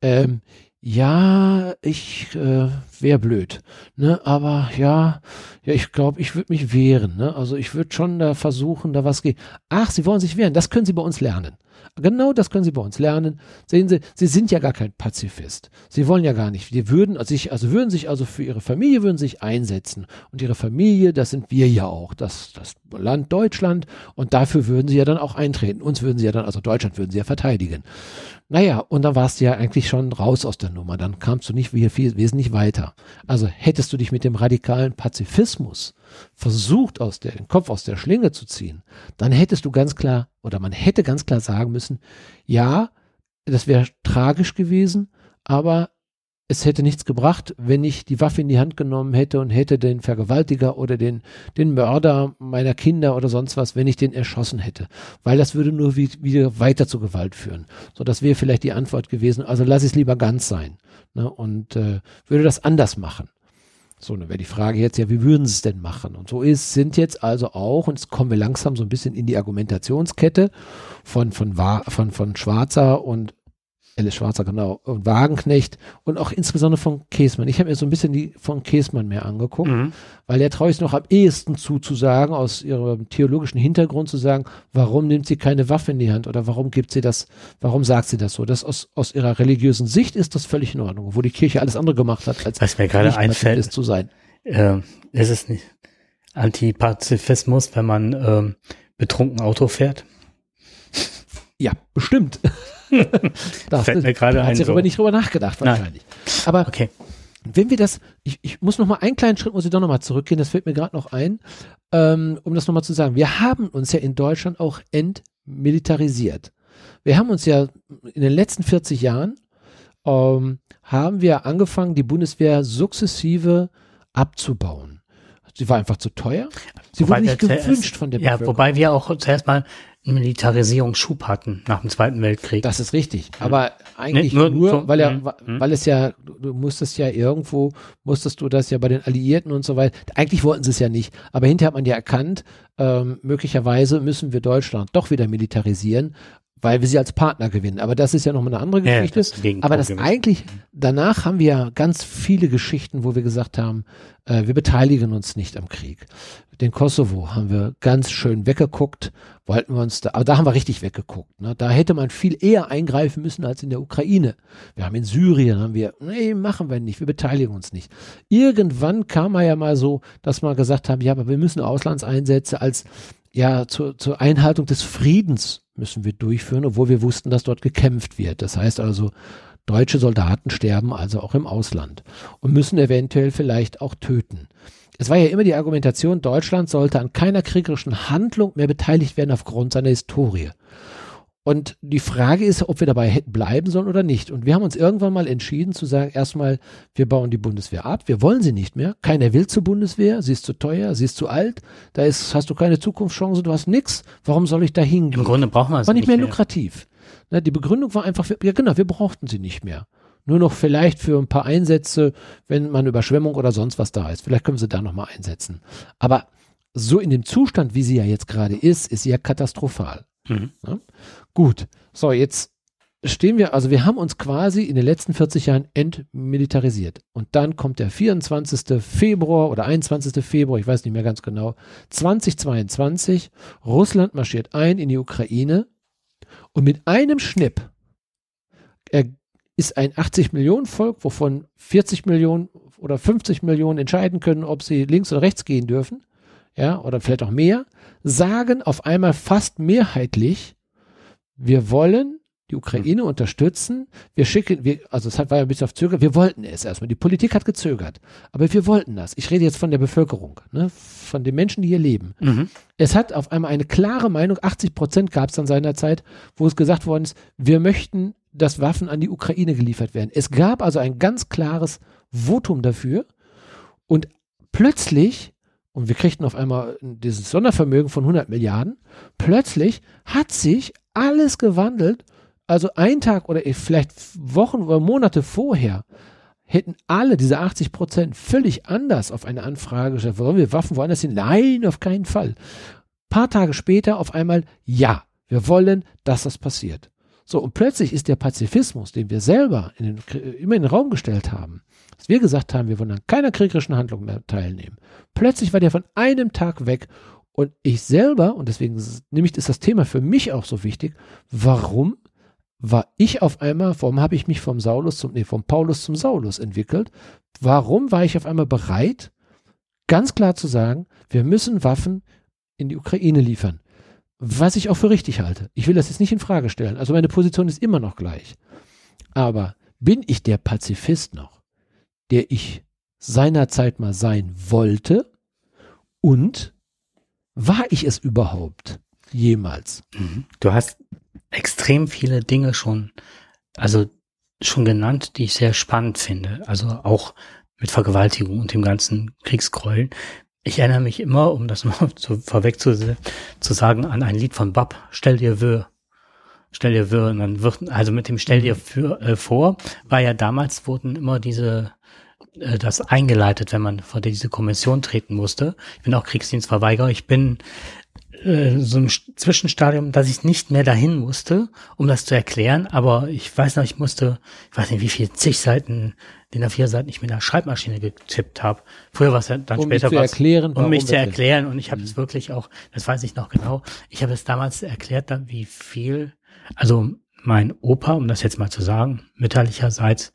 Ähm, ja, ich äh, wäre blöd, ne? Aber ja, ja, ich glaube, ich würde mich wehren, ne? Also ich würde schon da versuchen, da was geht. Ach, Sie wollen sich wehren, das können Sie bei uns lernen. Genau das können Sie bei uns lernen. Sehen Sie, Sie sind ja gar kein Pazifist. Sie wollen ja gar nicht. Sie würden sich, also würden sich also für Ihre Familie würden sich einsetzen. Und Ihre Familie, das sind wir ja auch, das, das Land Deutschland. Und dafür würden Sie ja dann auch eintreten. Uns würden Sie ja dann, also Deutschland würden Sie ja verteidigen. Naja, und dann warst du ja eigentlich schon raus aus der Nummer. Dann kamst du nicht viel, viel wesentlich weiter. Also hättest du dich mit dem radikalen Pazifismus versucht, aus der, den Kopf aus der Schlinge zu ziehen, dann hättest du ganz klar, oder man hätte ganz klar sagen müssen, ja, das wäre tragisch gewesen, aber es hätte nichts gebracht, wenn ich die Waffe in die Hand genommen hätte und hätte den Vergewaltiger oder den, den Mörder meiner Kinder oder sonst was, wenn ich den erschossen hätte. Weil das würde nur wie, wieder weiter zur Gewalt führen. So, das wäre vielleicht die Antwort gewesen. Also lass es lieber ganz sein. Ne, und äh, würde das anders machen. So, dann wäre die Frage jetzt ja, wie würden sie es denn machen? Und so ist, sind jetzt also auch, und jetzt kommen wir langsam so ein bisschen in die Argumentationskette von, von, von, von Schwarzer und Alice Schwarzer, genau, und Wagenknecht und auch insbesondere von Käsmann. Ich habe mir so ein bisschen die von Käsmann mehr angeguckt, mhm. weil der traue ich noch am ehesten zu, zu sagen, aus ihrem theologischen Hintergrund zu sagen, warum nimmt sie keine Waffe in die Hand oder warum gibt sie das, warum sagt sie das so? Das aus, aus ihrer religiösen Sicht ist das völlig in Ordnung, wo die Kirche alles andere gemacht hat, als Was mir gerade einfällt, zu sein. Äh, ist es nicht Antipazifismus, wenn man äh, betrunken Auto fährt? Ja, bestimmt. das Fällt mir gerade ein. Hat sich aber nicht drüber nachgedacht wahrscheinlich. Nein. Aber okay. wenn wir das, ich, ich muss noch mal einen kleinen Schritt, muss ich doch noch mal zurückgehen, das fällt mir gerade noch ein, ähm, um das noch mal zu sagen. Wir haben uns ja in Deutschland auch entmilitarisiert. Wir haben uns ja in den letzten 40 Jahren ähm, haben wir angefangen, die Bundeswehr sukzessive abzubauen. Sie war einfach zu teuer. Sie wobei wurde nicht gewünscht von der Ja, wobei wir auch zuerst mal Militarisierungsschub hatten nach dem Zweiten Weltkrieg. Das ist richtig. Aber eigentlich nee, nur, nur so, weil, er, mh. weil es ja, du musstest ja irgendwo, musstest du das ja bei den Alliierten und so weiter. Eigentlich wollten sie es ja nicht. Aber hinterher hat man ja erkannt, ähm, möglicherweise müssen wir Deutschland doch wieder militarisieren, weil wir sie als Partner gewinnen. Aber das ist ja nochmal eine andere Geschichte. Ja, das Aber das eigentlich, danach haben wir ja ganz viele Geschichten, wo wir gesagt haben, äh, wir beteiligen uns nicht am Krieg. Den Kosovo haben wir ganz schön weggeguckt, wollten wir uns da, aber da haben wir richtig weggeguckt. Ne? Da hätte man viel eher eingreifen müssen als in der Ukraine. Wir haben in Syrien, haben wir, nee, machen wir nicht, wir beteiligen uns nicht. Irgendwann kam man ja mal so, dass man gesagt haben, ja, aber wir müssen Auslandseinsätze als, ja, zur, zur Einhaltung des Friedens müssen wir durchführen, obwohl wir wussten, dass dort gekämpft wird. Das heißt also, deutsche Soldaten sterben also auch im Ausland und müssen eventuell vielleicht auch töten. Es war ja immer die Argumentation, Deutschland sollte an keiner kriegerischen Handlung mehr beteiligt werden aufgrund seiner Historie. Und die Frage ist, ob wir dabei hätten bleiben sollen oder nicht. Und wir haben uns irgendwann mal entschieden zu sagen, erstmal, wir bauen die Bundeswehr ab. Wir wollen sie nicht mehr. Keiner will zur Bundeswehr. Sie ist zu teuer, sie ist zu alt. Da ist, hast du keine Zukunftschance, du hast nichts. Warum soll ich da hingehen? Im Grunde brauchen wir sie War nicht mehr, mehr. lukrativ. Na, die Begründung war einfach, ja genau, wir brauchten sie nicht mehr. Nur noch vielleicht für ein paar Einsätze, wenn man Überschwemmung oder sonst was da ist. Vielleicht können sie da nochmal einsetzen. Aber so in dem Zustand, wie sie ja jetzt gerade ist, ist sie ja katastrophal. Mhm. Ja? Gut, so jetzt stehen wir, also wir haben uns quasi in den letzten 40 Jahren entmilitarisiert. Und dann kommt der 24. Februar oder 21. Februar, ich weiß nicht mehr ganz genau, 2022. Russland marschiert ein in die Ukraine und mit einem Schnipp ist ein 80 Millionen Volk, wovon 40 Millionen oder 50 Millionen entscheiden können, ob sie links oder rechts gehen dürfen, ja, oder vielleicht auch mehr, sagen auf einmal fast mehrheitlich, wir wollen die Ukraine mhm. unterstützen. Wir schicken, wir, also es war ja ein bisschen auf Zögern, wir wollten es erstmal. Die Politik hat gezögert. Aber wir wollten das. Ich rede jetzt von der Bevölkerung, ne, von den Menschen, die hier leben. Mhm. Es hat auf einmal eine klare Meinung, 80 Prozent gab es an seiner Zeit, wo es gesagt worden ist, wir möchten, dass Waffen an die Ukraine geliefert werden. Es gab also ein ganz klares Votum dafür. Und plötzlich und wir kriegten auf einmal dieses Sondervermögen von 100 Milliarden. Plötzlich hat sich alles gewandelt also ein Tag oder vielleicht Wochen oder Monate vorher hätten alle diese 80 Prozent völlig anders auf eine Anfrage gestellt, wollen wir Waffen woanders hin? Nein, auf keinen Fall. Ein paar Tage später auf einmal, ja, wir wollen, dass das passiert. So, und plötzlich ist der Pazifismus, den wir selber in den, immer in den Raum gestellt haben, dass wir gesagt haben, wir wollen an keiner kriegerischen Handlung mehr teilnehmen. Plötzlich war der von einem Tag weg und ich selber, und deswegen nämlich ist das Thema für mich auch so wichtig, warum war ich auf einmal, warum habe ich mich vom Saulus zum, nee, vom Paulus zum Saulus entwickelt? Warum war ich auf einmal bereit, ganz klar zu sagen, wir müssen Waffen in die Ukraine liefern? Was ich auch für richtig halte. Ich will das jetzt nicht in Frage stellen. Also meine Position ist immer noch gleich. Aber bin ich der Pazifist noch, der ich seinerzeit mal sein wollte? Und war ich es überhaupt jemals? Mhm. Du hast extrem viele Dinge schon, also schon genannt, die ich sehr spannend finde. Also auch mit Vergewaltigung und dem ganzen Kriegsgräueln. Ich erinnere mich immer, um das mal so vorweg zu, zu sagen, an ein Lied von Bab, Stell dir Wör. Stell dir. Und dann wird, also mit dem Stell dir für, äh, vor, war ja damals wurden immer diese, äh, das eingeleitet, wenn man vor diese Kommission treten musste. Ich bin auch Kriegsdienstverweigerer. Ich bin äh, so ein Zwischenstadium, dass ich nicht mehr dahin musste, um das zu erklären, aber ich weiß noch, ich musste, ich weiß nicht, wie viel, zig Seiten, den a vier Seiten ich mit einer Schreibmaschine getippt habe. Früher war es ja dann um später was, erklären, um mich zu erklären und ich habe es mhm. wirklich auch, das weiß ich noch genau, ich habe es damals erklärt, dann wie viel, also mein Opa, um das jetzt mal zu sagen, mütterlicherseits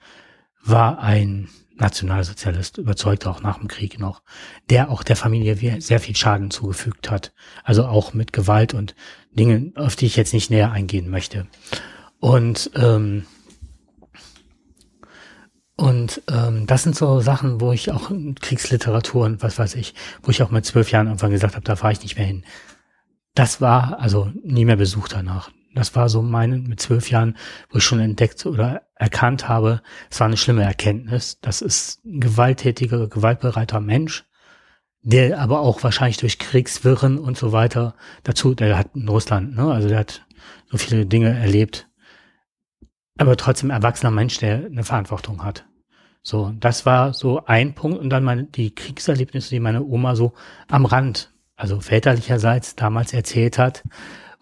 war ein Nationalsozialist, überzeugt auch nach dem Krieg noch, der auch der Familie sehr viel Schaden zugefügt hat. Also auch mit Gewalt und Dingen, auf die ich jetzt nicht näher eingehen möchte. Und ähm, und ähm, das sind so Sachen, wo ich auch Kriegsliteratur und was weiß ich, wo ich auch mit zwölf Jahren irgendwann gesagt habe, da fahre ich nicht mehr hin. Das war also nie mehr Besuch danach. Das war so meine mit zwölf Jahren, wo ich schon entdeckt oder erkannt habe, es war eine schlimme Erkenntnis. Das ist ein gewalttätiger, gewaltbereiter Mensch, der aber auch wahrscheinlich durch Kriegswirren und so weiter dazu, der hat in Russland, ne, also der hat so viele Dinge erlebt, aber trotzdem erwachsener Mensch, der eine Verantwortung hat. So, das war so ein Punkt und dann meine, die Kriegserlebnisse, die meine Oma so am Rand, also väterlicherseits damals erzählt hat,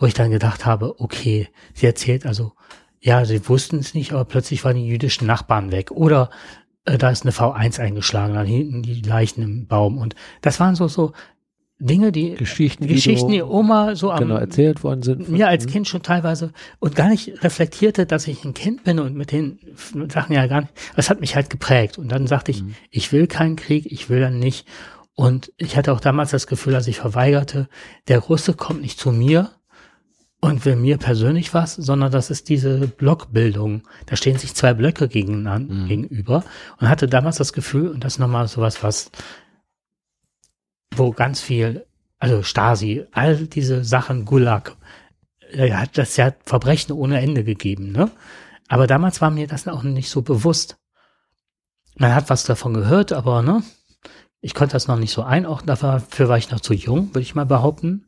wo ich dann gedacht habe, okay, sie erzählt also, ja, sie wussten es nicht, aber plötzlich waren die jüdischen Nachbarn weg. Oder äh, da ist eine V1 eingeschlagen, dann hinten die Leichen im Baum. Und das waren so, so Dinge, die Geschichten, Geschichten, die, Oma so am, genau erzählt worden sind. Mir als Kind schon teilweise und gar nicht reflektierte, dass ich ein Kind bin und mit den Sachen ja gar nicht. Das hat mich halt geprägt. Und dann sagte ich, mhm. ich will keinen Krieg, ich will dann nicht. Und ich hatte auch damals das Gefühl, dass ich verweigerte, der Russe kommt nicht zu mir, und will mir persönlich was, sondern das ist diese Blockbildung. Da stehen sich zwei Blöcke gegen, mhm. gegenüber und hatte damals das Gefühl, und das ist nochmal sowas, was, wo ganz viel, also Stasi, all diese Sachen, Gulag, äh, hat das ja Verbrechen ohne Ende gegeben, ne? Aber damals war mir das auch nicht so bewusst. Man hat was davon gehört, aber ne, ich konnte das noch nicht so einordnen. Dafür war ich noch zu jung, würde ich mal behaupten.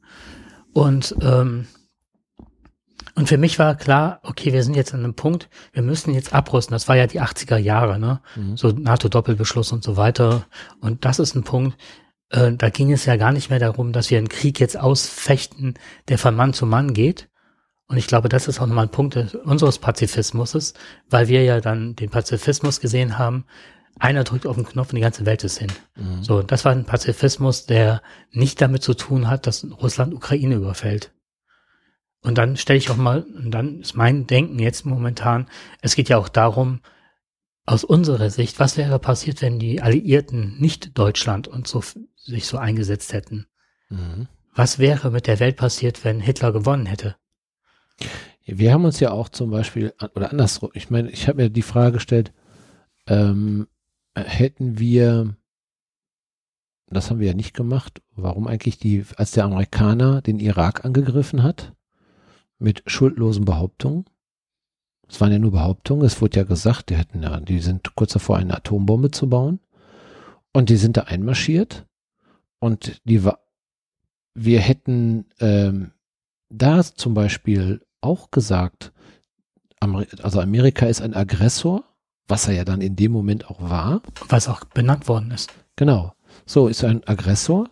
Und ähm, und für mich war klar, okay, wir sind jetzt an einem Punkt, wir müssen jetzt abrüsten. Das war ja die 80er Jahre, ne? Mhm. So NATO-Doppelbeschluss und so weiter. Und das ist ein Punkt, äh, da ging es ja gar nicht mehr darum, dass wir einen Krieg jetzt ausfechten, der von Mann zu Mann geht. Und ich glaube, das ist auch nochmal ein Punkt unseres Pazifismus, weil wir ja dann den Pazifismus gesehen haben, einer drückt auf den Knopf und die ganze Welt ist hin. Mhm. So, das war ein Pazifismus, der nicht damit zu tun hat, dass Russland Ukraine überfällt. Und dann stelle ich auch mal, und dann ist mein Denken jetzt momentan, es geht ja auch darum, aus unserer Sicht, was wäre passiert, wenn die Alliierten nicht Deutschland und so sich so eingesetzt hätten? Mhm. Was wäre mit der Welt passiert, wenn Hitler gewonnen hätte? Wir haben uns ja auch zum Beispiel, oder andersrum, ich meine, ich habe mir die Frage gestellt, ähm, hätten wir, das haben wir ja nicht gemacht, warum eigentlich die, als der Amerikaner den Irak angegriffen hat, mit schuldlosen Behauptungen, es waren ja nur Behauptungen, es wurde ja gesagt, die hätten ja, die sind kurz davor, eine Atombombe zu bauen. Und die sind da einmarschiert. Und die war, wir hätten ähm, da zum Beispiel auch gesagt, also Amerika ist ein Aggressor, was er ja dann in dem Moment auch war. Was auch benannt worden ist. Genau. So ist ein Aggressor.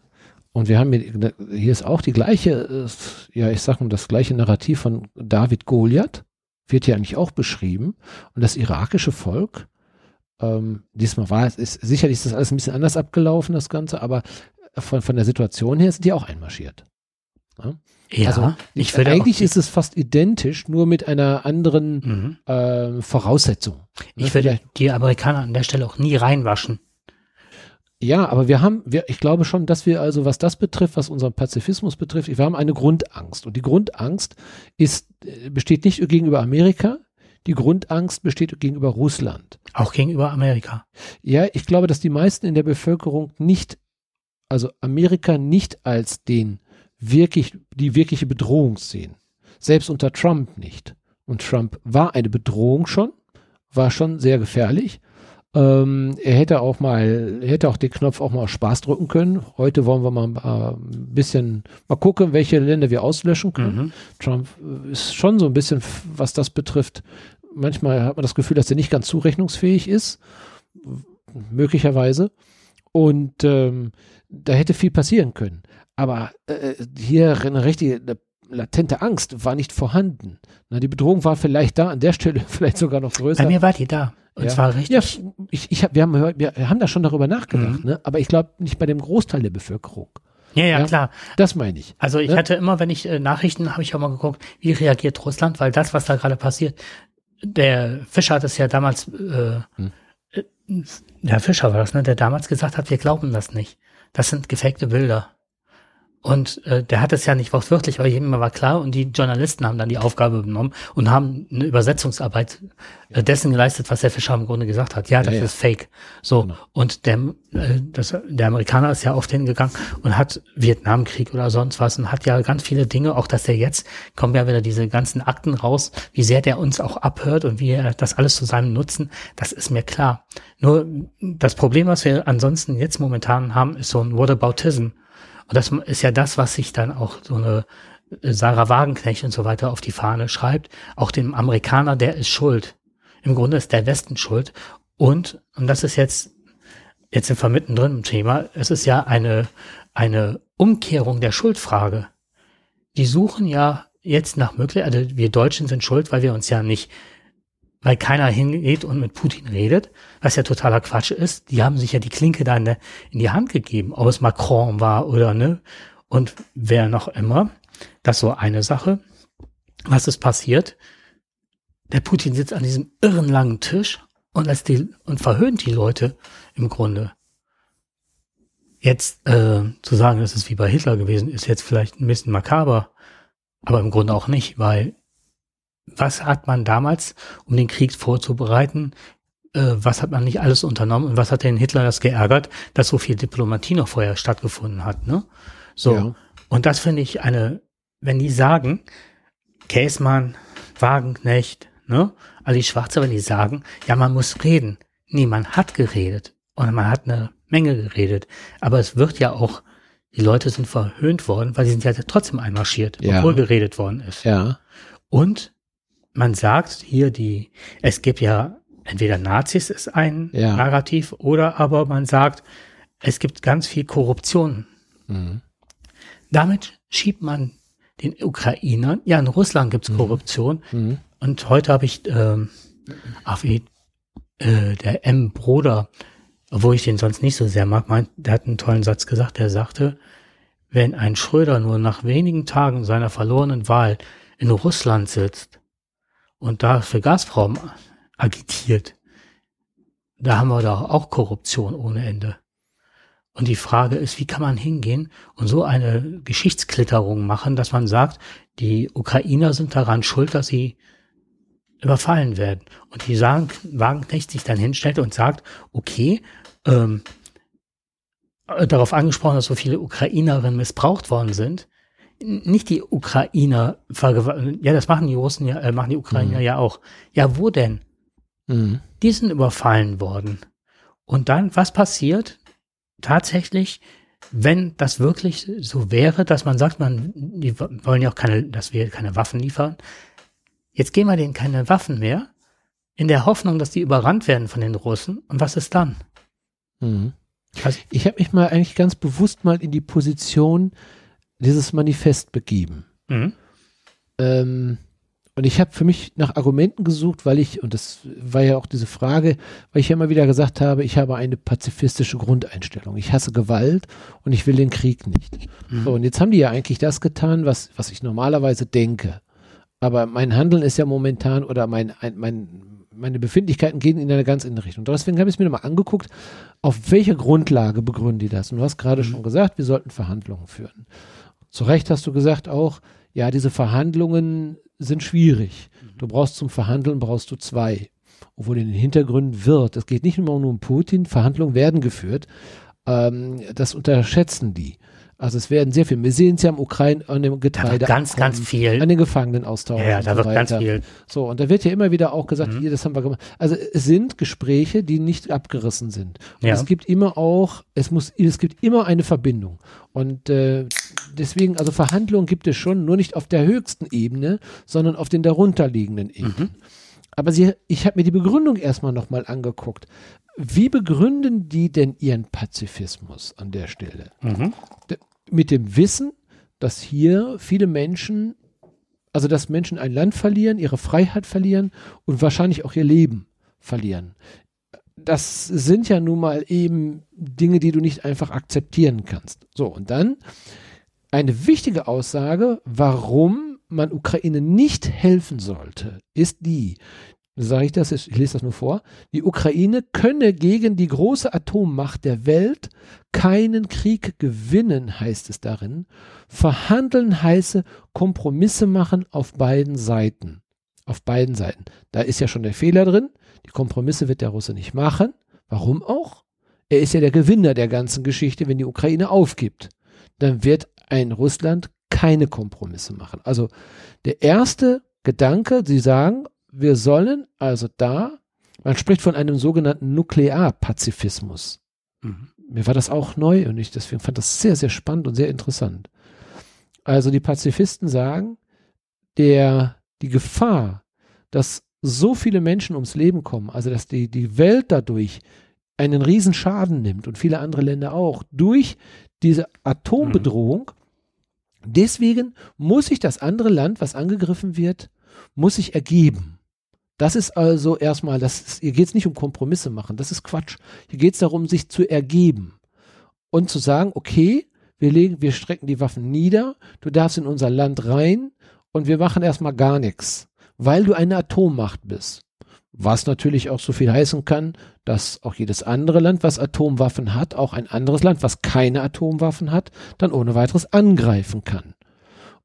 Und wir haben hier, hier ist auch die gleiche, äh, ja, ich sag mal, das gleiche Narrativ von David Goliath wird ja eigentlich auch beschrieben. Und das irakische Volk, ähm, diesmal war es, ist, sicherlich ist das alles ein bisschen anders abgelaufen, das Ganze, aber von, von der Situation her sind die auch einmarschiert. Ja, ja also, ich würde eigentlich ist es fast identisch, nur mit einer anderen mhm. äh, Voraussetzung. Ich ne? würde die Amerikaner an der Stelle auch nie reinwaschen. Ja, aber wir haben, wir, ich glaube schon, dass wir also, was das betrifft, was unseren Pazifismus betrifft, wir haben eine Grundangst. Und die Grundangst ist, äh, besteht nicht gegenüber Amerika, die Grundangst besteht gegenüber Russland. Auch gegenüber Amerika. Ja, ich glaube, dass die meisten in der Bevölkerung nicht, also Amerika nicht als den wirklich, die wirkliche Bedrohung sehen. Selbst unter Trump nicht. Und Trump war eine Bedrohung schon, war schon sehr gefährlich. Ähm, er hätte auch mal, hätte auch den Knopf auch mal Spaß drücken können. Heute wollen wir mal ein bisschen mal gucken, welche Länder wir auslöschen können. Mhm. Trump ist schon so ein bisschen, was das betrifft. Manchmal hat man das Gefühl, dass er nicht ganz zurechnungsfähig ist, möglicherweise. Und ähm, da hätte viel passieren können. Aber äh, hier eine richtige eine latente Angst war nicht vorhanden. Na, die Bedrohung war vielleicht da, an der Stelle vielleicht sogar noch größer. Bei mir war die da. Und ja. zwar richtig. Ja, ich, ich hab, wir, haben, wir haben da schon darüber nachgedacht, mhm. ne? aber ich glaube nicht bei dem Großteil der Bevölkerung. Ja, ja, ja, klar. Das meine ich. Also ich ne? hatte immer, wenn ich äh, Nachrichten, habe ich auch mal geguckt, wie reagiert Russland, weil das, was da gerade passiert, der Fischer hat es ja damals, äh, hm. äh, der Fischer war das, ne, der damals gesagt hat, wir glauben das nicht. Das sind gefakte Bilder. Und äh, der hat es ja nicht wortwörtlich, aber jedem war klar und die Journalisten haben dann die Aufgabe übernommen und haben eine Übersetzungsarbeit äh, dessen geleistet, was der Fischer im Grunde gesagt hat. Ja, das ja, ja. ist fake. So genau. und der äh, das, der Amerikaner ist ja oft hingegangen und hat Vietnamkrieg oder sonst was und hat ja ganz viele Dinge, auch dass er jetzt kommen ja wieder diese ganzen Akten raus, wie sehr der uns auch abhört und wie er das alles zu seinem Nutzen, das ist mir klar. Nur das Problem, was wir ansonsten jetzt momentan haben, ist so ein Whataboutism und das ist ja das, was sich dann auch so eine äh, Sarah Wagenknecht und so weiter auf die Fahne schreibt. Auch dem Amerikaner, der ist schuld. Im Grunde ist der Westen schuld. Und, und das ist jetzt, jetzt sind wir mittendrin im Thema, es ist ja eine, eine Umkehrung der Schuldfrage. Die suchen ja jetzt nach Möglichkeiten, also wir Deutschen sind schuld, weil wir uns ja nicht weil keiner hingeht und mit Putin redet, was ja totaler Quatsch ist. Die haben sich ja die Klinke da in, der, in die Hand gegeben, ob es Macron war oder ne, und wer noch immer. Das ist so eine Sache. Was ist passiert? Der Putin sitzt an diesem irren langen Tisch und lässt die und verhöhnt die Leute im Grunde. Jetzt äh, zu sagen, das ist wie bei Hitler gewesen, ist jetzt vielleicht ein bisschen makaber, aber im Grunde auch nicht, weil was hat man damals, um den Krieg vorzubereiten, äh, was hat man nicht alles unternommen und was hat den Hitler das geärgert, dass so viel Diplomatie noch vorher stattgefunden hat, ne? So. Ja. Und das finde ich eine, wenn die sagen, Käsmann, Wagenknecht, ne? Ali Schwarze, wenn die sagen, ja, man muss reden. Nee, man hat geredet. Und man hat eine Menge geredet. Aber es wird ja auch, die Leute sind verhöhnt worden, weil sie sind ja trotzdem einmarschiert, ja. obwohl geredet worden ist. Ja. Und man sagt hier die, es gibt ja entweder Nazis ist ein ja. Narrativ oder aber man sagt, es gibt ganz viel Korruption. Mhm. Damit schiebt man den Ukrainern, ja, in Russland gibt's Korruption. Mhm. Und heute habe ich, ähm, ach wie, äh, der M. Bruder, obwohl ich den sonst nicht so sehr mag, meint, der hat einen tollen Satz gesagt, der sagte, wenn ein Schröder nur nach wenigen Tagen seiner verlorenen Wahl in Russland sitzt und da für Gazprom agitiert, da haben wir doch auch Korruption ohne Ende. Und die Frage ist, wie kann man hingehen und so eine Geschichtsklitterung machen, dass man sagt, die Ukrainer sind daran schuld, dass sie überfallen werden. Und die sagen, Wagenknecht sich dann hinstellt und sagt, okay, ähm, äh, darauf angesprochen, dass so viele Ukrainerinnen missbraucht worden sind. Nicht die Ukrainer, vergew- ja, das machen die Russen ja, äh, machen die Ukrainer Mhm. ja auch. Ja, wo denn? Mhm. Die sind überfallen worden. Und dann, was passiert tatsächlich, wenn das wirklich so wäre, dass man sagt, man, die wollen ja auch keine, dass wir keine Waffen liefern. Jetzt geben wir denen keine Waffen mehr, in der Hoffnung, dass die überrannt werden von den Russen. Und was ist dann? Mhm. Also, Ich habe mich mal eigentlich ganz bewusst mal in die Position dieses Manifest begeben. mhm. Ähm, und ich habe für mich nach Argumenten gesucht, weil ich, und das war ja auch diese Frage, weil ich ja immer wieder gesagt habe, ich habe eine pazifistische Grundeinstellung. Ich hasse Gewalt und ich will den Krieg nicht. Mhm. So, und jetzt haben die ja eigentlich das getan, was, was ich normalerweise denke. Aber mein Handeln ist ja momentan oder mein, ein, mein, meine Befindlichkeiten gehen in eine ganz andere Richtung. Deswegen habe ich es mir nochmal angeguckt, auf welcher Grundlage begründen die das? Und du hast gerade Mhm. schon gesagt, wir sollten Verhandlungen führen. Zu Recht hast du gesagt auch, ja, diese Verhandlungen sind schwierig. Du brauchst zum Verhandeln brauchst du zwei. Obwohl in den Hintergründen wird. Es geht nicht nur um Putin, Verhandlungen werden geführt. Ähm, das unterschätzen die. Also es werden sehr viel. Wir sehen es ja am Ukraine, an dem Getreide. ganz, ganz viel. An den Gefangenenaustausch. Ja, ja, da so wird ganz weiter. viel. So, und da wird ja immer wieder auch gesagt, Mhm. hier, das haben wir gemacht. Also es sind Gespräche, die nicht abgerissen sind. Und Ja. es gibt immer auch, es muss, es gibt immer eine Verbindung. Und äh, deswegen, also Verhandlungen gibt es schon, nur nicht auf der höchsten Ebene, sondern auf den darunterliegenden Ebenen. Mhm. Aber sie, ich habe mir die Begründung erstmal nochmal angeguckt. Wie begründen die denn ihren Pazifismus an der Stelle? Mhm. mit dem Wissen, dass hier viele Menschen, also dass Menschen ein Land verlieren, ihre Freiheit verlieren und wahrscheinlich auch ihr Leben verlieren. Das sind ja nun mal eben Dinge, die du nicht einfach akzeptieren kannst. So, und dann eine wichtige Aussage, warum man Ukraine nicht helfen sollte, ist die, sage ich das, ich lese das nur vor, die Ukraine könne gegen die große Atommacht der Welt keinen Krieg gewinnen, heißt es darin. Verhandeln heiße Kompromisse machen auf beiden Seiten. Auf beiden Seiten. Da ist ja schon der Fehler drin. Die Kompromisse wird der Russe nicht machen. Warum auch? Er ist ja der Gewinner der ganzen Geschichte, wenn die Ukraine aufgibt. Dann wird ein Russland keine Kompromisse machen. Also der erste Gedanke, Sie sagen, wir sollen also da, man spricht von einem sogenannten Nuklearpazifismus. Mhm. Mir war das auch neu und ich deswegen fand das sehr, sehr spannend und sehr interessant. Also die Pazifisten sagen, der, die Gefahr, dass so viele Menschen ums Leben kommen, also dass die, die Welt dadurch einen riesen Schaden nimmt und viele andere Länder auch, durch diese Atombedrohung, deswegen muss sich das andere Land, was angegriffen wird, muss sich ergeben. Das ist also erstmal, das ist, hier geht es nicht um Kompromisse machen, das ist Quatsch. Hier geht es darum, sich zu ergeben und zu sagen, okay, wir legen, wir strecken die Waffen nieder, du darfst in unser Land rein und wir machen erstmal gar nichts, weil du eine Atommacht bist. Was natürlich auch so viel heißen kann, dass auch jedes andere Land, was Atomwaffen hat, auch ein anderes Land, was keine Atomwaffen hat, dann ohne weiteres angreifen kann.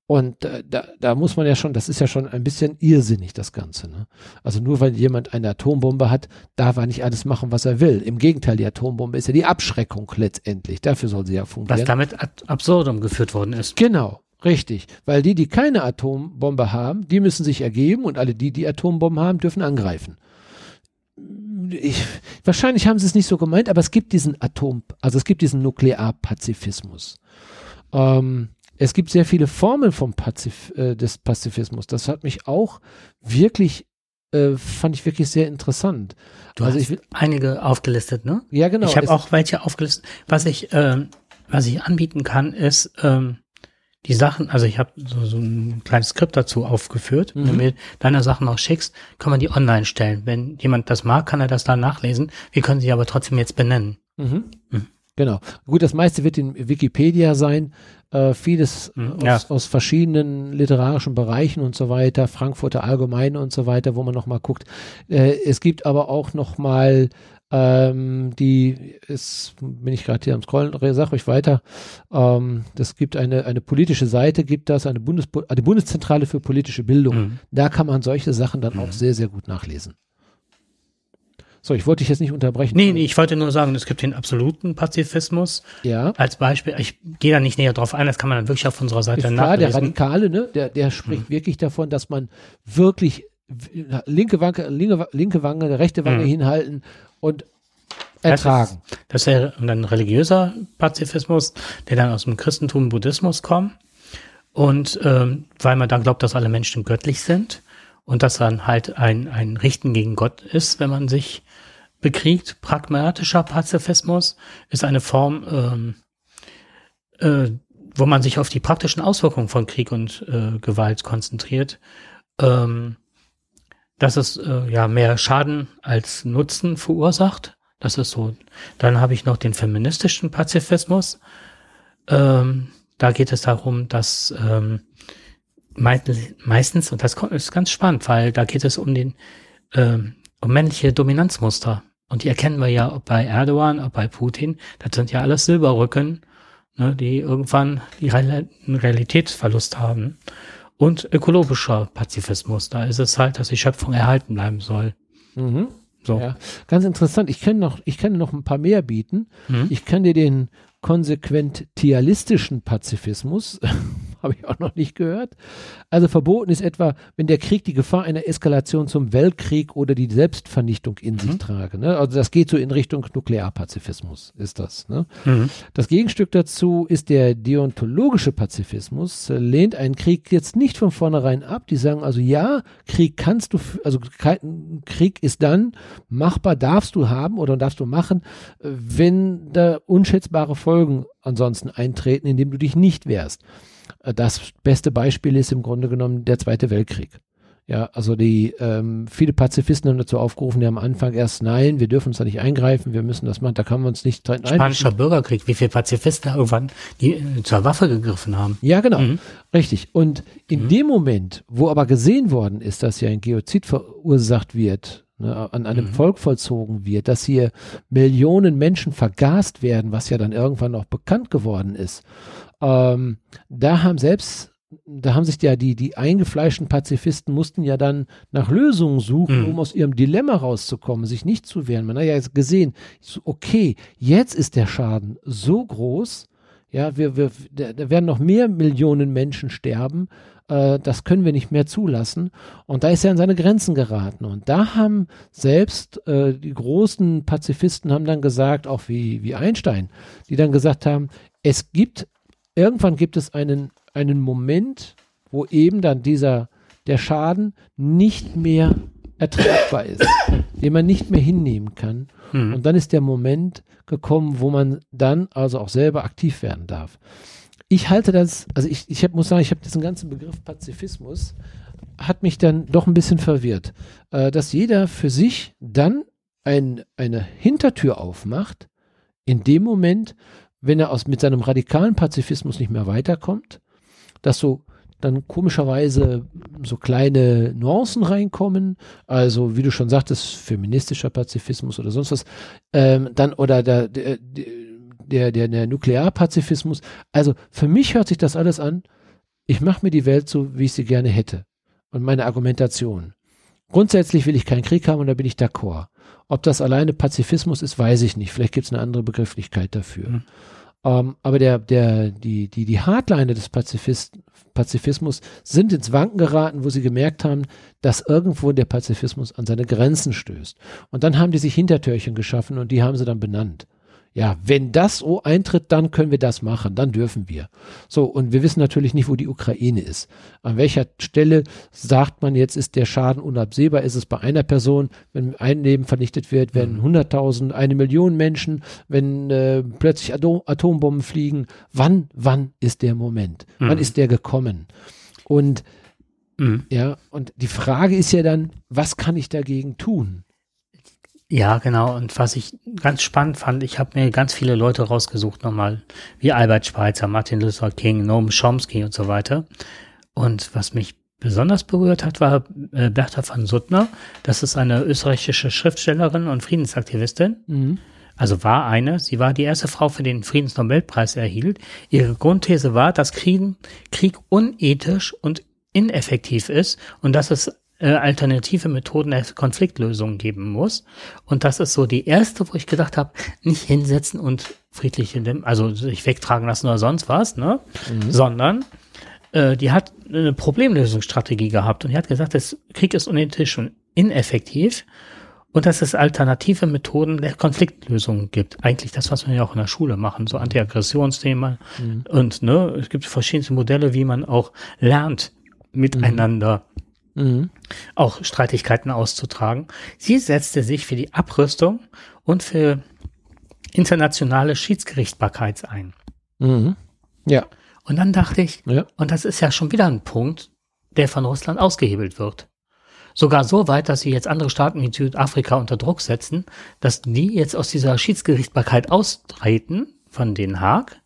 Und äh, da, da muss man ja schon, das ist ja schon ein bisschen irrsinnig, das Ganze. Ne? Also nur weil jemand eine Atombombe hat, darf er nicht alles machen, was er will. Im Gegenteil, die Atombombe ist ja die Abschreckung letztendlich. Dafür soll sie ja Was fungieren. damit ad absurdum geführt worden ist. Genau, richtig. Weil die, die keine Atombombe haben, die müssen sich ergeben und alle die, die Atombomben haben, dürfen angreifen. Ich, wahrscheinlich haben sie es nicht so gemeint, aber es gibt diesen Atom, also es gibt diesen Nuklearpazifismus. Ähm, es gibt sehr viele Formen vom Pazif, äh, des Pazifismus. Das hat mich auch wirklich, äh, fand ich wirklich sehr interessant. Du Also hast ich einige aufgelistet, ne? Ja, genau. ich habe auch welche aufgelistet. Was ich, ähm, was ich anbieten kann, ist ähm, die Sachen, also ich habe so, so ein kleines Skript dazu aufgeführt, mhm. wenn du mir deine Sachen noch schickst, kann man die online stellen. Wenn jemand das mag, kann er das dann nachlesen. Wir können sie aber trotzdem jetzt benennen. Mhm. Mhm. Genau. Gut, das meiste wird in Wikipedia sein. Äh, vieles mhm, aus, ja. aus, verschiedenen literarischen Bereichen und so weiter, Frankfurter Allgemeine und so weiter, wo man nochmal guckt. Äh, es gibt aber auch nochmal ähm, die ist, bin ich gerade hier am Scrollen, sag euch weiter. Ähm, das gibt eine, eine politische Seite, gibt das, eine Bundes, die Bundeszentrale für politische Bildung. Mhm. Da kann man solche Sachen dann mhm. auch sehr, sehr gut nachlesen. So, ich wollte dich jetzt nicht unterbrechen. Nee, nee, ich wollte nur sagen, es gibt den absoluten Pazifismus. Ja. Als Beispiel, ich gehe da nicht näher drauf ein, das kann man dann wirklich auf unserer Seite Ist klar, der Radikale, ne, der, der spricht mhm. wirklich davon, dass man wirklich linke Wange, linke, linke Wange, rechte Wange mhm. hinhalten und ertragen. Das ist, das ist ja ein religiöser Pazifismus, der dann aus dem Christentum, Buddhismus kommt. Und ähm, weil man dann glaubt, dass alle Menschen göttlich sind und dass dann halt ein, ein Richten gegen Gott ist, wenn man sich bekriegt. Pragmatischer Pazifismus ist eine Form, ähm, äh, wo man sich auf die praktischen Auswirkungen von Krieg und äh, Gewalt konzentriert. Ähm, dass es äh, ja mehr Schaden als Nutzen verursacht. Das ist so. Dann habe ich noch den feministischen Pazifismus. Ähm, da geht es darum, dass ähm, meistens, und das ist ganz spannend, weil da geht es um den ähm, um männliche Dominanzmuster. Und die erkennen wir ja ob bei Erdogan, ob bei Putin. Das sind ja alles Silberrücken, ne, die irgendwann die Real Realitätsverlust haben und ökologischer Pazifismus. Da ist es halt, dass die Schöpfung erhalten bleiben soll. Mhm. So. Ja, ganz interessant. Ich kann noch, ich kann noch ein paar mehr bieten. Mhm. Ich kann dir den konsequentialistischen Pazifismus habe ich auch noch nicht gehört. Also verboten ist etwa, wenn der Krieg die Gefahr einer Eskalation zum Weltkrieg oder die Selbstvernichtung in mhm. sich trage. Ne? Also das geht so in Richtung Nuklearpazifismus, ist das. Ne? Mhm. Das Gegenstück dazu ist der deontologische Pazifismus, lehnt einen Krieg jetzt nicht von vornherein ab. Die sagen also, ja, Krieg kannst du, also Krieg ist dann machbar, darfst du haben oder darfst du machen, wenn da unschätzbare Folgen ansonsten eintreten, indem du dich nicht wehrst. Äh, das beste Beispiel ist im Grunde genommen der Zweite Weltkrieg. Ja, also die ähm, viele Pazifisten haben dazu aufgerufen, die am Anfang erst nein, wir dürfen uns da nicht eingreifen, wir müssen das machen, da kann man uns nicht nein. Spanischer Bürgerkrieg, wie viele Pazifisten irgendwann die äh, zur Waffe gegriffen haben. Ja, genau, mhm. richtig. Und in mhm. dem Moment, wo aber gesehen worden ist, dass hier ein Geozid verursacht wird, ne, an einem mhm. Volk vollzogen wird, dass hier Millionen Menschen vergast werden, was ja dann irgendwann auch bekannt geworden ist, ähm, da haben selbst, da haben sich ja die, die eingefleischten Pazifisten mussten ja dann nach Lösungen suchen, mhm. um aus ihrem Dilemma rauszukommen, sich nicht zu wehren. Man hat ja jetzt gesehen, okay, jetzt ist der Schaden so groß, ja, wir, wir, da werden noch mehr Millionen Menschen sterben, äh, das können wir nicht mehr zulassen. Und da ist er an seine Grenzen geraten. Und da haben selbst äh, die großen Pazifisten haben dann gesagt, auch wie, wie Einstein, die dann gesagt haben, es gibt irgendwann gibt es einen, einen Moment, wo eben dann dieser, der Schaden nicht mehr ertragbar ist, den man nicht mehr hinnehmen kann. Mhm. Und dann ist der Moment gekommen, wo man dann also auch selber aktiv werden darf. Ich halte das, also ich, ich hab, muss sagen, ich habe diesen ganzen Begriff Pazifismus, hat mich dann doch ein bisschen verwirrt, äh, dass jeder für sich dann ein, eine Hintertür aufmacht, in dem Moment, wenn er aus, mit seinem radikalen Pazifismus nicht mehr weiterkommt, dass so dann komischerweise so kleine Nuancen reinkommen, also wie du schon sagtest, feministischer Pazifismus oder sonst was, ähm, dann oder der, der, der, der, Nuklearpazifismus. Also für mich hört sich das alles an, ich mache mir die Welt so, wie ich sie gerne hätte und meine Argumentation. Grundsätzlich will ich keinen Krieg haben und da bin ich d'accord. Ob das alleine Pazifismus ist, weiß ich nicht. Vielleicht gibt es eine andere Begrifflichkeit dafür. Mhm. Um, aber der, der, die, die, die Hardline des Pazifist, Pazifismus sind ins Wanken geraten, wo sie gemerkt haben, dass irgendwo der Pazifismus an seine Grenzen stößt. Und dann haben die sich Hintertürchen geschaffen und die haben sie dann benannt. Ja, wenn das so eintritt, dann können wir das machen, dann dürfen wir. So, und wir wissen natürlich nicht, wo die Ukraine ist. An welcher Stelle sagt man jetzt, ist der Schaden unabsehbar? Ist es bei einer Person, wenn ein Leben vernichtet wird, werden 100.000, mhm. eine Million Menschen, wenn äh, plötzlich Atom Atombomben fliegen? Wann, wann ist der Moment? Mhm. Wann ist der gekommen? Und mhm. ja, und die Frage ist ja dann, was kann ich dagegen tun? Ja, genau. Und was ich ganz spannend fand, ich habe mir ganz viele Leute rausgesucht nochmal, wie Albert Schweitzer, Martin Luther King, Noam Chomsky und so weiter. Und was mich besonders berührt hat, war äh, Bertha von Suttner. Das ist eine österreichische Schriftstellerin und Friedensaktivistin. Mhm. Also war eine. Sie war die erste Frau, für den Friedensnobelpreis erhielt. Ihre Grundthese war, dass Krieg, Krieg unethisch und ineffektiv ist und dass es äh, alternative Methoden der Konfliktlösung geben muss. Und das ist so die erste, wo ich gedacht habe, nicht hinsetzen und friedlich in dem, also sich wegtragen lassen oder sonst was, ne? Mhm. Sondern äh, die hat eine Problemlösungsstrategie gehabt und die hat gesagt, das Krieg ist unethisch und ineffektiv und dass es alternative Methoden der Konfliktlösung gibt. Eigentlich das, was wir ja auch in der Schule machen, so Antiaggressionsthema mhm. und ne, es gibt verschiedene Modelle, wie man auch lernt, miteinander mhm mhm. auch Streitigkeiten auszutragen. Sie setzte sich für die Abrüstung und für internationale Schiedsgerichtbarkeit ein. Mhm. Ja. Und dann dachte ich, ja. und das ist ja schon wieder ein Punkt, der von Russland ausgehebelt wird. Sogar so weit, dass sie jetzt andere Staaten wie Südafrika unter Druck setzen, dass die jetzt aus dieser Schiedsgerichtbarkeit austreten von Den Haag,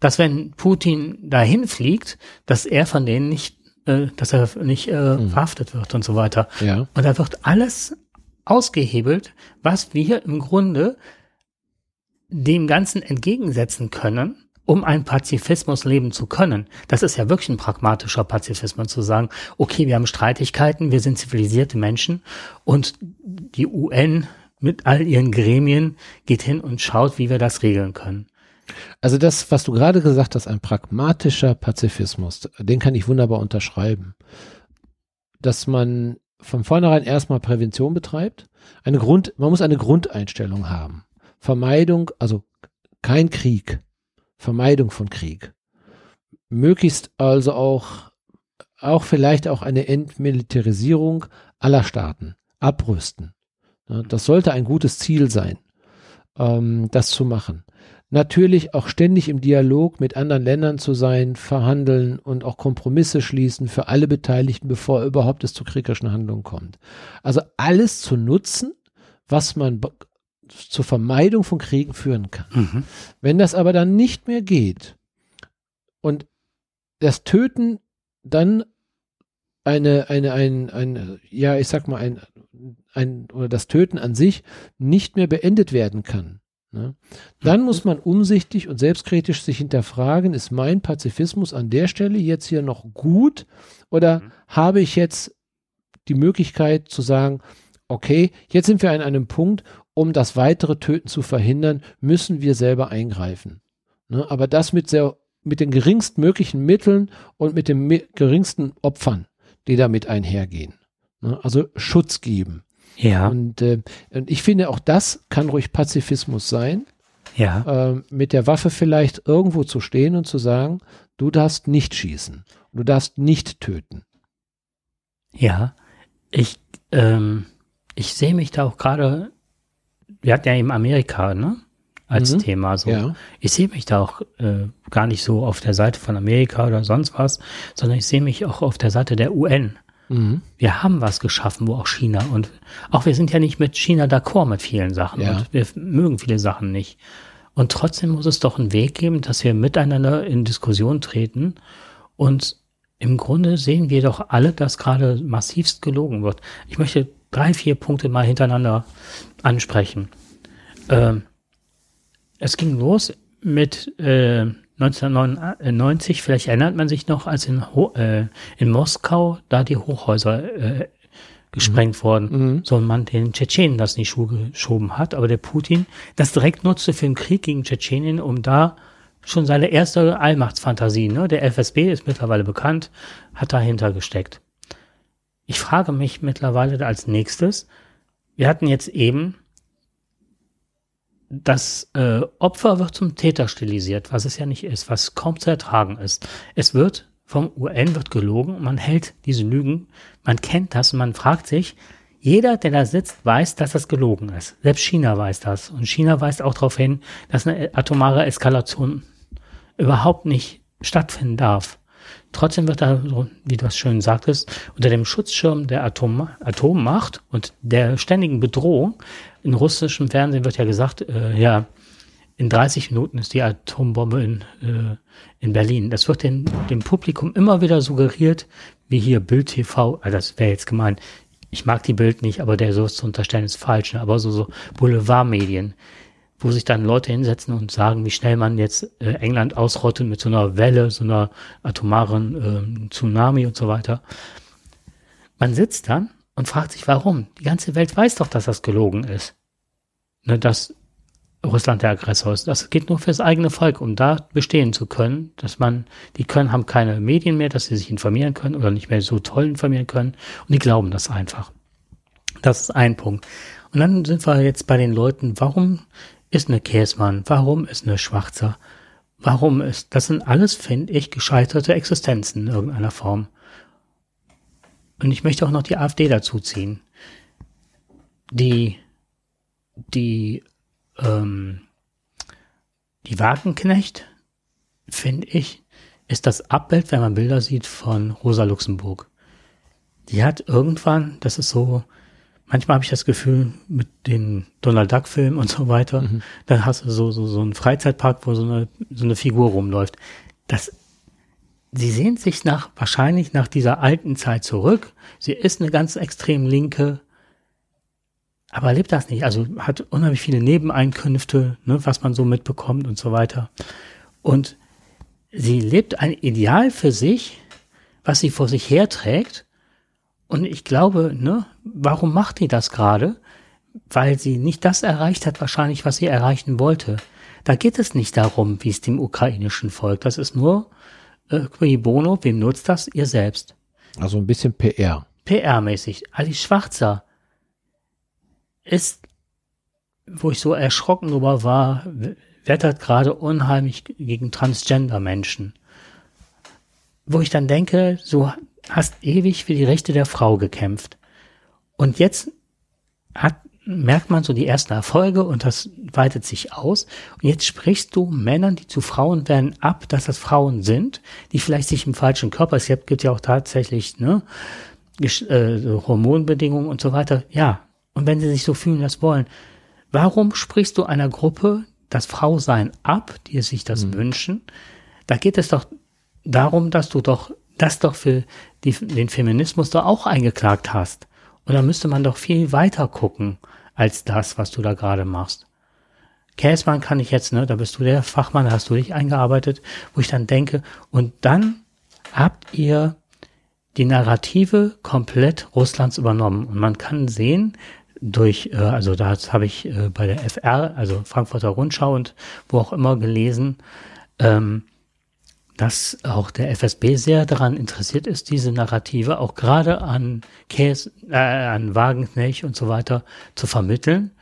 dass wenn Putin dahin fliegt, dass er von denen nicht äh, dass er nicht äh, mhm. verhaftet wird und so weiter. Ja. Und da wird alles ausgehebelt, was wir im Grunde dem Ganzen entgegensetzen können, um einen Pazifismus leben zu können. Das ist ja wirklich ein pragmatischer Pazifismus zu sagen, okay, wir haben Streitigkeiten, wir sind zivilisierte Menschen und die UN mit all ihren Gremien geht hin und schaut, wie wir das regeln können. Also das, was du gerade gesagt hast, ein pragmatischer Pazifismus, den kann ich wunderbar unterschreiben. Dass man von vornherein erstmal Prävention betreibt. Eine Grund, man muss eine Grundeinstellung haben. Vermeidung, also kein Krieg. Vermeidung von Krieg. Möglichst also auch, auch vielleicht auch eine Entmilitarisierung aller Staaten. Abrüsten. Das sollte ein gutes Ziel sein, ähm, das zu machen natürlich auch ständig im Dialog mit anderen Ländern zu sein, verhandeln und auch Kompromisse schließen für alle Beteiligten, bevor überhaupt es zu kriegerischen Handlungen kommt. Also alles zu nutzen, was man zur Vermeidung von Kriegen führen kann. Mhm. Wenn das aber dann nicht mehr geht und das Töten dann eine, eine, ein, ein, ja, ich sag mal, ein, ein, oder das Töten an sich nicht mehr beendet werden kann, Ne? Dann muss man umsichtig und selbstkritisch sich hinterfragen, ist mein Pazifismus an der Stelle jetzt hier noch gut oder mhm. habe ich jetzt die Möglichkeit zu sagen, okay, jetzt sind wir an einem Punkt, um das weitere Töten zu verhindern, müssen wir selber eingreifen. Ne? Aber das mit, sehr, mit den geringstmöglichen Mitteln und mit den geringsten Opfern, die damit einhergehen. Ne? Also Schutz geben. Ja. Und, äh, und ich finde, auch das kann ruhig Pazifismus sein. Ja. Äh, mit der Waffe vielleicht irgendwo zu stehen und zu sagen, du darfst nicht schießen. Du darfst nicht töten. Ja. Ich, ähm, ich sehe mich da auch gerade, wir hatten ja eben Amerika, ne? Als mhm. Thema so. Ja. Ich sehe mich da auch äh, gar nicht so auf der Seite von Amerika oder sonst was, sondern ich sehe mich auch auf der Seite der UN. Mhm. Wir haben was geschaffen, wo auch China und auch wir sind ja nicht mit China d'accord mit vielen Sachen ja. und wir mögen viele Sachen nicht. Und trotzdem muss es doch einen Weg geben, dass wir miteinander in Diskussion treten und im Grunde sehen wir doch alle, dass gerade massivst gelogen wird. Ich möchte drei, vier Punkte mal hintereinander ansprechen. Ähm, es ging los mit äh, 1999, vielleicht erinnert man sich noch, als in, äh, in Moskau da die Hochhäuser äh, gesprengt mhm. wurden. Mhm. So ein Mann, den Tschetschenen das in die Schuhe geschoben hat, aber der Putin das direkt nutzte für den Krieg gegen Tschetschenien, um da schon seine erste Allmachtsfantasie, ne? Der FSB ist mittlerweile bekannt, hat dahinter gesteckt. Ich frage mich mittlerweile als nächstes, wir hatten jetzt eben das äh, Opfer wird zum Täter stilisiert, was es ja nicht ist, was kaum zu ertragen ist. Es wird vom UN wird gelogen, man hält diese Lügen, man kennt das und man fragt sich, jeder, der da sitzt, weiß, dass das gelogen ist. Selbst China weiß das. Und China weist auch darauf hin, dass eine atomare Eskalation überhaupt nicht stattfinden darf. Trotzdem wird da, wie du es schön sagtest, unter dem Schutzschirm der Atom Atommacht und der ständigen Bedrohung, in russischem Fernsehen wird ja gesagt, äh, ja, in 30 Minuten ist die Atombombe in, äh, in Berlin. Das wird den, dem Publikum immer wieder suggeriert, wie hier Bild TV, also das wäre jetzt gemeint, ich mag die Bild nicht, aber der so zu unterstellen ist falsch, ne? aber so, so Boulevardmedien, wo sich dann Leute hinsetzen und sagen, wie schnell man jetzt äh, England ausrottet mit so einer Welle, so einer atomaren äh, Tsunami und so weiter. Man sitzt dann und fragt sich, warum? Die ganze Welt weiß doch, dass das gelogen ist. Ne, dass Russland der Aggressor ist. Das geht nur fürs eigene Volk, um da bestehen zu können, dass man, die können, haben keine Medien mehr, dass sie sich informieren können oder nicht mehr so toll informieren können und die glauben das einfach. Das ist ein Punkt. Und dann sind wir jetzt bei den Leuten, warum ist eine Käsmann, warum ist eine Schwarzer, warum ist, das sind alles, finde ich, gescheiterte Existenzen in irgendeiner Form. Und ich möchte auch noch die AfD dazu ziehen. Die, die ähm, die Wagenknecht, finde ich, ist das Abbild, wenn man Bilder sieht, von Rosa Luxemburg. Die hat irgendwann, das ist so, manchmal habe ich das Gefühl, mit den Donald Duck Filmen und so weiter, mhm. dann hast du so, so, so einen Freizeitpark, wo so eine, so eine Figur rumläuft. Das, sie sehnt sich nach, wahrscheinlich nach dieser alten Zeit zurück. Sie ist eine ganz extrem linke, aber lebt das nicht. Also hat unheimlich viele Nebeneinkünfte, ne, was man so mitbekommt und so weiter. Und sie lebt ein Ideal für sich, was sie vor sich herträgt. Und ich glaube, ne, warum macht die das gerade? Weil sie nicht das erreicht hat, wahrscheinlich, was sie erreichen wollte. Da geht es nicht darum, wie es dem ukrainischen Volk. Das ist nur äh, qui bono, wem nutzt das? Ihr selbst. Also ein bisschen PR. PR-mäßig. Alice Schwarzer ist, wo ich so erschrocken darüber war, wettert gerade unheimlich gegen Transgender-Menschen. Wo ich dann denke, du hast ewig für die Rechte der Frau gekämpft. Und jetzt hat, merkt man so die ersten Erfolge und das weitet sich aus. Und jetzt sprichst du Männern, die zu Frauen werden, ab, dass das Frauen sind, die vielleicht sich im falschen Körper, es gibt ja auch tatsächlich ne, äh, Hormonbedingungen und so weiter. Ja, und wenn sie sich so fühlen, das wollen, warum sprichst du einer Gruppe das Frausein ab, die sich das mhm. wünschen? Da geht es doch darum, dass du doch das doch für die, den Feminismus doch auch eingeklagt hast. Und da müsste man doch viel weiter gucken als das, was du da gerade machst. Käsmann kann ich jetzt, ne, da bist du der Fachmann, da hast du dich eingearbeitet, wo ich dann denke, und dann habt ihr die Narrative komplett Russlands übernommen. Und man kann sehen, durch, äh, also da habe ich äh, bei der FR, also Frankfurter Rundschau und wo auch immer gelesen, ähm, dass auch der FSB sehr daran interessiert ist, diese Narrative auch gerade an Käse, äh, an Wagenknecht und so weiter zu vermitteln,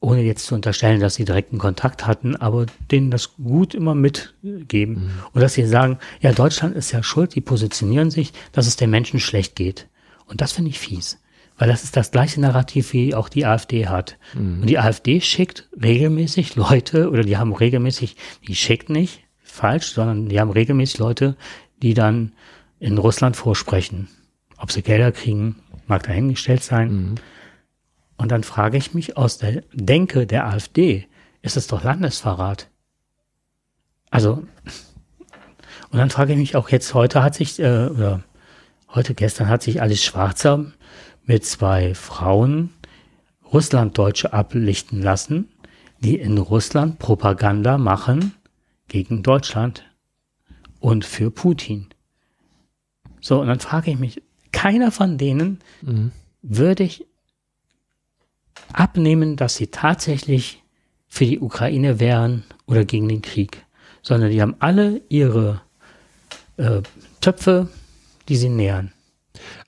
ohne jetzt zu unterstellen, dass sie direkten Kontakt hatten, aber denen das gut immer mitgeben mhm. und dass sie sagen, ja, Deutschland ist ja schuld, die positionieren sich, dass es den Menschen schlecht geht. Und das finde ich fies. Weil das ist das gleiche Narrativ, wie auch die AfD hat. Mhm. Und die AfD schickt regelmäßig Leute, oder die haben regelmäßig, die schickt nicht falsch, sondern die haben regelmäßig Leute, die dann in Russland vorsprechen. Ob sie Gelder kriegen, mag dahingestellt sein. Mhm. Und dann frage ich mich aus der Denke der AfD, ist es doch Landesverrat. Also, und dann frage ich mich auch jetzt, heute hat sich, äh, oder heute, gestern hat sich Alice Schwarzer mit zwei Frauen Russlanddeutsche ablichten lassen, die in Russland Propaganda machen gegen Deutschland und für Putin. So, und dann frage ich mich, keiner von denen mhm. würde ich abnehmen, dass sie tatsächlich für die Ukraine wären oder gegen den Krieg, sondern die haben alle ihre äh, Töpfe, die sie nähern.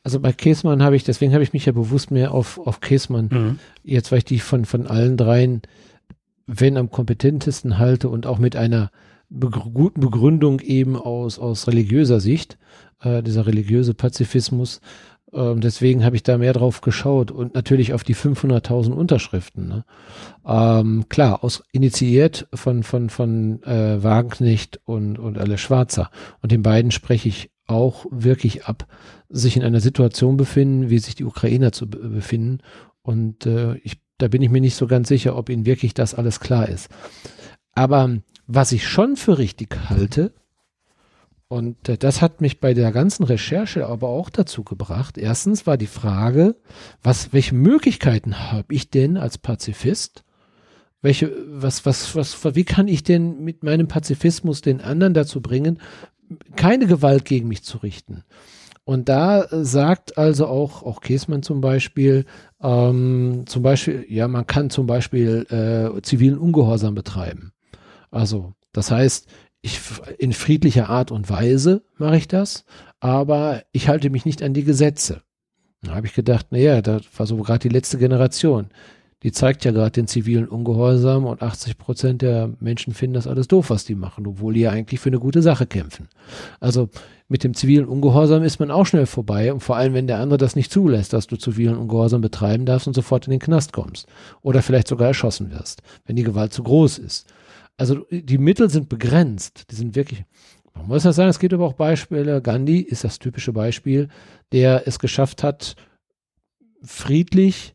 Also bei Käsmann habe ich, deswegen habe ich mich ja bewusst mehr auf, auf Käsmann, mhm. jetzt weil ich die von, von allen dreien wenn am kompetentesten halte und auch mit einer begr guten Begründung eben aus, aus religiöser Sicht, äh, dieser religiöse Pazifismus. Ähm, deswegen habe ich da mehr drauf geschaut und natürlich auf die 500.000 Unterschriften. Ne? Ähm, klar, aus, initiiert von, von, von äh, Wagenknecht und, und Alle Schwarzer. Und den beiden spreche ich auch wirklich ab, sich in einer Situation befinden, wie sich die Ukrainer zu befinden. Und äh, ich, da bin ich mir nicht so ganz sicher, ob ihnen wirklich das alles klar ist. Aber was ich schon für richtig halte, und äh, das hat mich bei der ganzen Recherche aber auch dazu gebracht. Erstens war die Frage, was, welche Möglichkeiten habe ich denn als Pazifist? Welche, was, was, was, wie kann ich denn mit meinem Pazifismus den anderen dazu bringen, keine Gewalt gegen mich zu richten? Und da sagt also auch, auch Käsmann zum Beispiel, ähm, zum Beispiel, ja, man kann zum Beispiel äh, zivilen Ungehorsam betreiben. Also, das heißt, ich, in friedlicher Art und Weise mache ich das, aber ich halte mich nicht an die Gesetze. Da habe ich gedacht, naja, das war so gerade die letzte Generation. Die zeigt ja gerade den zivilen Ungehorsam und 80 Prozent der Menschen finden das alles doof, was die machen, obwohl die ja eigentlich für eine gute Sache kämpfen. Also mit dem zivilen Ungehorsam ist man auch schnell vorbei und vor allem, wenn der andere das nicht zulässt, dass du zivilen Ungehorsam betreiben darfst und sofort in den Knast kommst oder vielleicht sogar erschossen wirst, wenn die Gewalt zu groß ist. Also die Mittel sind begrenzt. Die sind wirklich, man muss ja sagen, es gibt aber auch Beispiele. Gandhi ist das typische Beispiel, der es geschafft hat, friedlich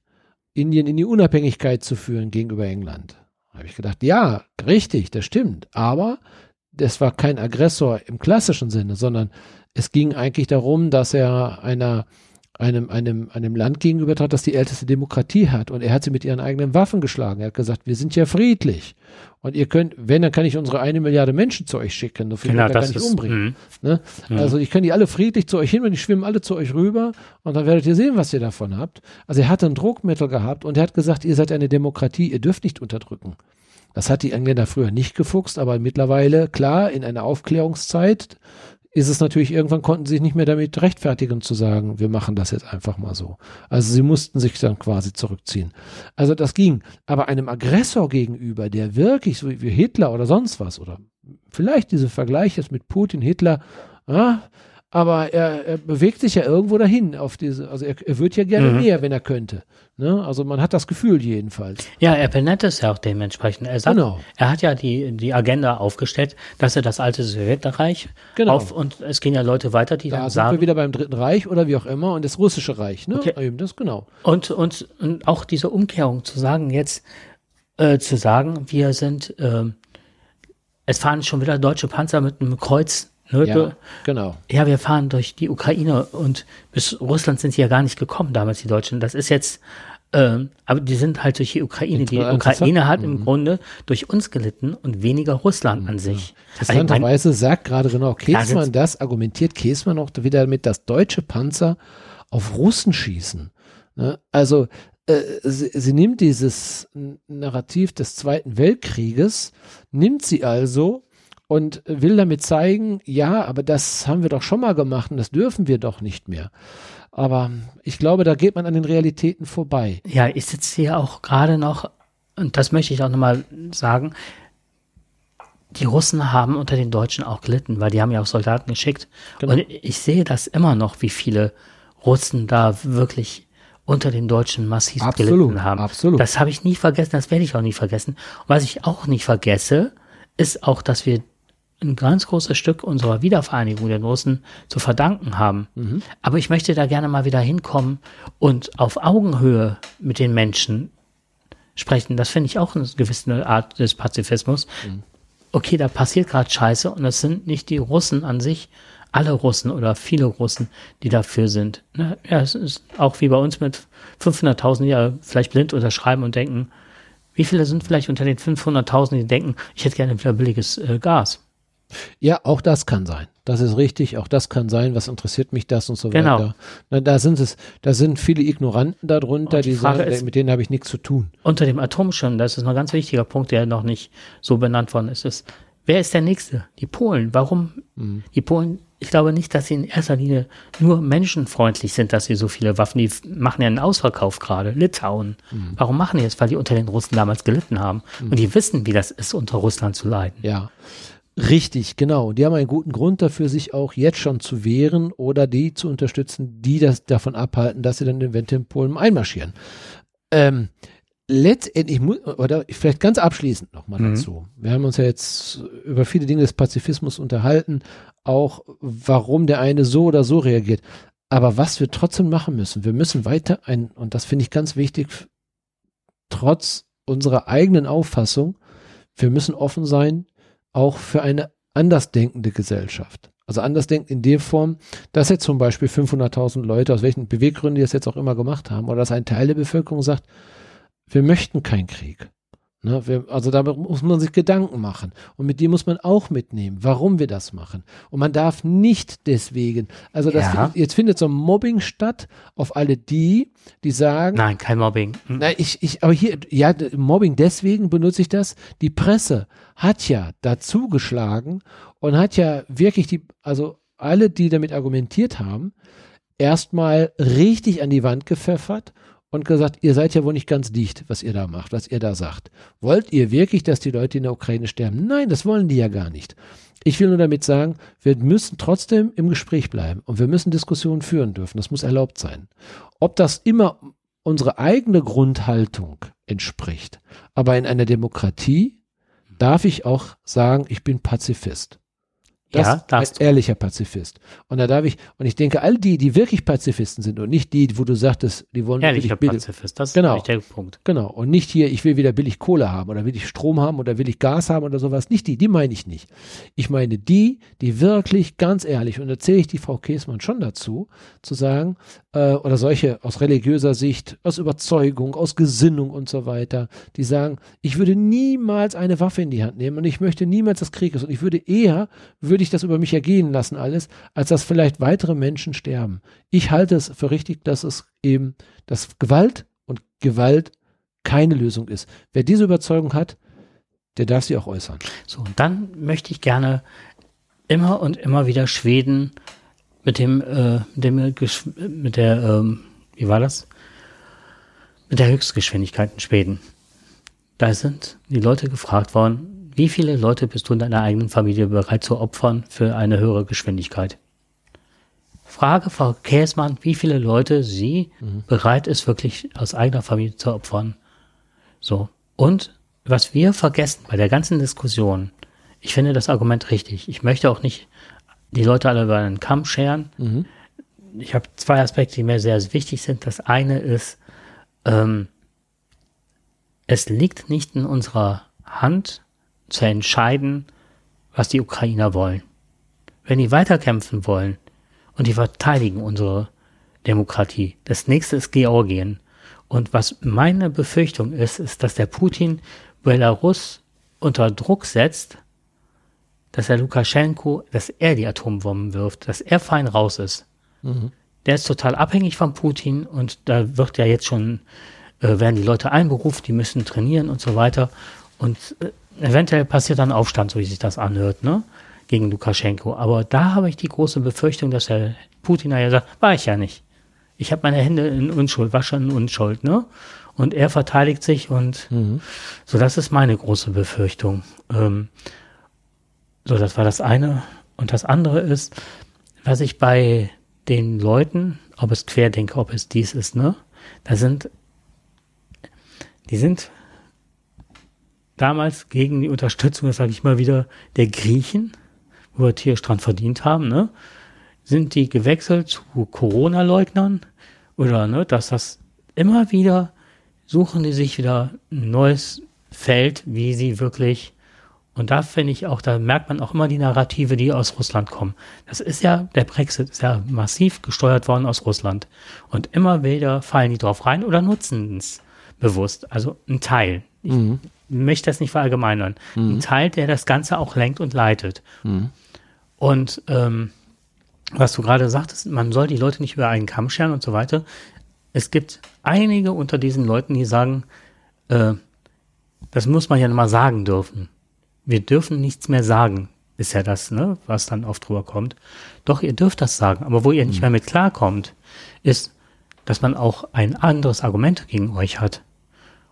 Indien in die Unabhängigkeit zu führen gegenüber England. Da habe ich gedacht, ja, richtig, das stimmt. Aber das war kein Aggressor im klassischen Sinne, sondern es ging eigentlich darum, dass er einer einem, einem, einem Land gegenüber trat, das die älteste Demokratie hat. Und er hat sie mit ihren eigenen Waffen geschlagen. Er hat gesagt, wir sind ja friedlich. Und ihr könnt, wenn, dann kann ich unsere eine Milliarde Menschen zu euch schicken. So viel genau, kann ich ist, umbringen. Ne? Mhm. Also ich kann die alle friedlich zu euch hin und die schwimmen alle zu euch rüber und dann werdet ihr sehen, was ihr davon habt. Also er hatte ein Druckmittel gehabt und er hat gesagt, ihr seid eine Demokratie, ihr dürft nicht unterdrücken. Das hat die Engländer früher nicht gefuchst, aber mittlerweile, klar, in einer Aufklärungszeit ist es natürlich, irgendwann konnten sie sich nicht mehr damit rechtfertigen zu sagen, wir machen das jetzt einfach mal so. Also sie mussten sich dann quasi zurückziehen. Also das ging. Aber einem Aggressor gegenüber, der wirklich so wie Hitler oder sonst was, oder vielleicht diese Vergleiche mit Putin, Hitler, ah, aber er, er, bewegt sich ja irgendwo dahin auf diese, also er, er wird ja gerne mhm. mehr, wenn er könnte. Ne? Also man hat das Gefühl jedenfalls. Ja, er benennt es ja auch dementsprechend. Er sagt, genau. er hat ja die, die Agenda aufgestellt, dass er das alte Sowjetreich genau. auf und es gehen ja Leute weiter, die da dann sagen. wir wieder beim Dritten Reich oder wie auch immer und das russische Reich, ne? Okay. Eben das genau. Und, und, und auch diese Umkehrung zu sagen, jetzt äh, zu sagen, wir sind, äh, es fahren schon wieder deutsche Panzer mit einem Kreuz Ja, genau. Ja, wir fahren durch die Ukraine und bis Russland sind sie ja gar nicht gekommen damals, die Deutschen. Das ist jetzt, äh, aber die sind halt durch die Ukraine. Die Ukraine hat mhm. im Grunde durch uns gelitten und weniger Russland mhm. an sich. Interessanterweise sagt gerade genau Käsmann das, argumentiert Käsmann auch wieder mit, dass deutsche Panzer auf Russen schießen. Ne? Also äh, sie, sie nimmt dieses Narrativ des Zweiten Weltkrieges, nimmt sie also und will damit zeigen, ja, aber das haben wir doch schon mal gemacht und das dürfen wir doch nicht mehr. Aber ich glaube, da geht man an den Realitäten vorbei. Ja, ich sitze hier auch gerade noch, und das möchte ich auch nochmal sagen, die Russen haben unter den Deutschen auch gelitten, weil die haben ja auch Soldaten geschickt. Genau. Und ich sehe das immer noch, wie viele Russen da wirklich unter den Deutschen massiv absolut, gelitten haben. Absolut. Das habe ich nie vergessen, das werde ich auch nie vergessen. Und was ich auch nicht vergesse, ist auch, dass wir ein ganz großes Stück unserer Wiedervereinigung der Russen zu verdanken haben. Mhm. Aber ich möchte da gerne mal wieder hinkommen und auf Augenhöhe mit den Menschen sprechen. Das finde ich auch eine gewisse Art des Pazifismus. Mhm. Okay, da passiert gerade Scheiße und das sind nicht die Russen an sich, alle Russen oder viele Russen, die dafür sind. Ne? Ja, es ist auch wie bei uns mit 500.000, die ja vielleicht blind unterschreiben und denken, wie viele sind vielleicht unter den 500.000, die denken, ich hätte gerne wieder billiges äh, Gas? Ja, auch das kann sein. Das ist richtig. Auch das kann sein. Was interessiert mich das und so genau. weiter. Na, da sind es, da sind viele Ignoranten darunter, die, die sagen, ist, mit denen habe ich nichts zu tun. Unter dem Atomschirm, das ist ein ganz wichtiger Punkt, der noch nicht so benannt worden ist, ist, wer ist der Nächste? Die Polen. Warum? Mhm. Die Polen ich glaube nicht, dass sie in erster Linie nur menschenfreundlich sind, dass sie so viele Waffen, die machen ja einen Ausverkauf gerade, Litauen. Mhm. Warum machen die das? Weil die unter den Russen damals gelitten haben. Mhm. Und die wissen, wie das ist, unter Russland zu leiden. Ja. Richtig, genau. Die haben einen guten Grund dafür, sich auch jetzt schon zu wehren oder die zu unterstützen, die das davon abhalten, dass sie dann eventuell in Polen einmarschieren. Ähm, letztendlich, oder vielleicht ganz abschließend nochmal mhm. dazu. Wir haben uns ja jetzt über viele Dinge des Pazifismus unterhalten, auch warum der eine so oder so reagiert. Aber was wir trotzdem machen müssen, wir müssen weiter ein, und das finde ich ganz wichtig, trotz unserer eigenen Auffassung, wir müssen offen sein, auch für eine andersdenkende Gesellschaft. Also andersdenken in der Form, dass jetzt zum Beispiel 500.000 Leute, aus welchen Beweggründen die das jetzt auch immer gemacht haben, oder dass ein Teil der Bevölkerung sagt, wir möchten keinen Krieg. Ne, also da muss man sich Gedanken machen. Und mit dem muss man auch mitnehmen, warum wir das machen. Und man darf nicht deswegen, also das, ja. jetzt findet so ein Mobbing statt auf alle die, die sagen. Nein, kein Mobbing. Mhm. Na, ich, ich, aber hier, ja, Mobbing, deswegen benutze ich das. Die Presse hat ja dazu geschlagen und hat ja wirklich die, also alle, die damit argumentiert haben, erstmal richtig an die Wand gepfeffert und gesagt, ihr seid ja wohl nicht ganz dicht, was ihr da macht, was ihr da sagt. Wollt ihr wirklich, dass die Leute in der Ukraine sterben? Nein, das wollen die ja gar nicht. Ich will nur damit sagen, wir müssen trotzdem im Gespräch bleiben und wir müssen Diskussionen führen dürfen. Das muss erlaubt sein. Ob das immer unsere eigene Grundhaltung entspricht, aber in einer Demokratie darf ich auch sagen, ich bin Pazifist. Das ja, ein ehrlicher Pazifist. Und da darf ich, und ich denke, all die, die wirklich Pazifisten sind und nicht die, wo du sagtest, die wollen Ehrlicher billig, Pazifist, das genau, ist der Punkt. Genau. Und nicht hier, ich will wieder billig Kohle haben oder will ich Strom haben oder will ich Gas haben oder sowas. Nicht die, die meine ich nicht. Ich meine die, die wirklich ganz ehrlich, und da zähle ich die Frau Käsmann schon dazu, zu sagen, äh, oder solche aus religiöser Sicht, aus Überzeugung, aus Gesinnung und so weiter, die sagen, ich würde niemals eine Waffe in die Hand nehmen und ich möchte niemals das Krieg ist und ich würde eher, würde würde ich das über mich ergehen lassen alles, als dass vielleicht weitere Menschen sterben. Ich halte es für richtig, dass es eben, dass Gewalt und Gewalt keine Lösung ist. Wer diese Überzeugung hat, der darf sie auch äußern. So, und dann möchte ich gerne immer und immer wieder Schweden mit dem, äh, dem, mit der, ähm, wie war das? Mit der Höchstgeschwindigkeit in Schweden. Da sind die Leute gefragt worden, wie viele Leute bist du in deiner eigenen Familie bereit zu opfern für eine höhere Geschwindigkeit? Frage Frau Käsmann, wie viele Leute sie mhm. bereit ist, wirklich aus eigener Familie zu opfern. So. Und was wir vergessen bei der ganzen Diskussion, ich finde das Argument richtig. Ich möchte auch nicht die Leute alle über einen Kamm scheren. Mhm. Ich habe zwei Aspekte, die mir sehr wichtig sind. Das eine ist, ähm, es liegt nicht in unserer Hand, zu entscheiden, was die Ukrainer wollen. Wenn die weiterkämpfen wollen und die verteidigen unsere Demokratie. Das nächste ist Georgien. Und was meine Befürchtung ist, ist, dass der Putin Belarus unter Druck setzt, dass er Lukaschenko, dass er die Atombomben wirft, dass er fein raus ist. Mhm. Der ist total abhängig von Putin und da wird ja jetzt schon, äh, werden die Leute einberufen, die müssen trainieren und so weiter. Und äh, eventuell passiert dann Aufstand, so wie sich das anhört, ne? Gegen Lukaschenko. Aber da habe ich die große Befürchtung, dass der Putin ja sagt, war ich ja nicht. Ich habe meine Hände in Unschuld, wasche in Unschuld, ne? Und er verteidigt sich und mhm. so, das ist meine große Befürchtung. Ähm, so, das war das eine. Und das andere ist, was ich bei den Leuten, ob es Querdenker, ob es dies ist, ne? Da sind, die sind damals gegen die Unterstützung, das sage ich mal wieder, der Griechen, wo wir tierisch dran verdient haben, ne? sind die gewechselt zu Corona-Leugnern oder ne, dass das immer wieder suchen die sich wieder ein neues Feld, wie sie wirklich und da finde ich auch, da merkt man auch immer die Narrative, die aus Russland kommen. Das ist ja, der Brexit ist ja massiv gesteuert worden aus Russland. Und immer wieder fallen die drauf rein oder nutzen es bewusst. Also ein Teil. Ich, mhm möchte das nicht verallgemeinern. Mhm. Ein Teil, der das Ganze auch lenkt und leitet. Mhm. Und ähm, was du gerade sagtest, man soll die Leute nicht über einen Kamm scheren und so weiter. Es gibt einige unter diesen Leuten, die sagen, äh, das muss man ja mal sagen dürfen. Wir dürfen nichts mehr sagen. ist ja das, ne, was dann oft drüber kommt. Doch, ihr dürft das sagen. Aber wo ihr nicht mehr mit klarkommt, ist, dass man auch ein anderes Argument gegen euch hat.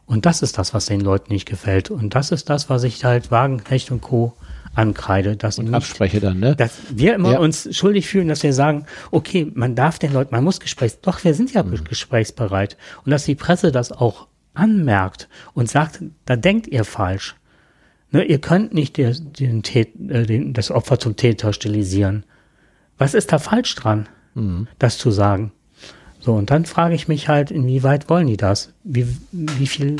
Und das ist das, was den Leuten nicht gefällt. Und das ist das, was ich halt Wagenknecht und Co. ankreide. Dass Und nicht, abspreche dann, ne? dass wir immer Ja. uns schuldig fühlen, dass wir sagen, okay, man darf den Leuten, man muss Gesprächs, doch, wir sind ja Mhm. gesprächsbereit. Und dass die Presse das auch anmerkt und sagt, da denkt ihr falsch. Ne, ihr könnt nicht der, den, äh, den, das Opfer zum Täter stilisieren. Was ist da falsch dran, Mhm. das zu sagen? So, und dann frage ich mich halt, inwieweit wollen die das? Wie, wie viel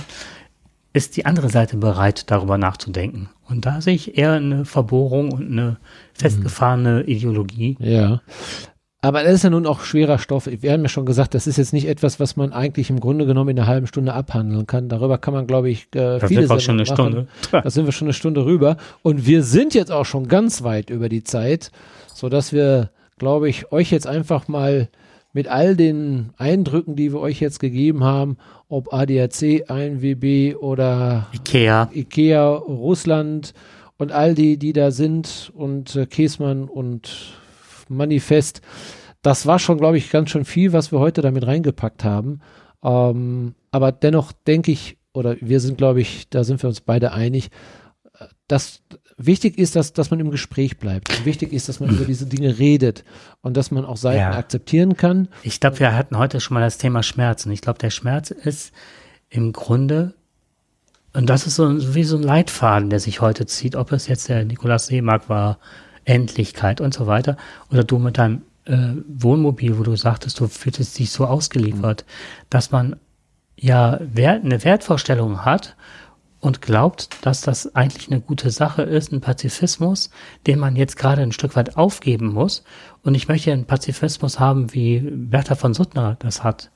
ist die andere Seite bereit, darüber nachzudenken? Und da sehe ich eher eine Verbohrung und eine festgefahrene Ideologie. Ja. Aber das ist ja nun auch schwerer Stoff. Wir haben ja schon gesagt, das ist jetzt nicht etwas, was man eigentlich im Grunde genommen in einer halben Stunde abhandeln kann. Darüber kann man, glaube ich, äh, Da viele sind wir schon eine Stunde. Da sind wir schon eine Stunde rüber. Und wir sind jetzt auch schon ganz weit über die Zeit, so dass wir, glaube ich, euch jetzt einfach mal mit all den Eindrücken, die wir euch jetzt gegeben haben, ob ADAC, ANWB oder Ikea. Ikea, Russland und all die, die da sind und äh, Käsmann und Manifest. Das war schon, glaube ich, ganz schön viel, was wir heute damit reingepackt haben. Ähm, aber dennoch denke ich, oder wir sind, glaube ich, da sind wir uns beide einig, äh, dass wichtig ist, dass, dass man im Gespräch bleibt. Und wichtig ist, dass man über diese Dinge redet und dass man auch Seiten Ja. akzeptieren kann. Ich glaube, wir hatten heute schon mal das Thema Schmerz. Und ich glaube, der Schmerz ist im Grunde, und das ist so wie so ein Leitfaden, der sich heute zieht, ob es jetzt der Nikolaus Seemark war, Endlichkeit und so weiter, oder du mit deinem äh, Wohnmobil, wo du sagtest, du fühltest dich so ausgeliefert, dass man ja Wert, eine Wertvorstellung hat und glaubt, dass das eigentlich eine gute Sache ist, ein Pazifismus, den man jetzt gerade ein Stück weit aufgeben muss. Und ich möchte einen Pazifismus haben, wie Bertha von Suttner das hat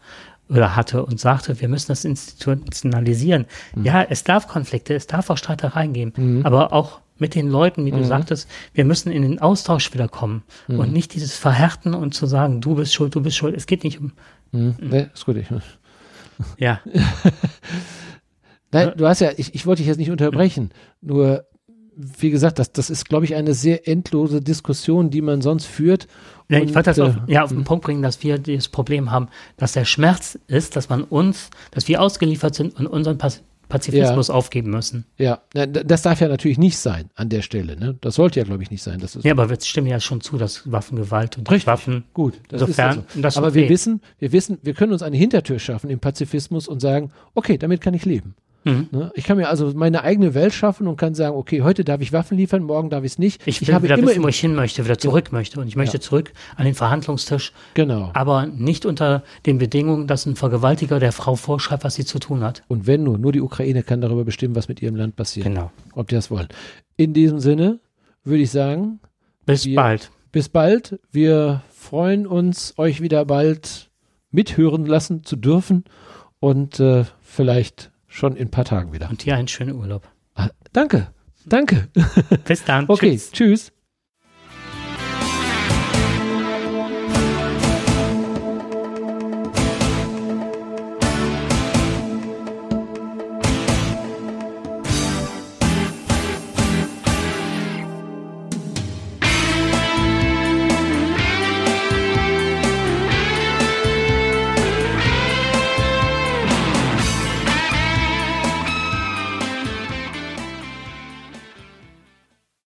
oder hatte und sagte, wir müssen das institutionalisieren. Ja, es darf Konflikte, es darf auch Streitereien geben, aber auch mit den Leuten, wie du sagtest, wir müssen in den Austausch wieder kommen und nicht dieses Verhärten und zu sagen, du bist schuld, du bist schuld. Es geht nicht um, Hm, ne, ist gut. Ich, ja, Nein, du hast ja, ich, ich wollte dich jetzt nicht unterbrechen. Nur, wie gesagt, das, das ist, glaube ich, eine sehr endlose Diskussion, die man sonst führt. Ja, ich wollte das äh, auf, ja, auf den Punkt bringen, dass wir das Problem haben, dass der Schmerz ist, dass man uns, dass wir ausgeliefert sind und unseren Paz Pazifismus aufgeben müssen. Ja, das darf ja natürlich nicht sein an der Stelle. Ne? Das sollte ja, glaube ich, nicht sein. Das ist Ja, aber wir stimmen ja schon zu, dass Waffengewalt und Richtig. Waffen. gut. Das Insofern, ist ja so. das ist Aber wir okay. wissen, wir wissen, wir können uns eine Hintertür schaffen im Pazifismus und sagen, okay, damit kann ich leben. Mhm. Ne? Ich kann mir also meine eigene Welt schaffen und kann sagen, okay, heute darf ich Waffen liefern, morgen darf ich es nicht. Ich will habe wieder immer wissen, wo ich hin möchte, wieder zurück möchte. Und ich möchte zurück an den Verhandlungstisch, genau. aber nicht unter den Bedingungen, dass ein Vergewaltiger der Frau vorschreibt, was sie zu tun hat. Und wenn nur, nur die Ukraine kann darüber bestimmen, was mit ihrem Land passiert. Genau. Ob die das wollen. In diesem Sinne würde ich sagen, Bis Wir- bald. bis bald. Wir freuen uns, euch wieder bald mithören lassen zu dürfen und äh, vielleicht schon in ein paar Tagen wieder. Und dir einen schönen Urlaub. Ah, danke, danke. Bis dann. Okay, Tschüss. tschüss.